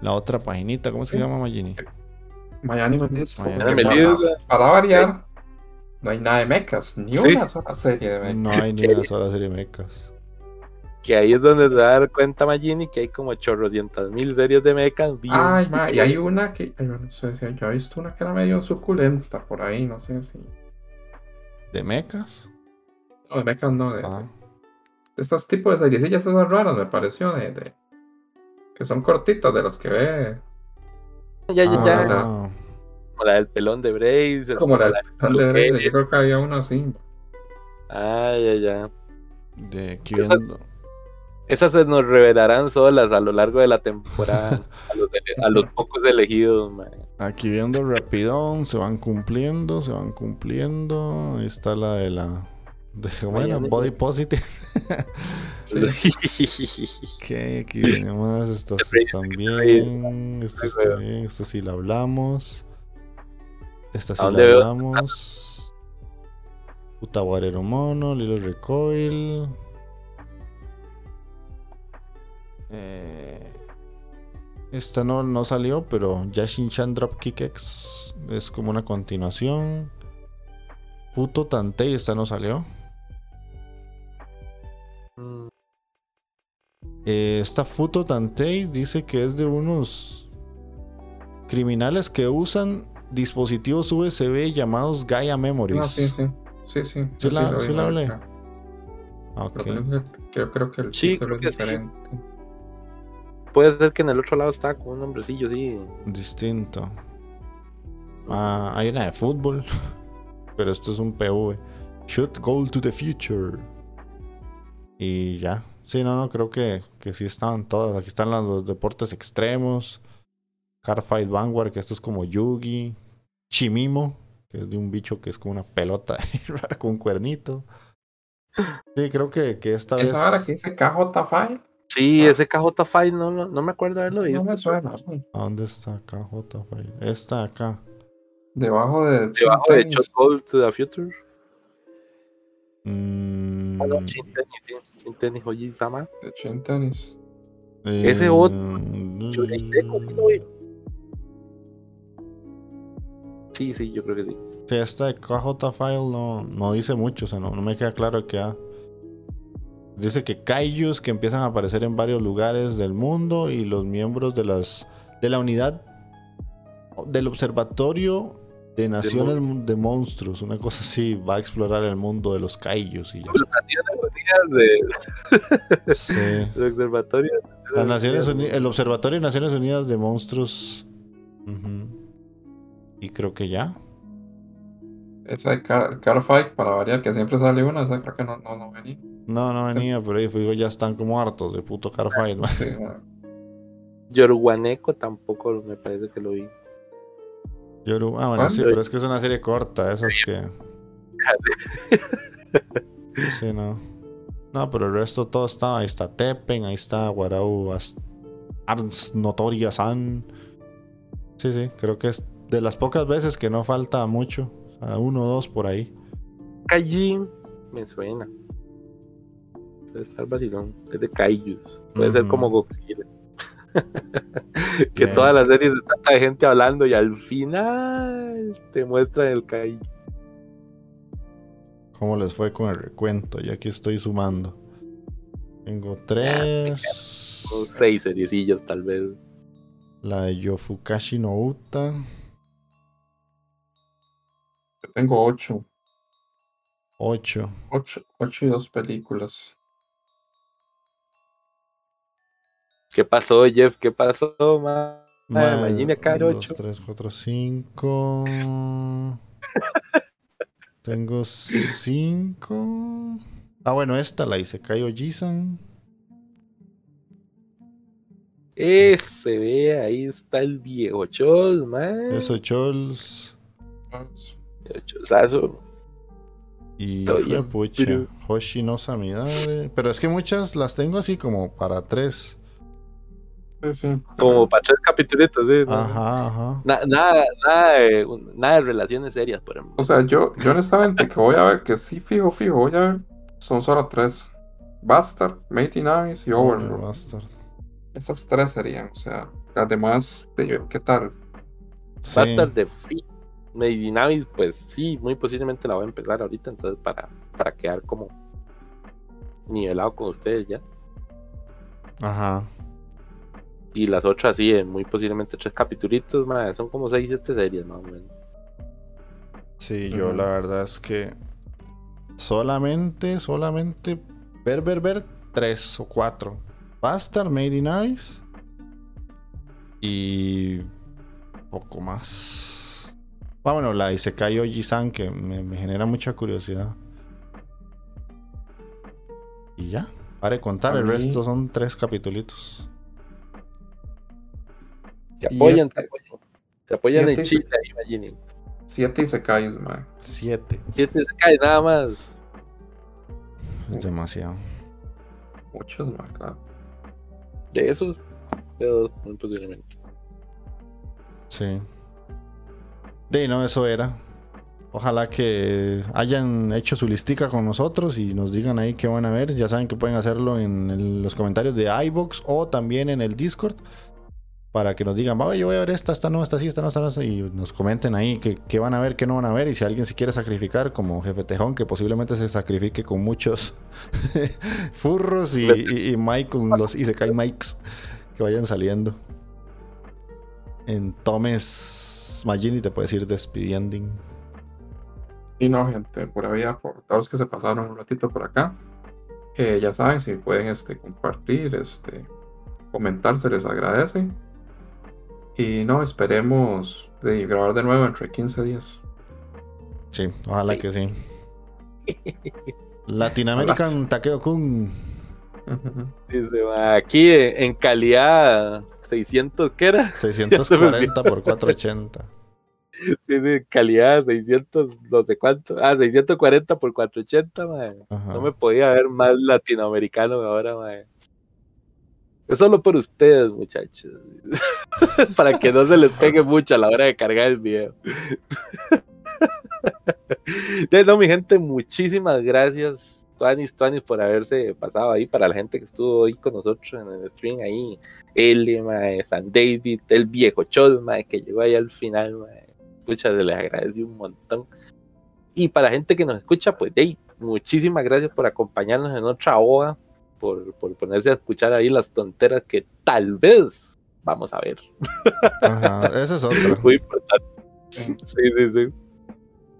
la otra paginita. ¿Cómo se llama, Magini? Miami Melissa. Para, para variar, no hay nada de mechas, ni Sí. una sola serie de mechas. No hay ni una sola serie de mechas. Que ahí es donde te va a dar cuenta Magini que hay como chorrocientas mil series de mechas. bien Ay, ma, y hay una que, ay, no sé si yo he visto una que era medio suculenta por ahí, no sé si. ¿De mechas? No, de mechas no, de, Ah. de estos tipos de seriecillas esas raras, me pareció, de, de- que son cortitas, de las que ve. Ya, ya, ya. Ah, Como la del pelón de Brace. Como la, Luke de, de- Cage. yo creo que había una así. Ah, ya, ya. de aquí Esa- viendo. Esas se nos revelarán solas a lo largo de la temporada. a, los, ele- a los pocos elegidos, man. Aquí viendo rapidón, se van cumpliendo, se van cumpliendo. Ahí está la de la. De, bueno. Body Positive. Ok, aquí viene más. Estas están bien. Esto está bien. Esto sí la hablamos. Esta sí ¿A la hablamos. Puta Guarero Mono, Lilo Recoil. Eh, esta no, no salió, pero Yashin Chan Dropkick X es como una continuación. Puto Tantei, esta no salió. Eh, esta Futo Tantei dice que es de unos criminales que usan dispositivos USB llamados Gaia Memories. Ah, sí, sí. Sí, sí. Sí la- sí la hablé. creo. Ah, ok. Pero creo creo que el Sí, título creo es que sí. Puede ser que en el otro lado está con un nombrecillo, sí. Distinto. Ah, hay una de fútbol. Pero esto es un PV. Shoot goal to the future. Y ya. Sí, no, no, creo que, que sí estaban todas. Aquí están los, los deportes extremos. Carfight Vanguard, que esto es como Yugi. Chimimo, que es de un bicho que es como una pelota con un cuernito. Sí, creo que, que esta vez. Esa hora que dice KJ File. Sí, Ah. ese KJ File no, no, no me acuerdo haberlo no visto. me suena. ¿A dónde está KJ File? Esta de acá. Debajo de. Debajo de. Shot to the Future. Mm, Ah, no, Shin Tennis. De Chin Tennis. ese eh, otro, mm, Chureiteco, sí lo vi. Sí, sí, yo creo que sí. Sí, esta de KJ File no, no dice mucho, o sea, no, no me queda claro que ha. Dice que kaijus que empiezan a aparecer en varios lugares del mundo y los miembros de las de la unidad del observatorio de naciones de monstruos, una cosa así, va a explorar el mundo de los kaijus y ya. Naciones Unidas de, Sí. del Observatorio. Las Naciones Uni- el Observatorio de Naciones Unidas de Monstruos. Ujú. Y creo que ya. Esa de Car, Car Fight, para variar, que siempre sale una. Esa creo que no, no, no venía. No, no venía, pero ahí digo, ya están como hartos de puto Carfight. man. Sí, bueno. Yoruguaneco tampoco me parece que lo vi. Yoru- Ah, bueno, sí, pero es que es una serie corta, esas que. Sí, no. No, pero el resto todo está. Ahí está Teppen, ahí está Warau As- Arns Notoria San. Sí, sí, creo que es de las pocas veces que no falta mucho. Sea, uno o dos por ahí. Kaijin me suena. Debe estar vacilón. Es de Kaijus. Puede ser como Godzilla. que Bien. toda la serie se trata de gente hablando y al final te muestran el Kaiju. ¿Cómo les fue con el recuento? Ya aquí estoy sumando. Tengo tres. Son seis seriecillos tal vez. La de Yofukashi no Uta. Tengo ocho. Ocho. Ocho, ocho y dos películas. ¿Qué pasó, Jeff? ¿Qué pasó, ma? Ma- imagina ocho. dos, tres, cuatro, cinco. Tengo cinco. Ah, bueno, esta la hice. Kai Ojisan. Ese, ve, ahí está el viejo chol, man. Eso, Chols. Chozazo. Y bien, pucha, pero- Hoshi no Samidare. Pero es que muchas las tengo así como para tres. Sí, sí. Como para tres capítulos, ¿sí? ¿no? Ajá, ajá. Na- nada, nada, de, nada de relaciones serias, por ejemplo. O sea, yo, yo honestamente que voy a ver, que sí fijo, fijo, voy a ver, son solo tres. Bastard, Mate in Abyss y Overlord. Bastard. Esas tres serían, o sea, además de yo, ¿qué tal? Sí. Bastard de Free Made in Abyss, pues sí, muy posiblemente la voy a empezar ahorita, entonces para, para quedar como nivelado con ustedes ya. Ajá. Y las otras sí, en muy posiblemente tres capitulitos, son como seis, siete series más o menos. Sí, yo la verdad es que solamente, solamente ver, ver, ver tres o cuatro. Bastard, Made in Ice y poco más. Ah, bueno, la Isekai Oji-san que me, me genera mucha curiosidad. Y ya, para de contar, el resto son tres capitulitos. Te apoyan, te apoyan. Te apoyan en siete- Chile, imaginen. Siete Isekais, man. Siete. Siete se cae nada más. Es demasiado. Muchos, man, claro. De esos, de dos, muy posiblemente. Sí. De no, eso era. Ojalá que hayan hecho su listica con nosotros y nos digan ahí qué van a ver. Ya saben que pueden hacerlo en los comentarios de iBox o también en el Discord. Para que nos digan, "Va, yo voy a ver esta, esta no, esta sí, esta no, esta no. Y nos comenten ahí qué, van a ver, qué no van a ver. Y si alguien se quiere sacrificar, como Jefe Tejón, que posiblemente se sacrifique con muchos furros y, y, y Mike con los Mikes que vayan saliendo. En Magini te puedes ir despidiendo. Y no, gente, por ahí, por todos los que se pasaron un ratito por acá, eh, ya saben, si pueden este, compartir, este, comentar, se les agradece. Y no, esperemos de grabar de nuevo entre 15 días. Sí, ojalá Sí. que sí. Latinoamerican Takeo Kun. Dice, "Ma, aquí en en calidad 600, ¿qué era? 640 por 480. Dice calidad 600, no sé cuánto. Ah, 640 por 480, mae. Ajá. No me podía ver más latinoamericano ahora, mae. Es solo por ustedes, muchachos. Para que no se les pegue mucho a la hora de cargar el video. Entonces, no, mi gente, muchísimas gracias, Tuanis, Tuanis, por haberse pasado ahí. Para la gente que estuvo ahí con nosotros en el stream, ahí, L, mae, San David, el viejo Chol, mae, que llegó ahí al final, mae. Pucha, se les agradece un montón. Y para la gente que nos escucha, pues, hey, muchísimas gracias por acompañarnos en otra OA, por, por ponerse a escuchar ahí las tonteras que tal vez vamos a ver. Ajá, esa es otra. Muy importante. Sí, sí, sí.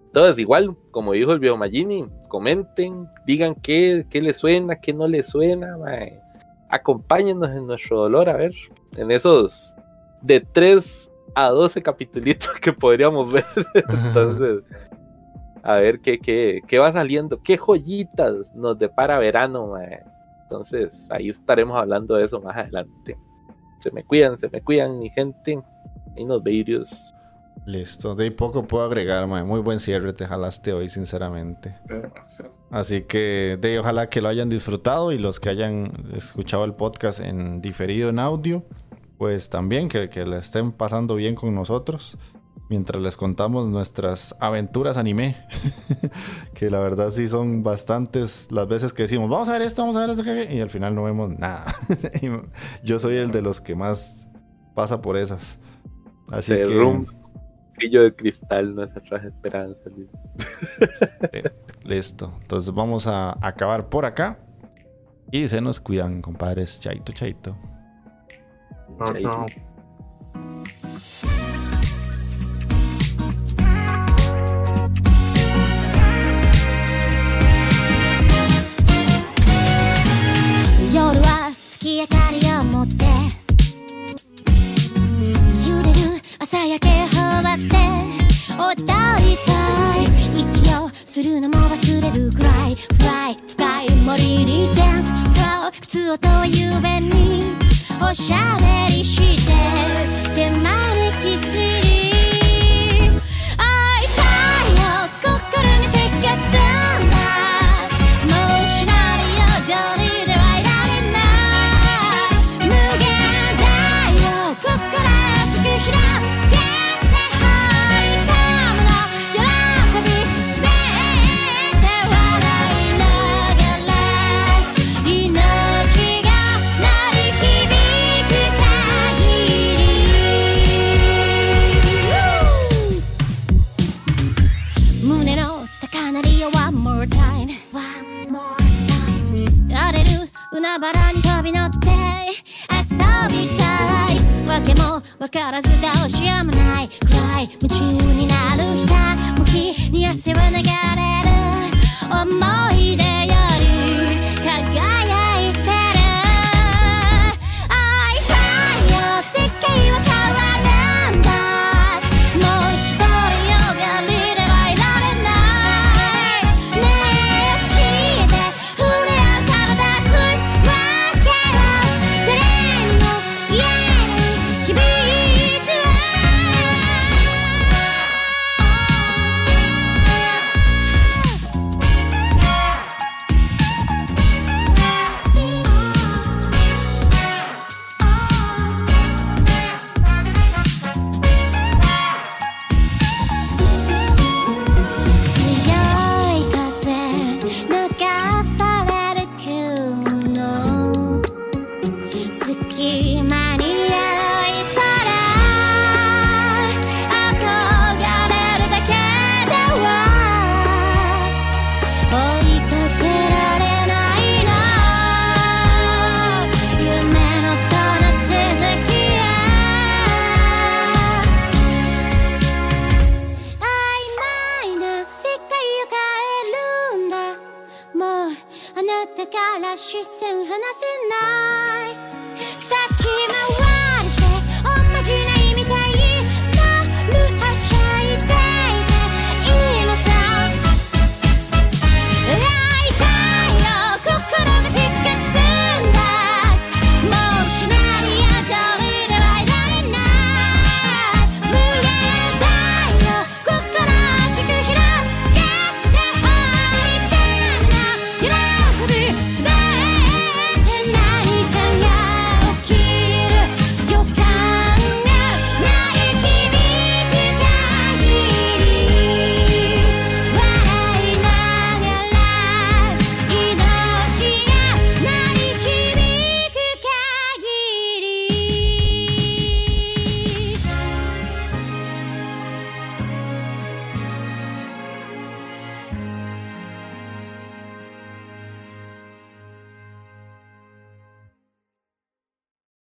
Entonces, igual, como dijo el viejo Magini, comenten, digan qué, qué les suena, qué no les suena, mae. Acompáñenos en nuestro dolor, a ver, en esos de 3 a 12 capítulos que podríamos ver. Entonces, a ver qué, qué, qué va saliendo, qué joyitas nos depara verano, mae. Entonces, ahí estaremos hablando de eso más adelante. Se me cuidan, se me cuidan, mi gente. Y nos vidrios. Listo, de ahí poco puedo agregar, mae. Muy buen cierre te jalaste hoy, sinceramente. Así que de ahí, ojalá que lo hayan disfrutado y los que hayan escuchado el podcast en diferido en audio, pues también que, que le estén pasando bien con nosotros mientras les contamos nuestras aventuras anime. que la verdad sí son bastantes las veces que decimos, vamos a ver esto, vamos a ver esto, que-", y al final no vemos nada. Yo soy el de los que más pasa por esas. Así Se que... Brillo de cristal, nuestra esperanza. Listo. Entonces vamos a acabar por acá. Y se nos cuidan, compadres. Chaito, chaito. No, no. 夜は月明かりを持って。揺れる朝焼け放って。踊りたい息をするのおしゃべりして